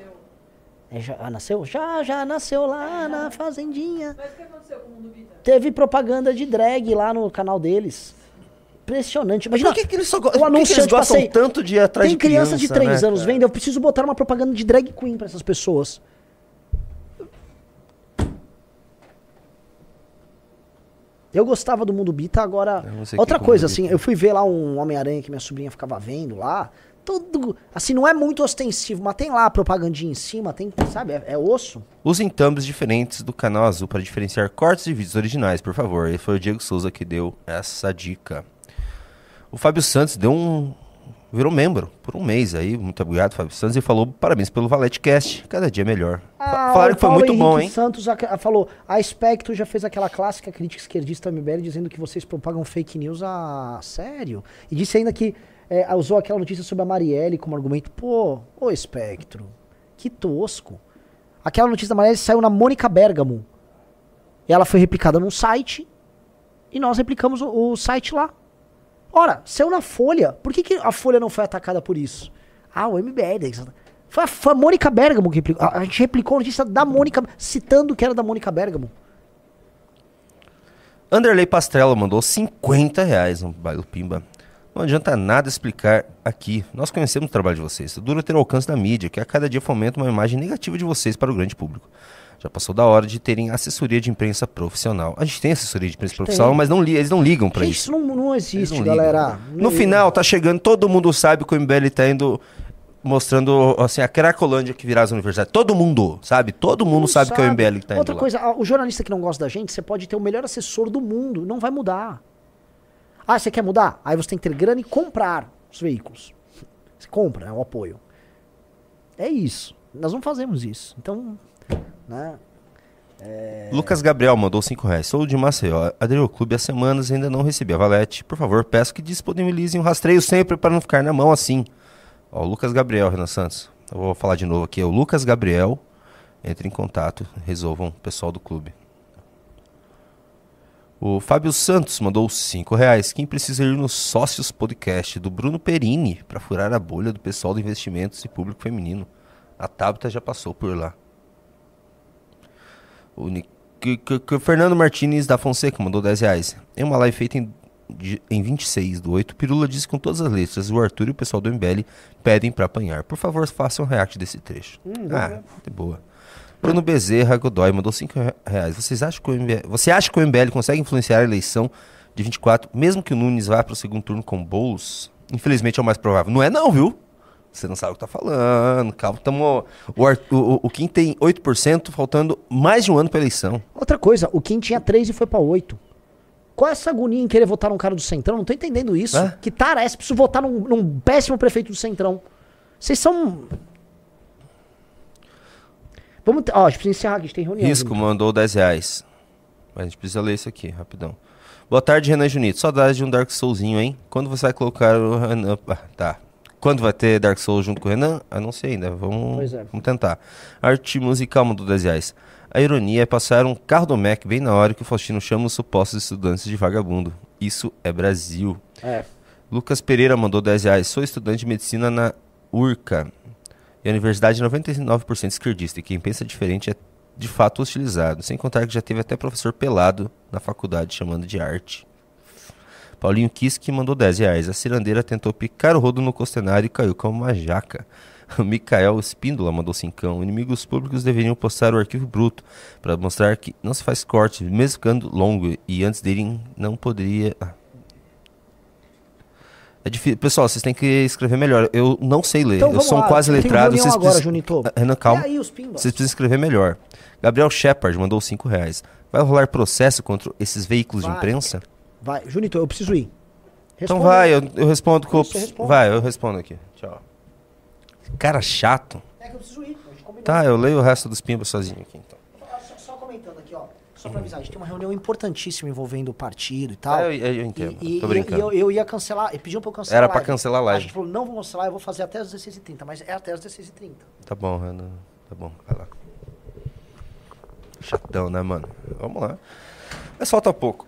É, já ah, nasceu? Já, já nasceu lá na Fazendinha. Mas o que aconteceu com o Mundo Bita? Teve propaganda de drag lá no canal deles. Impressionante. Imagina, Por que, que eles só go- o por que anunciante eles gostam passei- tanto de ir atrás Tem de criança, de criança, 3 né, anos cara? vendo, eu preciso botar uma propaganda de drag queen pra essas pessoas. Eu gostava do Mundo Bita, agora. Outra é coisa, assim, Bita. eu fui ver lá um Homem-Aranha que minha sobrinha ficava vendo lá. Tudo. Assim, não é muito ostensivo, mas tem lá a propagandinha em cima, tem, sabe? É, é osso. Usem thumbs diferentes do canal azul para diferenciar cortes de vídeos originais, por favor. E foi o Diego Souza que deu essa dica. O Fábio Santos deu um. Virou membro por um mês aí. Muito obrigado, Fábio Santos. E falou parabéns pelo Valete Cast. Cada dia melhor. Fa- Falaram que foi muito bom, Henrique hein? Santos aca- falou: a Spectro já fez aquela clássica crítica esquerdista MBL dizendo que vocês propagam fake news a sério. E disse ainda que é, usou aquela notícia sobre a Marielle como argumento. Pô, ô Spectro, que tosco. Aquela notícia da Marielle saiu na Mônica Bergamo. E ela foi replicada num site. E nós replicamos o, o site lá. Ora, saiu na Folha. Por que, que a Folha não foi atacada por isso? Ah, o MBL. Foi a, foi a Mônica Bergamo que replicou. A, a gente replicou a notícia da Mônica, citando que era da Mônica Bergamo. Anderley Pastrella mandou 50 reais no baile Pimba. Não adianta nada explicar aqui. Nós conhecemos o trabalho de vocês. Duro ter o alcance da mídia, que a cada dia fomenta uma imagem negativa de vocês para o grande público. Já passou da hora de terem assessoria de imprensa profissional. A gente tem assessoria de imprensa profissional, mas não li- eles não ligam para Gente, isso. isso não, não existe, não ligam. galera. No final, tá chegando, todo mundo sabe que o MBL tá indo mostrando assim, a Cracolândia que virá as universidades. Todo mundo, sabe? Todo mundo sabe, que é o MBL que tá indo Outra lá. coisa, o jornalista que não gosta da gente, você pode ter o melhor assessor do mundo, não vai mudar. Ah, você quer mudar? Aí você tem que ter grana e comprar os veículos. Você compra, é o apoio. É isso. Nós não fazemos isso. Então, né? Lucas Gabriel mandou 5 reais. Sou de Maceió. Aderi ao clube há semanas e ainda não recebi a valete. Por favor, peço que disponibilizem um rastreio sempre para não ficar na mão assim. Ó, o Lucas Gabriel, Renan Santos. Eu vou falar de novo aqui. É o Lucas Gabriel. Entre em contato, resolvam o pessoal do clube. O Fábio Santos mandou 5 reais. Quem precisa ir no Sócios Podcast do Bruno Perini para furar a bolha do pessoal do investimentos e público feminino. A Tabita já passou por lá. O que- que- que o Fernando Martins da Fonseca mandou 10 reais. Em uma live feita em, de- em 26 do 8, Pirula disse com todas as letras: o Arthur e o pessoal do MBL pedem pra apanhar. Por favor, façam um react desse trecho. ah, de boa. Bruno Bezerra Godoy mandou 5 reais. Vocês acham que o MBL, você acha que o MBL consegue influenciar a eleição de 24, mesmo que o Nunes vá pro segundo turno com Boulos? Infelizmente é o mais provável. Não é não, viu? Você não sabe o que tá falando. Calma, tamo, o, o, o Kim tem 8%, faltando mais de um ano pra eleição. Outra coisa, o Kim tinha 3 e foi pra 8. Qual é essa agonia em querer votar num cara do Centrão? Não tô entendendo isso. Hã? Que tara é essa? Preciso votar num, num péssimo prefeito do Centrão. Vocês são. Vamos. Ó, a gente precisa encerrar aqui, a gente tem reunião. Risco gente. mandou 10 reais. Mas a gente precisa ler isso aqui, rapidão. Boa tarde, Renan Junito. Saudades de um Dark Soulzinho, hein? Quando você vai colocar o Renan. Ah, tá. Quando vai ter Dark Souls junto com o Renan? Ah, não sei ainda. Vamos, é. vamos tentar. Arte musical mandou 10 reais. A ironia é passar um carro do Mac bem na hora que o Faustino chama os supostos estudantes de vagabundo. Isso é Brasil. É. Lucas Pereira mandou 10 reais. Sou estudante de medicina na URCA. E a universidade é 99% esquerdista. E quem pensa diferente é de fato hostilizado. Sem contar que já teve até professor pelado na faculdade chamando de arte. Paulinho Kiske mandou 10 reais. A cirandeira tentou picar o rodo no costenário e caiu como uma jaca. O Mikael Espíndola mandou cincão. Inimigos públicos deveriam postar o arquivo bruto para mostrar que não se faz corte, mesmo ficando longo. E antes dele não poderia. Ah. É difícil. Pessoal, vocês têm que escrever melhor. Eu não sei ler. Então eu sou um lá, quase letrado. Vocês agora, precisam-. Ah, Renan, calma. Aí? Vocês precisam escrever melhor. Gabriel Shepard mandou 5 reais. Vai rolar processo contra esses veículos de Vai. imprensa? Vai, Junito, eu preciso ir. Então Responde. vai, eu, eu respondo com. Responde. Vai, eu respondo aqui. Tchau. Cara chato. É que eu preciso ir. Tá, eu leio o resto dos pimbas sozinho aqui então. Só, só comentando aqui, ó. Só pra avisar, a gente tem uma reunião importantíssima envolvendo o partido e tal. Ah, eu- eu- entendo. E, Tô e- brincando. e eu, eu ia cancelar, e pediam pra eu cancelar. Era pra cancelar a live. A gente falou, não vou cancelar, eu vou fazer até as 16h30, mas é até as 16h30. Tá bom, Renan. Tá bom, vai lá. Chatão, né, mano? Vamos lá. Mas falta pouco.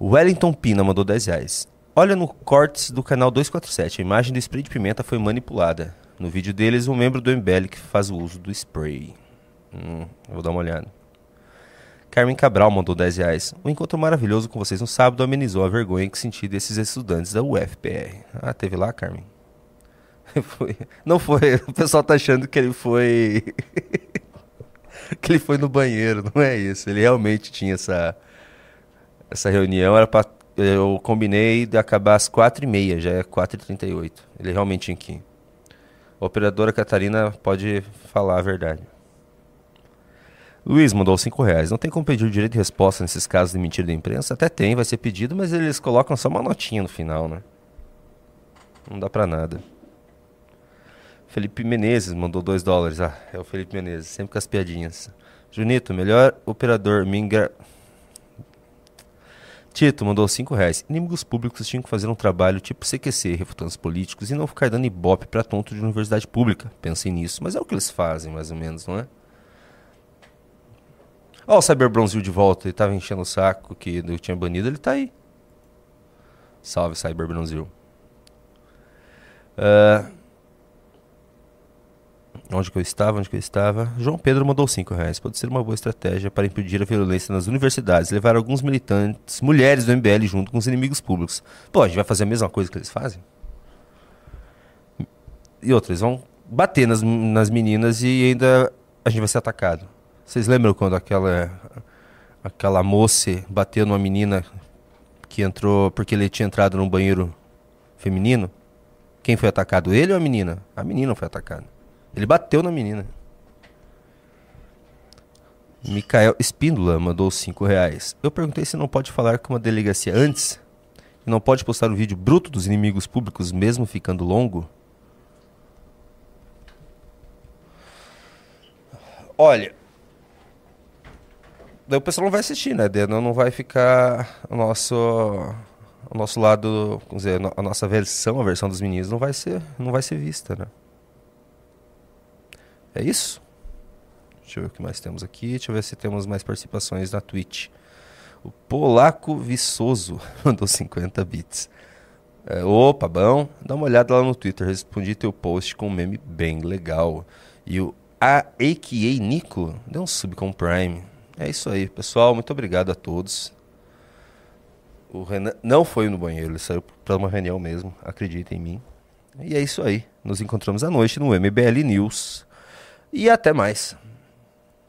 Wellington Pina mandou 10 reais. Olha no cortes do canal 247. A imagem do spray de pimenta foi manipulada. No vídeo deles, um membro do MBL que faz o uso do spray. Hum, vou dar uma olhada. Carmen Cabral mandou 10 reais. O encontro maravilhoso com vocês no sábado amenizou a vergonha que senti desses estudantes da UFPR. Ah, teve lá, Carmen? Foi. Não foi. O pessoal tá achando que ele foi. que ele foi no banheiro. Não é isso. Ele realmente tinha essa. Essa reunião. Era pra... Eu combinei de acabar às 4h30, já é 4h38. Ele realmente tinha que ir. A operadora Catarina pode falar a verdade. Luiz mandou 5 reais. Não tem como pedir o direito de resposta nesses casos de mentira da imprensa? Até tem, vai ser pedido, mas eles colocam só uma notinha no final, né? Não dá pra nada. Felipe Menezes mandou 2 dólares. Ah, é o Felipe Menezes, sempre com as piadinhas. Junito, melhor operador, me engra... Tito mandou 5 reais. Inimigos públicos tinham que fazer um trabalho tipo CQC, refutando os políticos, e não ficar dando ibope pra tonto de universidade pública. Pensem nisso, mas é o que eles fazem, mais ou menos, não é? Ó, o Cyber Bronzil de volta, ele tava enchendo o saco que eu tinha banido, ele tá aí. Salve, Cyber Bronzil. Onde que eu estava? Onde que eu estava? João Pedro mandou 5 reais. Pode ser uma boa estratégia para impedir a violência nas universidades. Levar alguns militantes, mulheres do MBL junto com os inimigos públicos. Pô, a gente vai fazer a mesma coisa que eles fazem? E outra, eles vão bater nas, nas meninas e ainda a gente vai ser atacado. Vocês lembram quando aquela, aquela moça bateu numa menina que entrou porque ele tinha entrado num banheiro feminino? Quem foi atacado? Ele ou a menina? A menina foi atacada. Ele bateu na menina. Micael Espíndola mandou 5 reais. Eu perguntei se não pode falar com uma delegacia antes e não pode postar um vídeo bruto dos inimigos públicos mesmo ficando longo. Olha, daí o pessoal não vai assistir, né? Daí não não vai ficar o nosso o nosso lado, vamos dizer, a nossa versão, a versão dos meninos não vai ser, não vai ser vista, né? É isso? Deixa eu ver o que mais temos aqui. Deixa eu ver se temos mais participações na Twitch. O Polaco Viçoso mandou 50 bits. É, opa, bom. Dá uma olhada lá no Twitter. Respondi teu post com um meme bem legal. E o A.A.K.A. Nico deu um sub com Prime. É isso aí, pessoal. Muito obrigado a todos. O Renan não foi no banheiro, ele saiu para uma reunião mesmo. Acredita em mim. E é isso aí. Nos encontramos à noite no MBL News. E até mais.